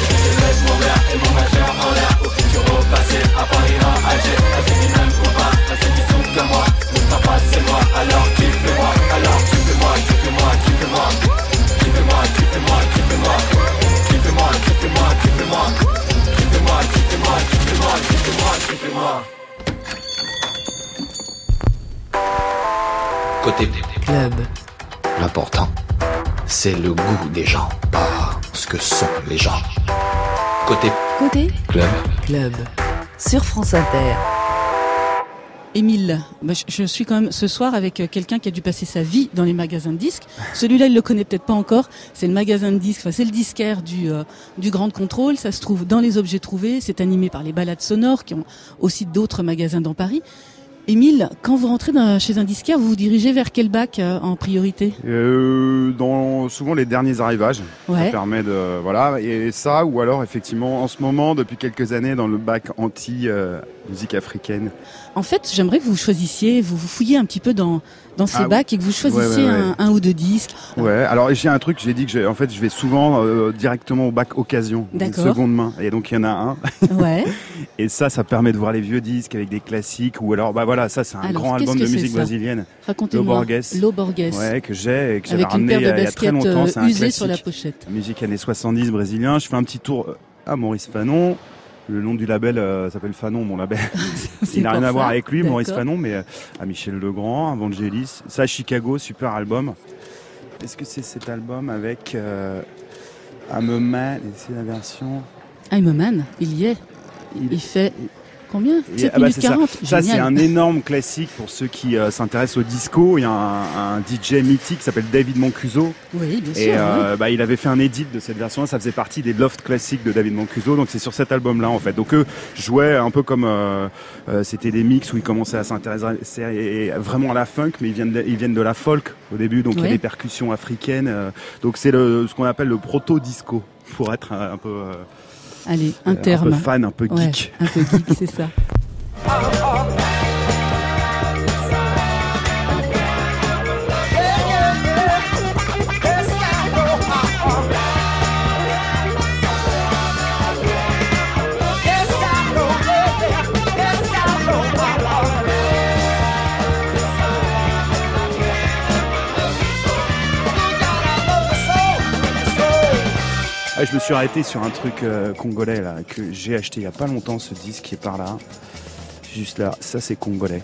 et mon majeur en l'air au futur au passé, à Paris, à Alger, à ceux qui m'aiment ou pas, ceux qui sont comme moi. Mustafa c'est moi, alors kiffez-moi, alors kiffez-moi, kiffez-moi, kiffez-moi. Kiffez-moi, kiffez-moi, kiffez-moi. Kiffez-moi, kiffez-moi, kiffez-moi. Kiffez-moi, kiffez-moi, kiffez-moi, kiffez-moi, kiffez-moi. Côté Club. L'important, c'est le goût des gens, pas ce que sont les gens. Côté Côté club. Club. Sur France Inter. Émile, bah, je, je suis quand même ce soir avec euh, quelqu'un qui a dû passer sa vie dans les magasins de disques. Celui-là, il le connaît peut-être pas encore. C'est le magasin de disques, enfin, c'est le disquaire du, euh, du Grand Contrôle. Ça se trouve dans les objets trouvés. C'est animé par les balades sonores qui ont aussi d'autres magasins dans Paris. Émile, quand vous rentrez dans- chez un disquaire, vous vous dirigez vers quel bac euh, en priorité? Euh, dans souvent les derniers arrivages, Ouais. ça permet de voilà et ça ou alors effectivement en ce moment depuis quelques années dans le bac anti euh, musique africaine. En fait, j'aimerais que vous choisissiez, vous vous fouilliez un petit peu dans, dans ces Ah bacs et que vous choisissiez Ouais, ouais, ouais. Un, un ou deux disques. Ouais, alors j'ai un truc, j'ai dit que en fait je vais souvent euh, directement au bac occasion, D'accord. seconde main et donc il y en a un. Ouais. et ça ça permet de voir les vieux disques avec des classiques ou alors bah voilà, ça c'est un Alors, grand album de musique brésilienne. Racontez-moi. Lo Borges. Ouais, que j'ai et que j'avais une ramené de il y a- il y a très longtemps, euh, c'est un usées sur la pochette. Musique années 70 brésilien. Je fais un petit tour euh, à Maurice Fanon. Le nom du label euh, s'appelle Fanon, mon label. Il n'a rien à voir avec lui, Maurice. Fanon, mais euh, à Michel Legrand, à Vangelis. Ça, Chicago, super album. Est-ce que c'est cet album avec euh, I'm a Man C'est la version. I'm a man, il y est. Il, fait combien Et- 7 ah bah, minutes ça. 40 Ça, c'est un énorme classique pour ceux qui euh, s'intéressent au disco. Il y a un, un DJ mythique qui s'appelle David Mancuso. Oui, bien Et sûr. euh, oui. bah, il avait fait un edit de cette version. Ça faisait partie des loft classiques de David Mancuso. Donc c'est sur cet album-là en fait. Donc eux jouaient un peu comme euh, euh, c'était des mix où ils commençaient à s'intéresser vraiment à la funk, mais ils viennent de, ils viennent de la folk au début. Donc il y a des percussions africaines. euh, donc c'est ce qu'on appelle le proto disco pour être un, un peu euh, Allez, un un terme. peu fan, un peu Ouais, geek. un peu geek, c'est ça. Ah, je me suis arrêté sur un truc euh, congolais là que j'ai acheté il y a pas longtemps. Ce disque qui est par là, juste là. Ça c'est congolais.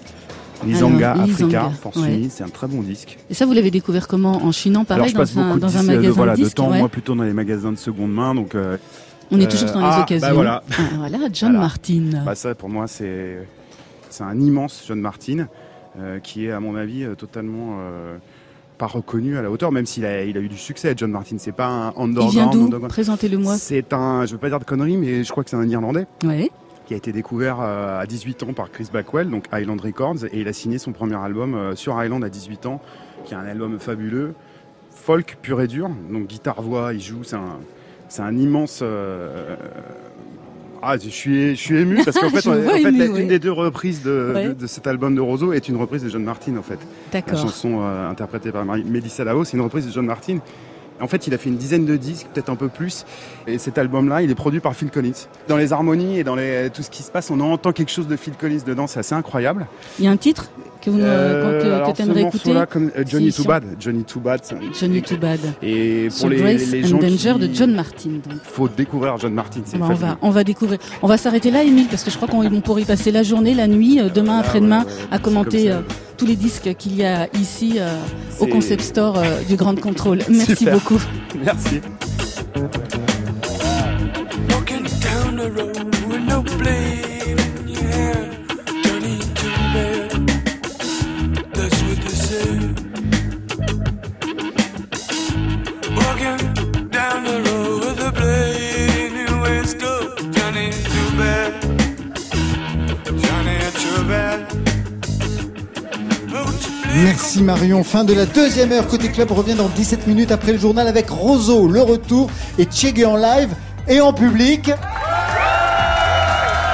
Lisanga Alors, Africa, Force ouais. C'est un très bon disque. Et ça, vous l'avez découvert comment? En chinant, Alors pareil, je passe dans un, de, dans euh, de- magasin voilà, de de disques temps, ouais. moi plutôt dans les magasins de seconde main. Donc euh, On est toujours dans les ah, occasions. bah voilà. Ah, voilà, John Voilà. Martin. Bah ça pour moi c'est c'est un immense John Martin euh, qui est à mon avis totalement pas reconnu à la hauteur, même s'il a, il a eu du succès. John Martin, c'est pas un Il underground. vient d'où underground. Présentez-le-moi. C'est un, je veux pas dire de conneries, mais je crois que c'est un Irlandais. Ouais. Qui a été découvert euh, à 18 ans par Chris Blackwell, donc Island Records, et il a signé son premier album euh, sur Island à 18 ans, qui est un album fabuleux, folk pur et dur, donc guitare-voix, il joue, c'est un, c'est un immense. euh, ah, je suis, je suis ému parce qu'en fait, Je en vois fait, ému, la- oui. une des deux reprises de, Ouais. de, de cet album de Roseau est une reprise de John Martin en fait. D'accord. La chanson euh, interprétée par Melissa Lao, c'est une reprise de John Martin. En fait, il a fait une dizaine de disques, peut-être un peu plus. Et cet album-là, il est produit par Phil Collins. Dans les harmonies et dans les, tout ce qui se passe, on entend quelque chose de Phil Collins dedans. C'est assez incroyable. Il y a un titre? Que vous Euh, que, alors, que tu aimerais écouter morceau-là, comme, euh, Johnny Si, Too Bad. Johnny Too Bad. Johnny Too Bad. Et pour les, Grace les and gens Danger qui... de John Martin. donc. faut découvrir John Martin. Bah, on, va, on va découvrir. On va s'arrêter là, Émile, parce que je crois qu'on on pourrait y passer la journée, la nuit, euh, demain, après-demain, à commenter euh, tous les disques qu'il y a ici euh, au concept store euh, du Grand Contrôle. Merci Super. beaucoup. Merci. Merci Marion. Fin de la deuxième heure. Côté club revient dans 17 minutes après le journal avec Roseau, le retour et Tchégué en live et en public.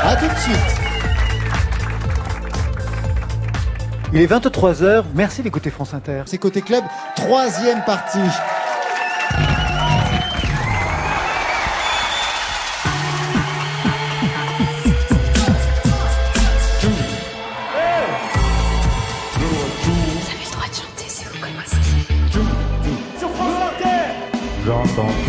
A tout de suite. Il est 23h. Merci d'écouter France Inter. C'est Côté Club, troisième partie. J'entends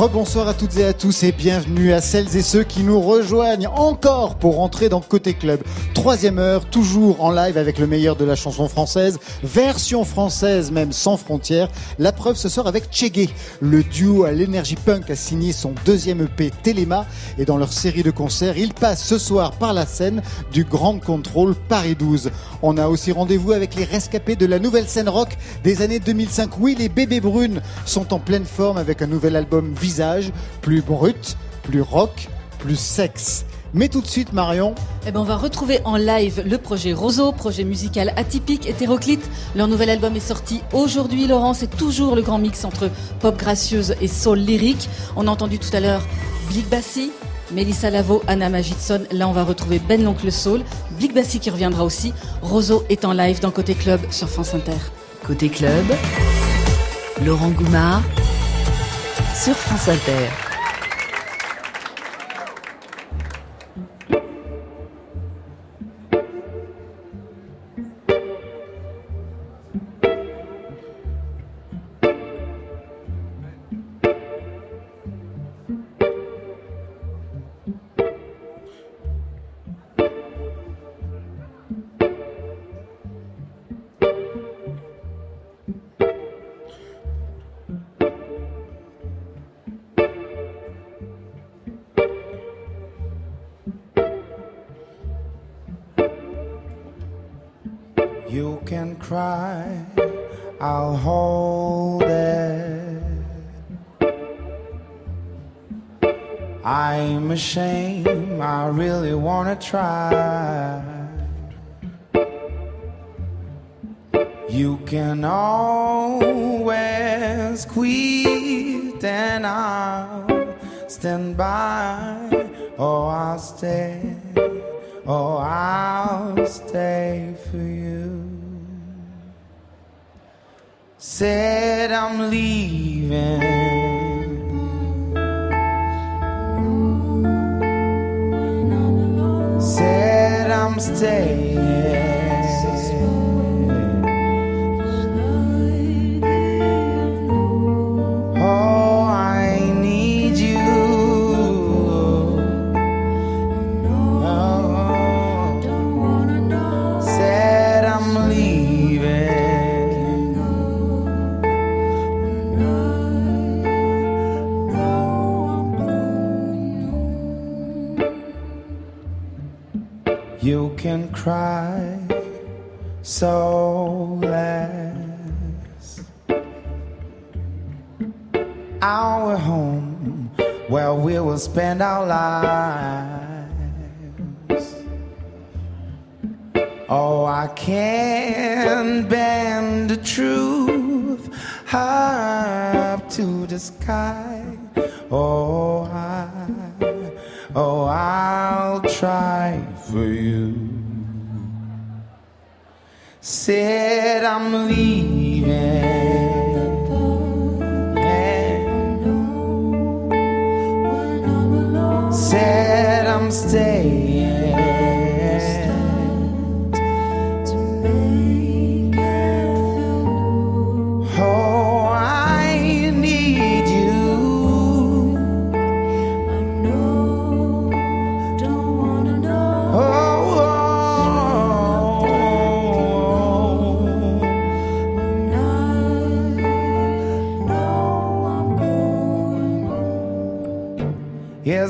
Rebonsoir à toutes et à tous et bienvenue à celles et ceux qui nous rejoignent encore pour entrer dans Côté Club. Troisième heure, toujours en live avec le meilleur de la chanson française, version française même sans frontières. La preuve ce soir avec Tchégué. Le duo à l'énergie punk a signé son deuxième EP Téléma et dans leur série de concerts, ils passent ce soir par la scène du Grand Contrôle Paris 12. On a aussi rendez-vous avec les rescapés de la nouvelle scène rock des années 2005. Oui, les bébés brunes sont en pleine forme avec un nouvel album Visage, plus brut, plus rock, plus sexe. Mais tout de suite, Marion. Eh ben, on va retrouver en live le projet Roseau, projet musical atypique, hétéroclite. Leur nouvel album est sorti aujourd'hui, Laurent. C'est toujours le grand mix entre pop gracieuse et soul lyrique. On a entendu tout à l'heure Blick Bassi, Mélissa Lavo, Anna Magidson. Là, on va retrouver Ben l'Oncle Soul, Blick Bassi qui reviendra aussi. Roseau est en live dans Côté Club sur France Inter. Côté club, Laurent Goumard sur France Inter. By, or oh, I'll stay, Oh, I'll stay for you. Said I'm leaving. Said I'm staying. So less. Our home where we will spend our lives. Oh, I can't bend the truth up to the sky. Oh, I, oh, I'll try for you. Said I'm leaving. Said I'm staying.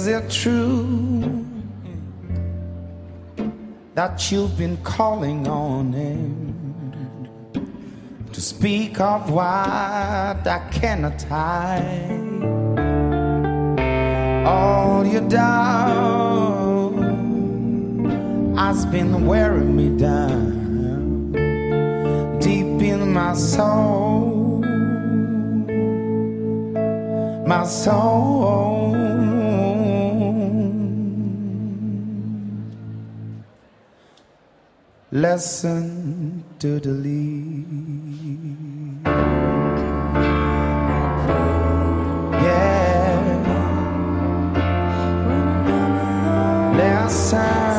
Is it true that you've been calling on him to speak of what I cannot hide? All your doubt has been wearing me down. Deep in my soul, my soul. Lesson to the lead. Yeah. Lesson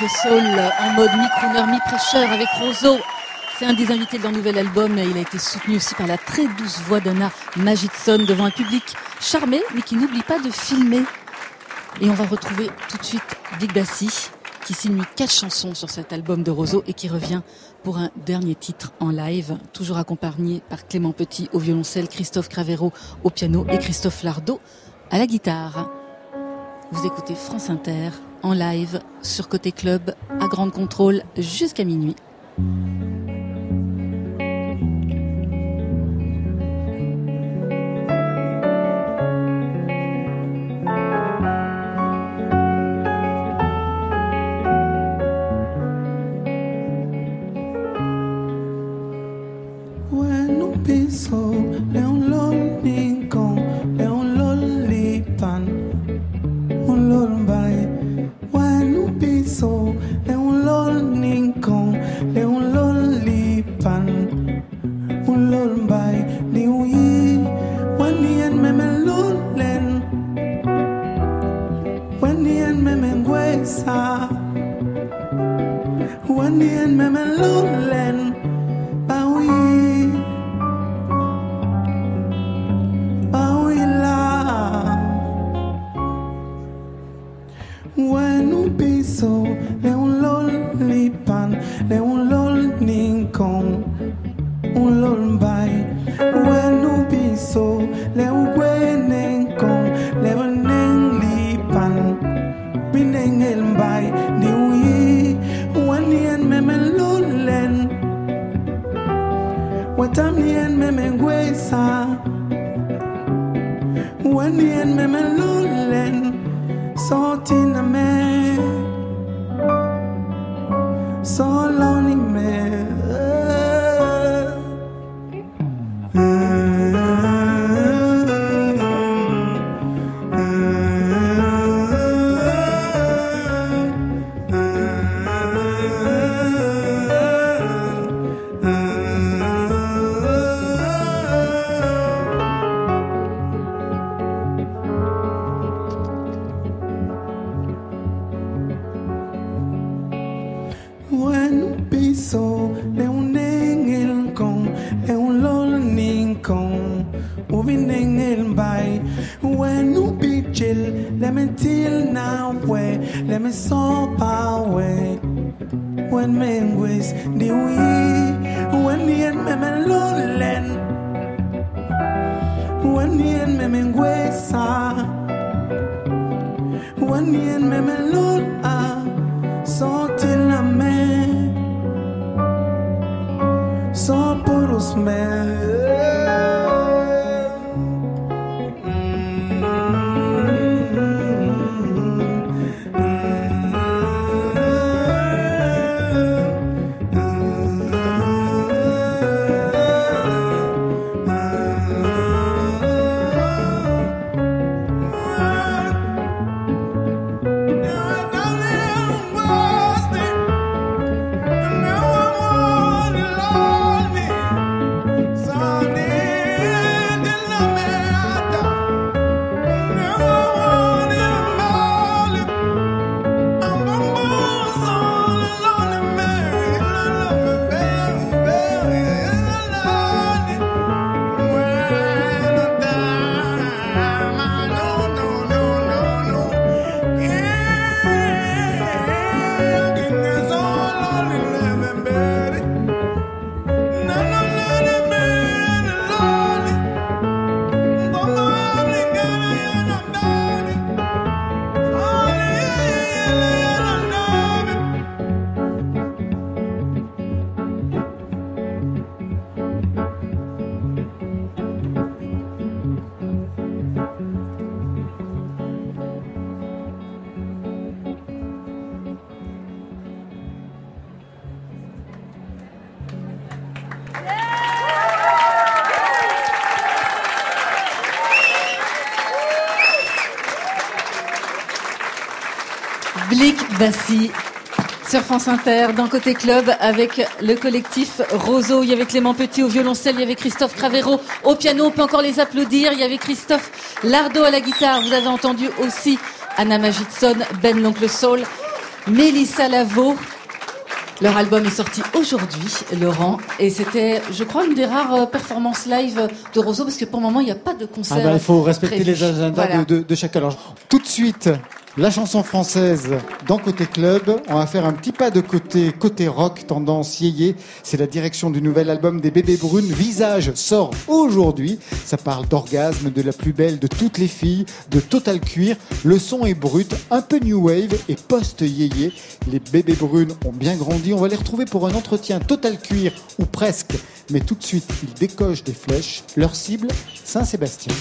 Monte Soul en mode mi-crooner, mi-prêcheur avec Roseau. C'est un des invités de leur nouvel album il a été soutenu aussi par la très douce voix d'Anna Magidson devant un public charmé mais qui n'oublie pas de filmer. Et on va retrouver tout de suite Big Bassi qui signe quatre chansons sur cet album de Roseau et qui revient pour un dernier titre en live, toujours accompagné par Clément Petit au violoncelle, Christophe Cravero au piano et Christophe Lardot à la guitare. Vous écoutez France Inter en live sur Côté Club à Grande Contrôle jusqu'à minuit. Me me gwesa. When the end me me lonely. So till I me. Bassi sur France Inter, dans Côté Club, avec le collectif Roseau. Il y avait Clément Petit au violoncelle, il y avait Christophe Cravero au piano. On peut encore les applaudir. Il y avait Christophe Lardo à la guitare. Vous avez entendu aussi Anna Magidson, Ben l'Oncle Soul, Mélissa Lavo. Leur album est sorti aujourd'hui, Laurent, et c'était, je crois, une des rares euh, performances live de Roseau, parce que pour le moment, il n'y a pas de concert. Ah bah, il faut respecter prévu. les agendas Voilà. de, de, de chacun. Alors, tout de suite, la chanson française dans Côté Club. On va faire un petit pas de côté, côté rock, tendance yéyé. C'est la direction du nouvel album des Bébés Brunes. Visage sort aujourd'hui. Ça parle d'orgasme, de la plus belle de toutes les filles, de Total Cuir. Le son est brut, un peu new wave et post-yéyé. Les Bébés Brunes ont bien grandi. On va les retrouver pour un entretien Total Cuir ou presque. Mais tout de suite, ils décochent des flèches. Leur cible, Saint-Sébastien.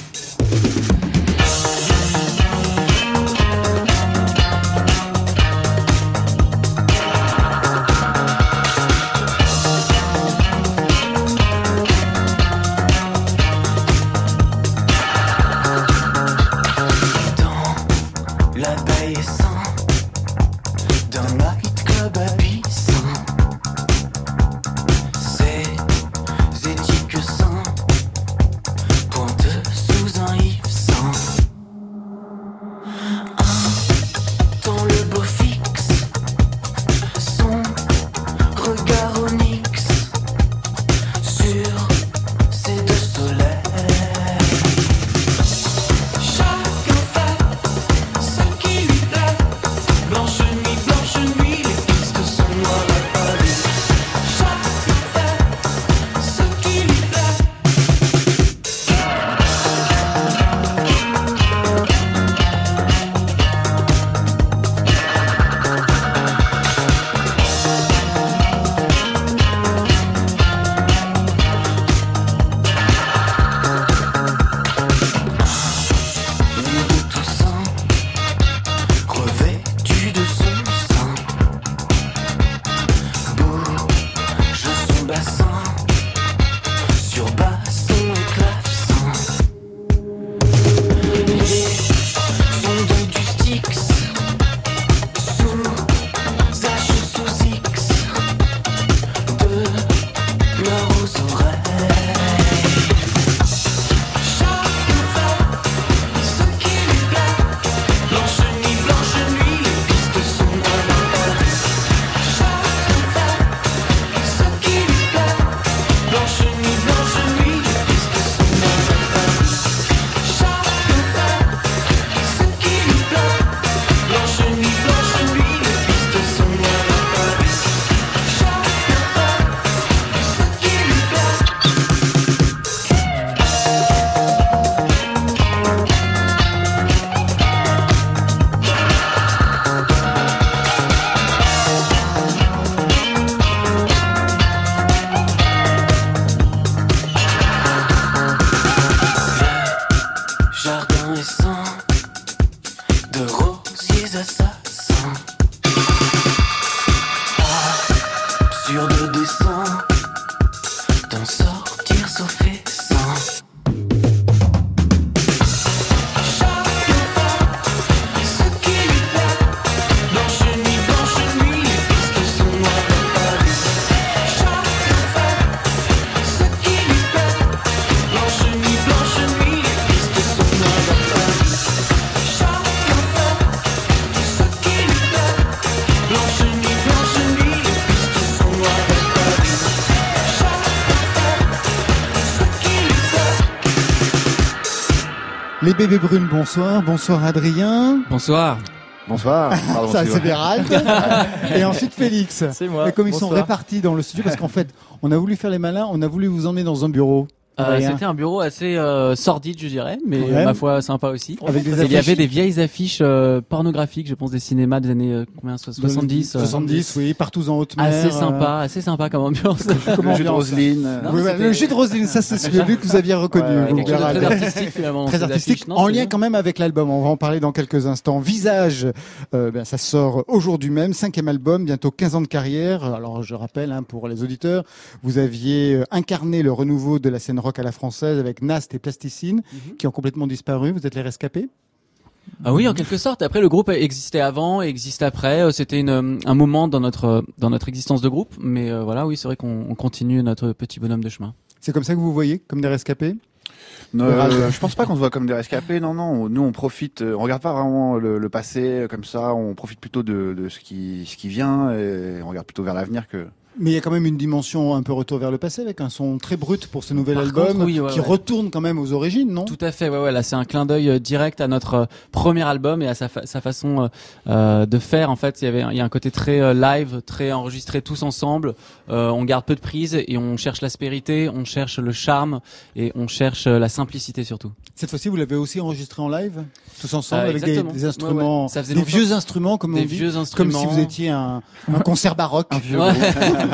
Brunes, bonsoir. Bonsoir Adrien. Bonsoir. Bonsoir. Pardon, Ça, c'est. Bérald. Et ensuite Félix. C'est moi. Et comme ils sont répartis dans le studio, parce qu'en fait, on a voulu faire les malins, on a voulu vous emmener dans un bureau. Euh. C'était un bureau assez euh, sordide, je dirais, mais Ouais. ma foi sympa aussi. Avec des il y avait des vieilles affiches euh, pornographiques, je pense des cinémas des années euh, combien so- 70 euh, 70, oui, partout en haute mer. Assez euh, sympa, assez sympa comme ambiance. Comment ambiance Roselyne. Non, Oui, le jus de Roselyne, ça c'est celui que vous aviez reconnu. Ouais, vous, chose de très artistique, finalement, Très artistique, affiches. Non, en lien quand même avec l'album. On va en parler dans quelques instants. Visage, euh, ben, ça sort aujourd'hui même, cinquième album, bientôt 15 ans de carrière. Alors je rappelle hein, pour les auditeurs, vous aviez incarné le renouveau de la scène rock à la française avec Nast et Plasticine, Mhm. qui ont complètement disparu. Vous êtes les rescapés? Ah oui, en quelque sorte. Après, le groupe existait avant, existe après. Euh, C'était euh, un moment dans notre dans notre existence de groupe, mais euh, voilà, oui, c'est vrai qu'on on continue notre petit bonhomme de chemin. C'est comme ça que vous vous voyez, comme des rescapés? Non, euh, je pense pas qu'on se voit comme des rescapés. Non, non. Nous, on profite. euh, On regarde pas vraiment le, le passé euh, comme ça. On profite plutôt de, de ce qui ce qui vient et on regarde plutôt vers l'avenir que. Mais il y a quand même une dimension un peu retour vers le passé avec un son très brut pour ce nouvel Par album contre, oui, ouais, qui ouais. retourne quand même aux origines, non? Tout à fait, ouais, ouais. Là, c'est un clin d'œil euh, direct à notre euh, premier album et à sa, fa- sa façon euh, de faire. En fait, il y avait, il y a un côté très live, très enregistré tous ensemble. Euh, on garde peu de prises et on cherche l'aspérité, on cherche le charme et on cherche la simplicité surtout. Cette fois-ci, vous l'avez aussi enregistré en live, tous ensemble, Euh, avec des, instruments, ouais. Ça faisait des longtemps- vieux instruments, comme Des on dit, vieux comme instruments. si vous étiez un, un concert baroque.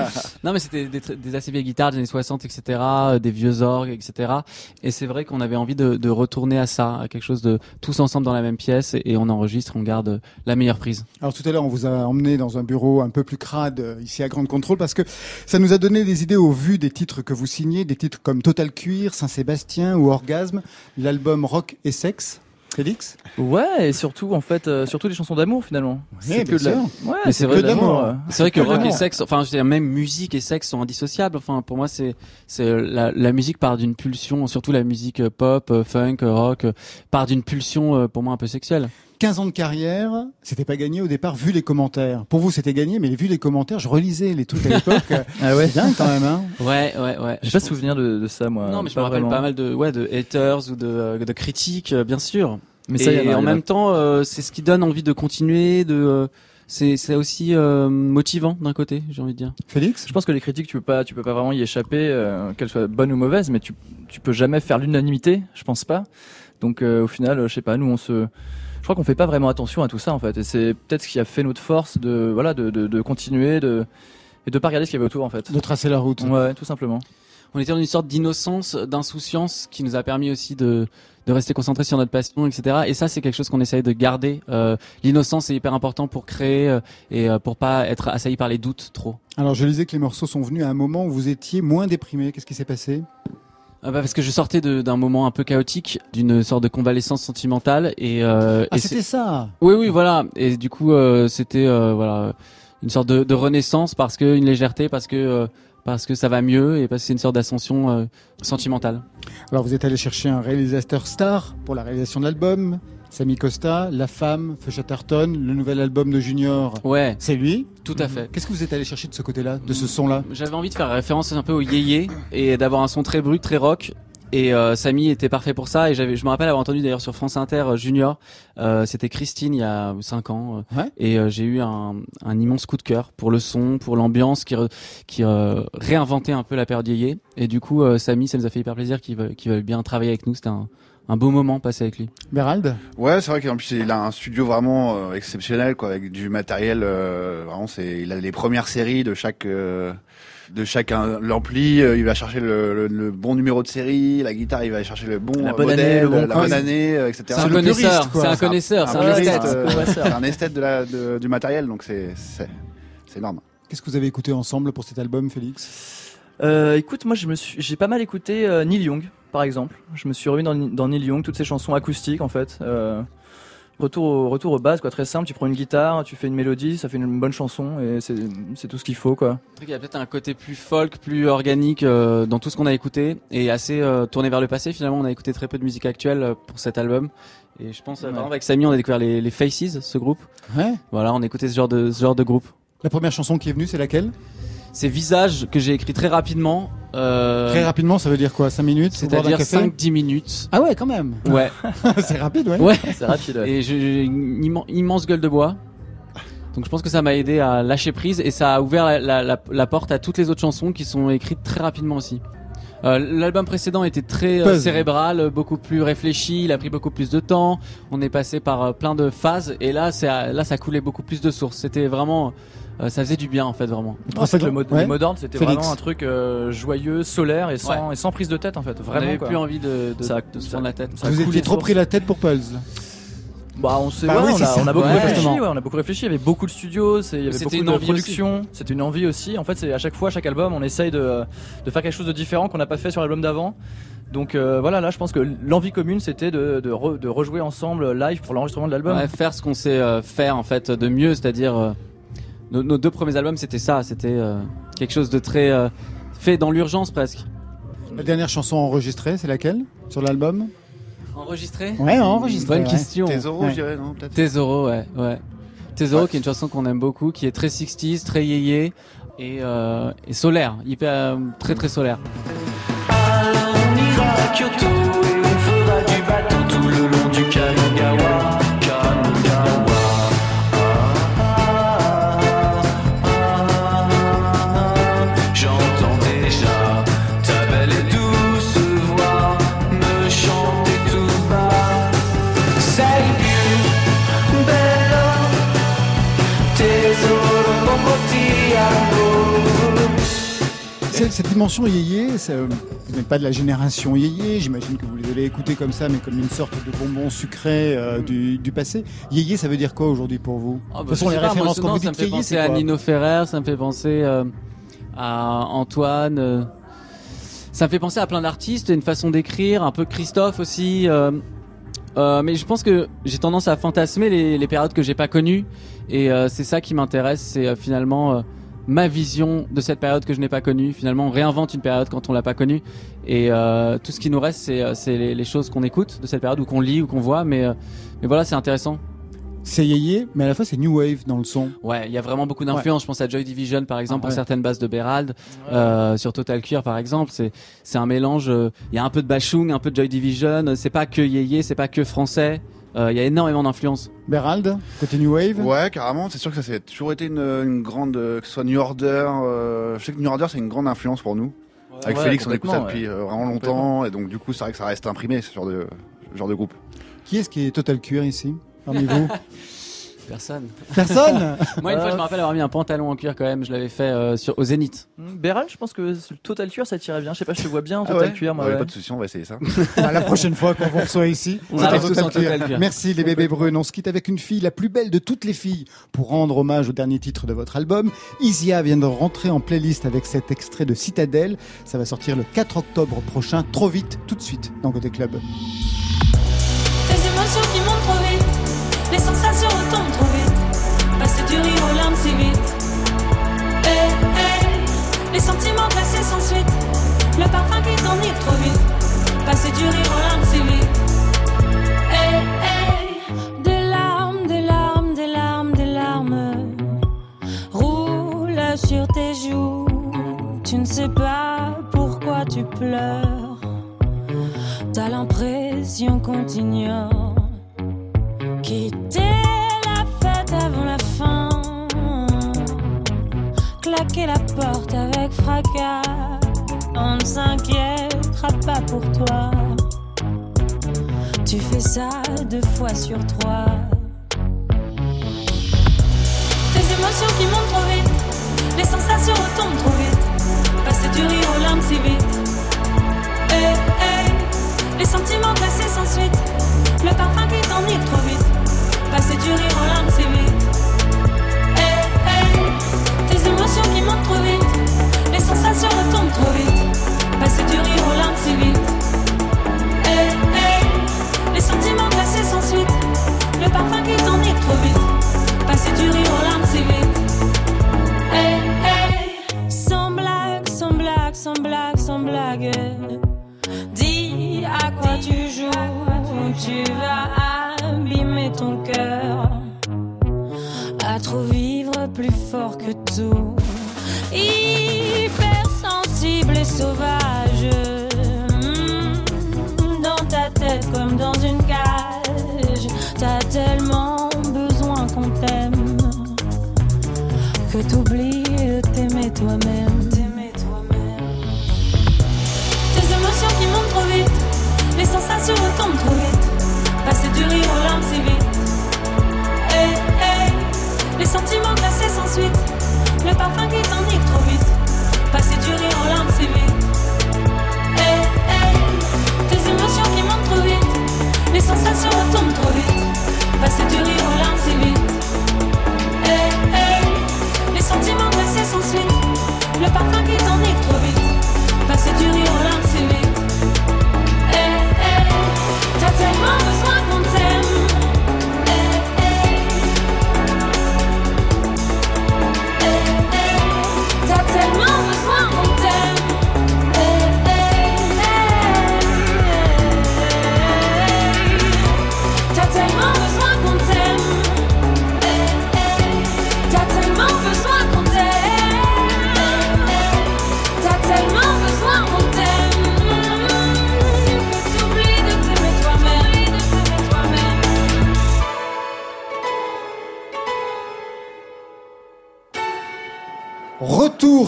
non, mais c'était des, des assez vieilles guitares des années 60, etc., euh, des vieux orgues, etc. Et c'est vrai qu'on avait envie de, de retourner à ça, à quelque chose de tous ensemble dans la même pièce et, on enregistre, on garde la meilleure prise. Alors tout à l'heure, on vous a emmené dans un bureau un peu plus crade euh, ici à Grande Contrôle parce que ça nous a donné des idées au vu des titres que vous signez, des titres comme Total Cuir, Saint-Sébastien ou Orgasme, l'album Rock et Sexe. Félix Ouais, et surtout en fait, euh, surtout des chansons d'amour finalement. bien que de la-. Ouais, c'est vrai, euh. c'est vrai que Que rock et sexe, enfin, je veux dire, même musique et sexe sont indissociables. Enfin, pour moi, c'est, c'est la, la musique part d'une pulsion, surtout la musique euh, pop, euh, funk, euh, rock, part d'une pulsion pour moi un peu sexuelle. 15 ans de carrière, c'était pas gagné au départ vu les commentaires. Pour vous, c'était gagné, mais vu les commentaires, je relisais les trucs à l'époque. Ah ouais. Dingue quand même, hein. Ouais, ouais, ouais. J'ai pas souvenir de, de ça moi. Non, mais je me rappelle vraiment. pas mal de, ouais, de haters ou de, euh, de critiques, euh, bien sûr. Mais ça, et en même temps, euh, c'est ce qui donne envie de continuer, de, euh, c'est, c'est aussi euh, motivant d'un côté, j'ai envie de dire. Félix? Je pense que les critiques, tu peux pas, tu peux pas vraiment y échapper, euh, qu'elles soient bonnes ou mauvaises, mais tu, tu peux jamais faire l'unanimité, je pense pas. Donc euh, au final, euh, je sais pas, nous on se, je crois qu'on fait pas vraiment attention à tout ça en fait, et c'est peut-être ce qui a fait notre force de, voilà, de, de, de continuer, de et de pas regarder ce qu'il y avait autour en fait. De tracer la route. Ouais, tout simplement. On était dans une sorte d'innocence, d'insouciance qui nous a permis aussi de, de rester concentrés sur notre passion, etc. Et ça, c'est quelque chose qu'on essaye de garder. Euh, L'innocence est hyper important pour créer euh, et euh, pour pas être assailli par les doutes trop. Alors je lisais que les morceaux sont venus à un moment où vous étiez moins déprimé. Qu'est-ce qui s'est passé? Ah bah parce que je sortais d'un moment un peu chaotique, d'une sorte de convalescence sentimentale et, euh, Ah, c'était ça Oui, oui, voilà. Et du coup, euh, c'était euh, voilà une sorte de, de renaissance parce que une légèreté, parce que parce que ça va mieux et parce que c'est une sorte d'ascension sentimentale. Alors vous êtes allé chercher un réalisateur star pour la réalisation de l'album, Samy Costa, La Femme, Feu Chatterton, le nouvel album de Junior. Ouais. C'est lui Tout à fait. Qu'est-ce que vous êtes allé chercher de ce côté-là, de ce son-là? J'avais envie de faire référence un peu au yéyé et d'avoir un son très brut, très rock. Et euh, Samy était parfait pour ça. Et j'avais, je me rappelle avoir entendu d'ailleurs sur France Inter euh, Junior. euh, C'était Christine il y a 5 ans. Ouais. Et j'ai eu un, un immense coup de cœur pour le son, pour l'ambiance qui, re- qui réinventait un peu la période yéyé. Et du coup, Samy, ça nous a fait hyper plaisir qu'il veuille, qu'il veuille bien travailler avec nous. C'était un, un beau moment passé avec lui. Bérald Ouais, c'est vrai qu'en plus il a un studio vraiment euh, exceptionnel, quoi, avec du matériel. euh, vraiment, c'est il a les premières séries de chaque euh, de chacun l'ampli. euh, il va chercher le, le- le bon numéro de série, la guitare, il va chercher le bon La bonne modèle, année, le bon la bonne année, etc. C'est un connaisseur, c'est un connaisseur, c'est un puriste, esthète. euh. C'est un esthète de la, de- du matériel, donc c'est c'est c'est énorme. Qu'est-ce que vous avez écouté ensemble pour cet album, Félix? Euh, écoute, moi je me suis, j'ai pas mal écouté euh, Neil Young, par exemple. Je me suis remis dans, dans Neil Young, toutes ces chansons acoustiques en fait. Euh, retour, au, retour aux bases, quoi, très simple. Tu prends une guitare, tu fais une mélodie, ça fait une bonne chanson et c'est, tout ce qu'il faut, quoi. Il y a peut-être un côté plus folk, plus organique euh, dans tout ce qu'on a écouté et assez euh, tourné vers le passé. Finalement, on a écouté très peu de musique actuelle pour cet album. Et je pense, par Ouais. exemple, avec Samy, on a découvert les, les Faces, ce groupe. Ouais. Voilà, on a écouté ce genre de, ce genre de groupe. La première chanson qui est venue, c'est laquelle? C'est visage que j'ai écrit très rapidement. euh, Très rapidement, ça veut dire quoi 5 minutes C'est-à-dire café 5-10 minutes. Ah ouais, quand même. Ouais. c'est rapide, ouais. Ouais. C'est rapide, ouais. Et j'ai une immen- immense gueule de bois. Donc je pense que ça m'a aidé à lâcher prise et ça a ouvert la, la- la- la porte à toutes les autres chansons qui sont écrites très rapidement aussi. Euh, L'album précédent était très euh, cérébral, beaucoup plus réfléchi, il a pris beaucoup plus de temps. On est passé par euh, plein de phases et là, là, ça coulait beaucoup plus de sources. C'était vraiment, euh, ça faisait du bien en fait, vraiment. Non, c'est que le, mode Ouais. c'était Félix. vraiment un truc euh, joyeux, solaire et sans, Ouais. et sans prise de tête en fait. On Vraiment. n'avait quoi. plus envie de, de, Ça- de se prendre la tête. ça a Vous étiez trop pris la tête pour Pulse. Bah on sait, Bah ouais, oui, on, a, on beaucoup Ouais. réfléchi, ouais, on a beaucoup réfléchi. Il y avait beaucoup de studios, il y avait C'était beaucoup une de envie production. C'était une envie aussi. En fait, c'est à chaque fois, chaque album, on essaye de, de faire quelque chose de différent qu'on n'a pas fait sur l'album d'avant. Donc euh, voilà, là, je pense que l'envie commune, c'était de, de, re- de rejouer ensemble live pour l'enregistrement de l'album. Ouais, faire ce qu'on sait euh, faire en fait de mieux, c'est-à-dire euh, nos, nos deux premiers albums, c'était ça, c'était euh, quelque chose de très euh, fait dans l'urgence presque. La dernière chanson enregistrée, c'est laquelle? Sur l'album? Enregistré Ouais, enregistré. Bonne ouais. question. Tesoro, je dirais, non, peut-être Tesoro, ouais, ouais. Tesoro, Ouais. qui est une chanson qu'on aime beaucoup, qui est très 60s, très yéyé et, euh, et solaire, hyper euh, très très solaire. On Cette dimension yéyé, ça, euh, vous n'êtes pas de la génération yéyé, j'imagine que vous les allez écouter comme ça, mais comme une sorte de bonbon sucré euh, du, du passé. Yéyé, ça veut dire quoi aujourd'hui pour vous? Ah, bah, De toute façon, les pas, références, non, vous ça me dites fait yéyé, penser à Nino Ferrer, ça me fait penser euh, à Antoine. euh, ça me fait penser à plein d'artistes, une façon d'écrire, un peu Christophe aussi. euh, euh, mais je pense que j'ai tendance à fantasmer les, les périodes que j'ai pas connues, et euh, c'est ça qui m'intéresse, c'est euh, finalement euh, ma vision de cette période que je n'ai pas connue. Finalement, on réinvente une période quand on l'a pas connue, et euh, tout ce qui nous reste, c'est euh, c'est les, les choses qu'on écoute de cette période ou qu'on lit ou qu'on voit. Mais, euh, mais voilà, c'est intéressant. C'est yéyé, mais à la fois c'est new wave dans le son. Ouais, il y a vraiment beaucoup d'influence. Je pense à Joy Division par exemple Ah, pour ouais. certaines bases de Berald, euh, sur Total Queer par exemple. C'est c'est un mélange. euh, Il y a un peu de Bashung, un peu de Joy Division. C'est pas que yéyé, c'est pas que français. Euh, Il y a énormément d'influence. Berald, côté new wave Ouais, carrément. C'est sûr que ça, a toujours été une, une grande, euh, que ce soit New Order. euh, je sais que New Order, c'est une grande influence pour nous. Avec ouais, Félix, on écoute ça depuis ouais. vraiment longtemps, et donc du coup, c'est vrai que ça reste imprimé ce genre de, genre de groupe. Qui est-ce qui est total cuir ici Parmi vous? Personne. Personne Moi une fois je me rappelle avoir mis un pantalon en cuir quand même. Je l'avais fait euh, sur au Zénith. Hmm, Béral, je pense que le Total Cuir ça tirait bien. Je sais pas, je te vois bien en Ah Total ouais Cuir. moi, Ouais, ouais. Pas de souci, on va essayer ça. Ah, la prochaine fois qu'on vous reçoit ici, On total total cuir. cuir. Merci les bébés brunes. On se quitte avec une fille, la plus belle de toutes les filles, pour rendre hommage au dernier titre de votre album. Isia vient de rentrer en playlist avec cet extrait de Citadelle. Ça va sortir le 4 octobre prochain, trop vite, tout de suite, dans Côté Club. Le parfum qui t'enivre trop vite. Passer du rire aux larmes si vite. Eh, eh, des larmes, des larmes, des larmes, des larmes. Roulent sur tes joues. Tu ne sais pas pourquoi tu pleures. T'as l'impression qu'on t'ignore. Quitter la fête avant la fin. Claquer la porte avec fracas. On ne s'inquiétera pas pour toi. Tu fais ça deux fois sur trois. Tes émotions qui montent trop vite. Les sensations retombent trop vite. Passer du rire aux larmes si vite. Eh, eh, les sentiments glacés sans suite. Le parfum qui t'enivre trop vite. Passer du rire aux larmes si vite. Qui montent trop vite. Les sensations retombent trop vite. Passer du rire aux larmes si vite. Eh, eh, les sentiments glacés sans suite. Le parfum qui t'enivre trop vite. Passer du rire aux larmes si vite. Eh, sans blague, sans blague, sans blague, sans blague. Dis à quoi tu joues, tu vas abîmer ton cœur. À trop vivre plus fort que tout. Hypersensible et sauvage. Hmm, Dans ta tête comme dans une cage, t'as tellement besoin qu'on t'aime que t'oublies de t'aimer toi-même. T'aimer toi-même. Tes émotions qui montent trop vite, les sensations retombent trop vite.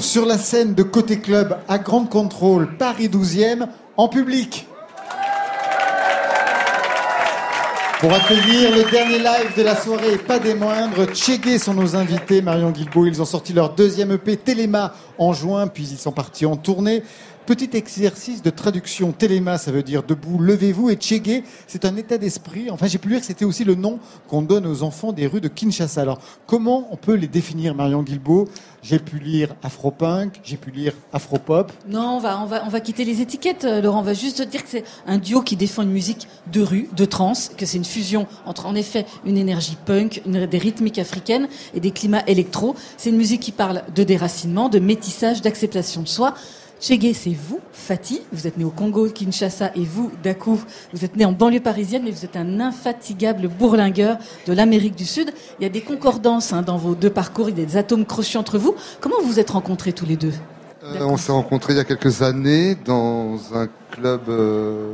Sur la scène de Côté Club à Grande Contrôle, Paris 12e, en public. Pour accueillir le dernier live de la soirée, pas des moindres, Tchégué sont nos invités, Marion Guilbault. Ils ont sorti leur deuxième EP Téléma en juin, puis ils sont partis en tournée. Petit exercice de traduction. Téléma, ça veut dire debout, levez-vous. Et Tchégué, c'est un état d'esprit. Enfin, j'ai pu lire que c'était aussi le nom qu'on donne aux enfants des rues de Kinshasa. Alors, comment on peut les définir, Marion Guilbault? J'ai pu lire afropunk, j'ai pu lire afropop. Non, on va, on va, on va quitter les étiquettes, euh, Laurent. On va juste dire que c'est un duo qui défend une musique de rue, de trance, que c'est une fusion entre, en effet, une énergie punk, des rythmiques africaines et des climats électro. C'est une musique qui parle de déracinement, de métissage, d'acceptation de soi. Chegué, c'est vous, Fatih. Vous êtes né au Congo, Kinshasa, et vous, Dakou, vous êtes né en banlieue parisienne, mais vous êtes un infatigable bourlingueur de l'Amérique du Sud. Il y a des concordances hein, dans vos deux parcours, il y a des atomes crochus entre vous. Comment vous vous êtes rencontrés tous les deux Euh, on s'est rencontrés il y a quelques années dans un club euh,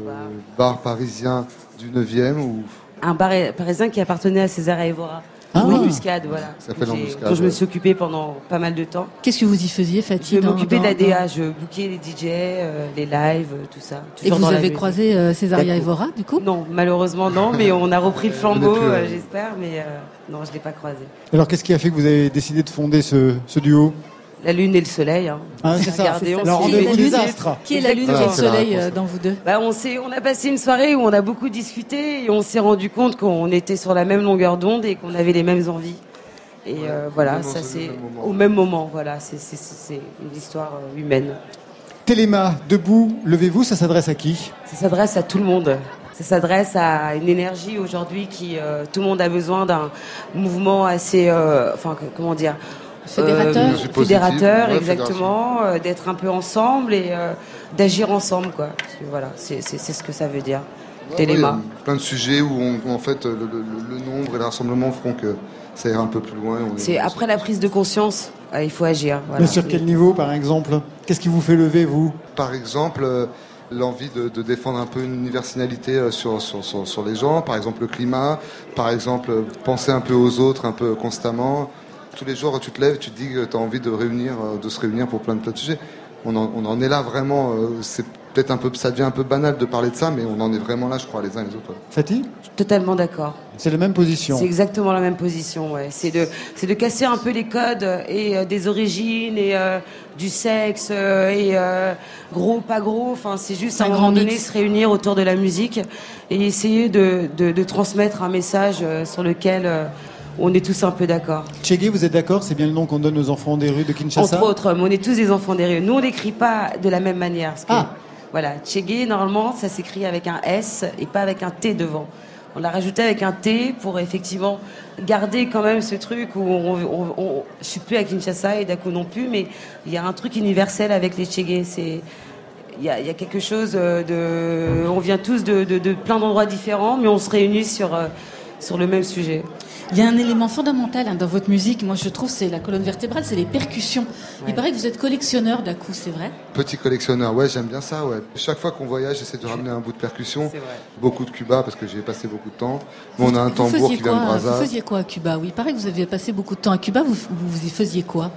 bar parisien du 9e où Un bar parisien qui appartenait à César Evora. Ah. L'embuscade, voilà. Ça s'appelle J'ai- l'embuscade, Dont je me suis occupée pendant pas mal de temps. Qu'est-ce que vous y faisiez, Fatih Je m'occupais de la dans- DA, je bookais les DJ, euh, les lives, euh, tout ça. Et vous avez musique. croisé euh, Césaria. Evora, du coup? Non, malheureusement non, mais on a repris le flambeau, euh, j'espère, mais euh, non, je l'ai pas croisé. Alors, qu'est-ce qui a fait que vous avez décidé de fonder ce, ce duo? La lune et le soleil. Hein. Ah, c'est ça, on. Le des astres. Qui est la lune et le soleil euh, dans vous deux? Bah, on, s'est, on a passé une soirée où on a beaucoup discuté et on s'est rendu compte qu'on était sur la même longueur d'onde et qu'on avait les mêmes envies. Et euh, voilà, ça c'est au même moment. Voilà, c'est, c'est, c'est, c'est une histoire euh, humaine. Téléma, debout, levez-vous, ça s'adresse à qui? Ça s'adresse à tout le monde. Ça s'adresse à une énergie aujourd'hui qui euh, tout le monde a besoin d'un mouvement assez, enfin comment dire, Fédérateur. Euh, fédérateur, ouais, exactement, euh, d'être un peu ensemble et euh, d'agir ensemble, quoi. Voilà, c'est, ce que ça veut dire. Ouais, Téléma. ouais, il y a plein de sujets où, on- où, en fait le, le- le nombre et le rassemblement feront que ça ira un peu plus loin. C'est après la prise de conscience, euh, il faut agir. Voilà. Mais sur quel niveau, par exemple? Qu'est-ce qui vous fait lever, vous? Par exemple, euh, l'envie de, de défendre un peu une universalité euh, sur, sur, sur, sur les gens, par exemple le climat, par exemple penser un peu aux autres un peu constamment. Tous les jours, tu te lèves, tu te dis que tu as envie de, réunir, euh, de se réunir pour plein de, plein de sujets. On en, on en est là vraiment, euh, c'est peut-être un peu, ça devient un peu banal de parler de ça, mais on en est vraiment là, je crois, les uns et les autres. Fatih Totalement d'accord. C'est la même position. C'est exactement la même position, ouais. C'est de, c'est de casser un peu les codes et euh, des origines et euh, du sexe euh, et euh, gros, pas gros. Enfin, c'est juste à un un moment donné se réunir autour de la musique et essayer de, de, de transmettre un message sur lequel euh, on est tous un peu d'accord. Tchégué, vous êtes d'accord? C'est bien le nom qu'on donne aux enfants des rues de Kinshasa? Entre autres, mais on est tous des enfants des rues. Nous, on n'écrit pas de la même manière. Parce que, Ah. Voilà, Tchégué, normalement, ça s'écrit avec un S et pas avec un T devant. On l'a rajouté avec un T pour effectivement garder quand même ce truc où on, on, on- je suis plus à Kinshasa et Dakou non plus, mais il y a un truc universel avec les Tchégués. C'est il y, a, il y a quelque chose euh, de, on vient tous de, de, de plein d'endroits différents, mais on se réunit sur euh, sur le même sujet. Il y a un élément fondamental hein, dans votre musique, moi je trouve, c'est la colonne vertébrale, c'est les percussions. Il paraît que vous êtes collectionneur d'à coup, c'est vrai? Petit collectionneur, ouais, j'aime bien ça, ouais. Chaque fois qu'on voyage, j'essaie de ramener un bout de percussion. Beaucoup de Cuba, parce que j'y ai passé beaucoup de temps. Nous, on a un Vous tambour qui vient de Brazza. Vous faisiez quoi à Cuba? Oui, il paraît que vous aviez passé beaucoup de temps à Cuba, vous, vous y faisiez quoi?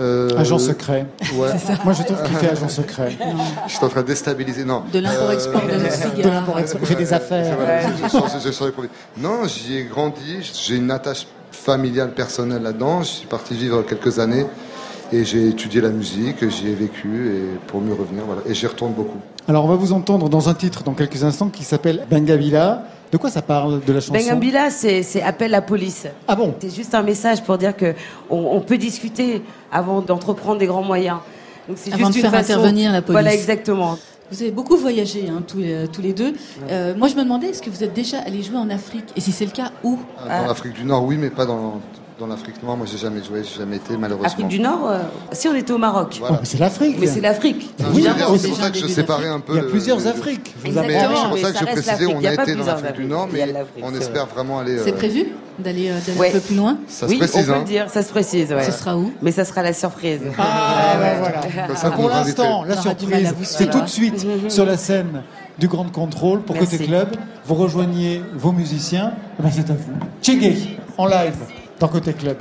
Euh, Agent secret. Ouais. C'est ça. Moi, je trouve qu'il fait agent secret. Je suis en train de déstabiliser. Non. De l'import-export de Euh, cigares. De l'import-export. Il fait des affaires. Je- je je. Non, j'y ai grandi. J'ai une attache familiale, personnelle là-dedans. Je suis parti vivre quelques années et j'ai étudié la musique. J'y ai vécu et pour mieux revenir. Voilà. Et j'y retourne beaucoup. Alors, on va vous entendre dans un titre dans quelques instants qui s'appelle Bengabila. De quoi ça parle de la chanson Bengambila, c'est c'est appel la police. Ah bon C'est juste un message pour dire que on, on peut discuter avant d'entreprendre des grands moyens. Donc c'est juste de une faire façon- intervenir la police. Voilà, exactement. Vous avez beaucoup voyagé, hein, tous, les, tous les deux. Euh, moi, je me demandais, est-ce que vous êtes déjà allé jouer en Afrique? Et si c'est le cas, où? Dans l'Afrique du Nord, oui, mais pas dans, dans l'Afrique noire. Moi, j'ai jamais joué, j'ai jamais été, malheureusement. Afrique du Nord, euh, si on était au Maroc. Voilà. Oh, mais c'est l'Afrique. Mais c'est l'Afrique. Oui, dire, c'est pour ça que je séparais un peu. Il y a plusieurs le- Afriques. Vous Mais avez- c'est pour ça que je précisais, on Il y a a pas été dans l'Afrique du. Nord, mais on espère vraiment aller. C'est euh, prévu d'aller euh, un peu plus loin Ça se oui, précise, on peut hein. le dire, ça se précise. Ouais. Ce sera où Mais ça sera la surprise. Ah, voilà. Vous Pour l'instant, la surprise, c'est tout de suite sur la scène du Grand Contrôle pour Merci. Côté Club. Vous rejoignez vos musiciens. Eh ben, c'est à vous. Tchégué, en live, dans Côté Club.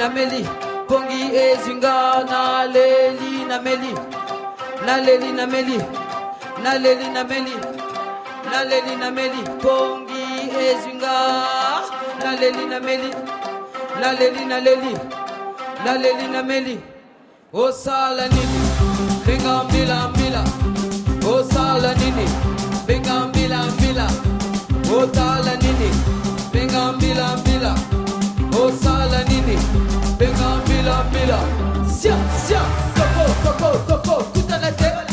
Nameli Pongi Ezinga Naleli Nameli Naleli Nameli Naleli Nameli Naleli Nameli Pongi Ezinga Naleli Nameli Naleli Naleli Naleli Nameli. Osala nini? Binga mbila mbila. Osala nini? Binga mbila mbila. Osala nini? Binga mbila mbila Osala nini? Binga mbila mbila Sia sia. Toko toko toko Kutanete C'est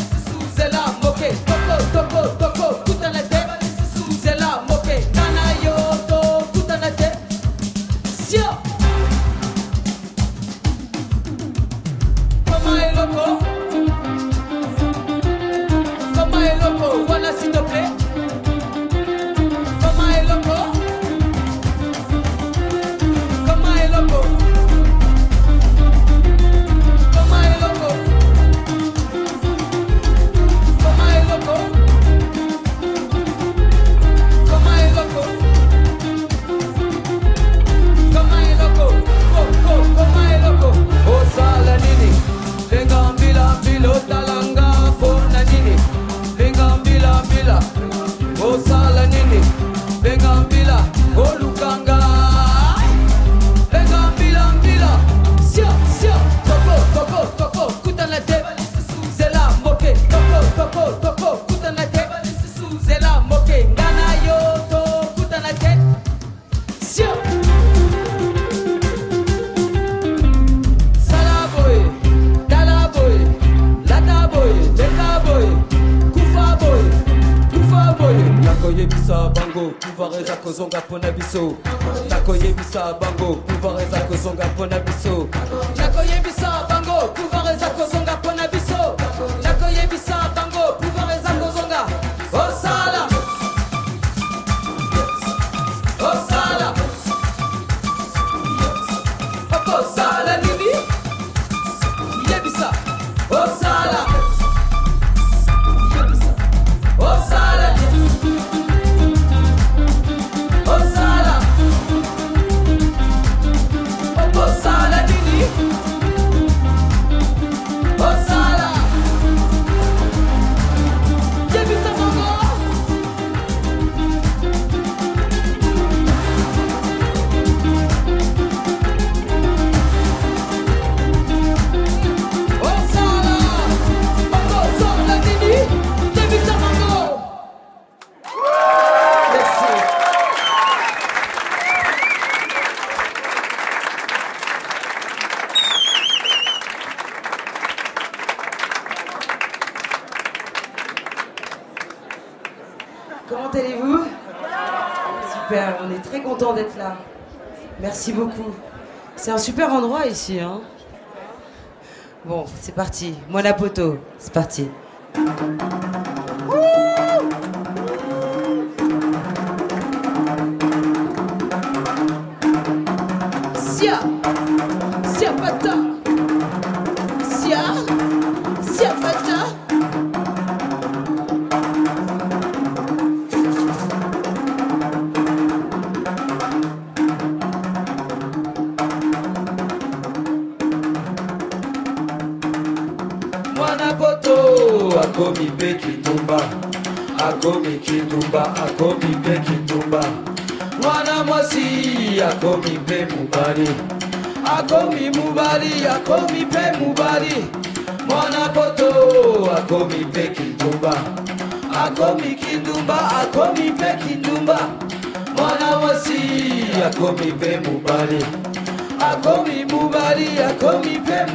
Hein. Bon, c'est parti. Monapoto, c'est parti. akomi mubali akomi pe mubali. Mwana poto akomi pe kindumba. Akomi kindumba akomi pe kindumba. Mwana wasi akomi pe mubali. Akomi mubali akomi pe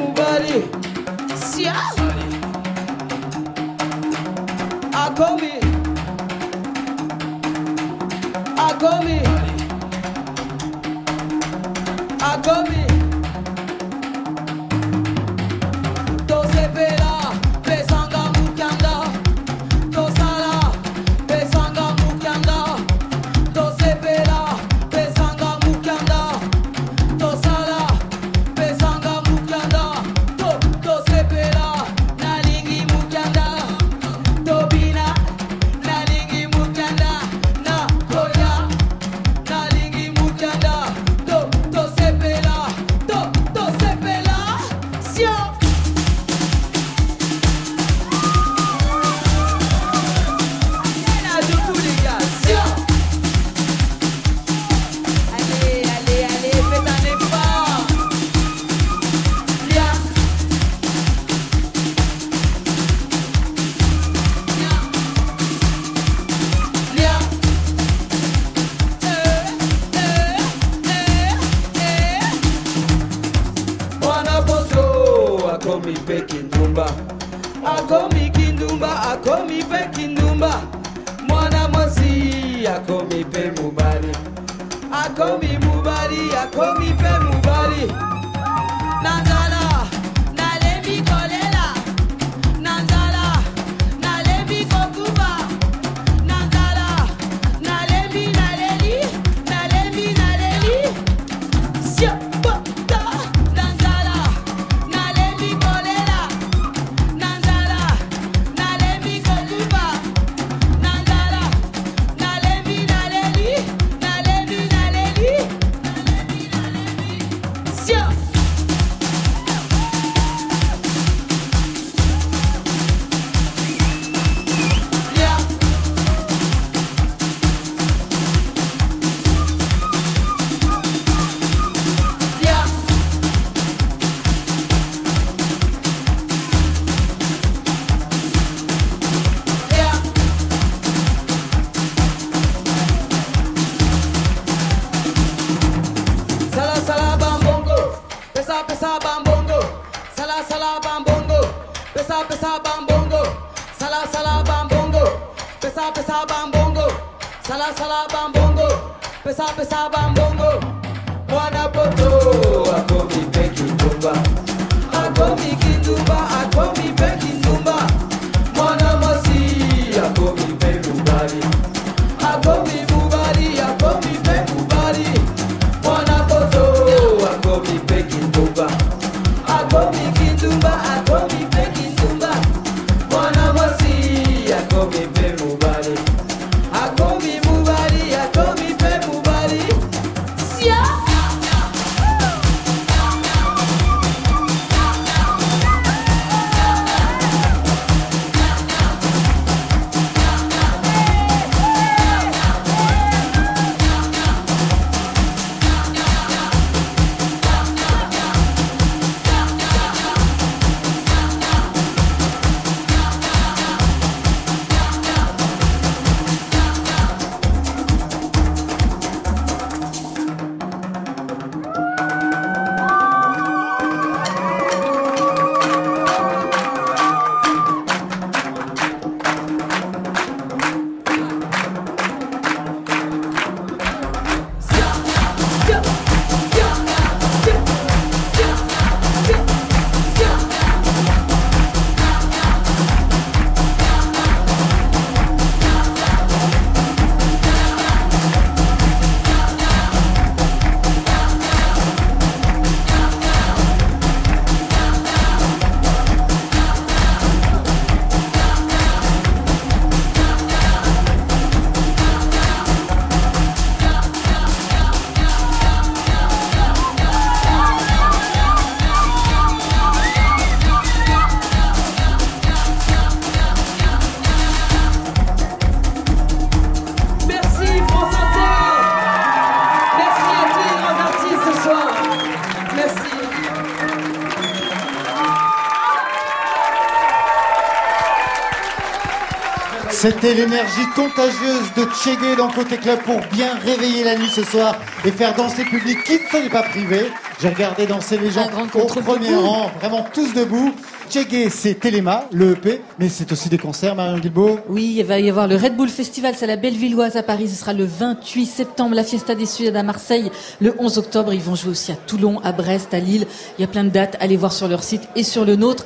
C'était l'énergie contagieuse de Tchégué dans Côté Club pour bien réveiller la nuit ce soir et faire danser public qui ne s'en est pas privé. J'ai regardé danser les gens au premier rang, vraiment tous debout. Tchégué, c'est Téléma, le EP, mais c'est aussi des concerts, Marion Guilbault. Oui, il va y avoir le Red Bull Festival, c'est à la Bellevilloise à Paris, ce sera le 28 septembre, la Fiesta des Suèdes à Marseille, le 11 octobre, ils vont jouer aussi à Toulon, à Brest, à Lille, il y a plein de dates, allez voir sur leur site et sur le nôtre.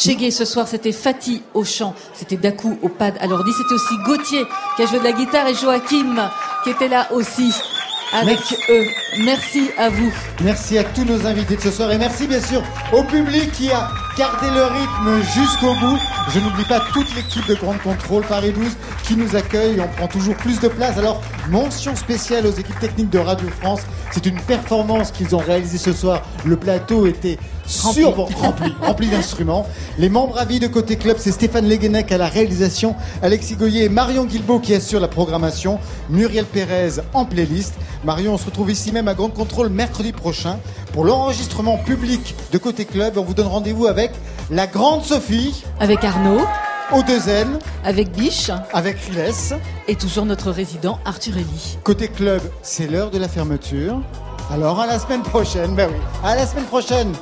Tchégué ce soir, c'était Fatih au chant, c'était Dakou au pad à l'ordi, c'était aussi Gauthier qui a joué de la guitare et Joachim qui était là aussi avec eux. Merci à vous. Merci à tous nos invités de ce soir et merci bien sûr au public qui a gardé le rythme jusqu'au bout. Je n'oublie pas toute l'équipe de Grande Contrôle Paris 12 qui nous accueille. On prend toujours plus de place. Alors, mention spéciale aux équipes techniques de Radio France. C'est une performance qu'ils ont réalisée ce soir. Le plateau était Rempli. sur rempli, rempli d'instruments. Les membres à vie de Côté Club, c'est Stéphane Leguenec à la réalisation, Alexis Goyer et Marion Guilbault qui assurent la programmation, Muriel Pérez en playlist. Marion, on se retrouve ici même à Grande Contrôle mercredi prochain pour l'enregistrement public de Côté Club. On vous donne rendez-vous avec la grande Sophie. Avec Arnaud. Au 2N. Avec Biche. Avec Riles. Et toujours notre résident Arthur Elie. Côté Club, c'est l'heure de la fermeture. Alors à la semaine prochaine. Ben oui, à la semaine prochaine.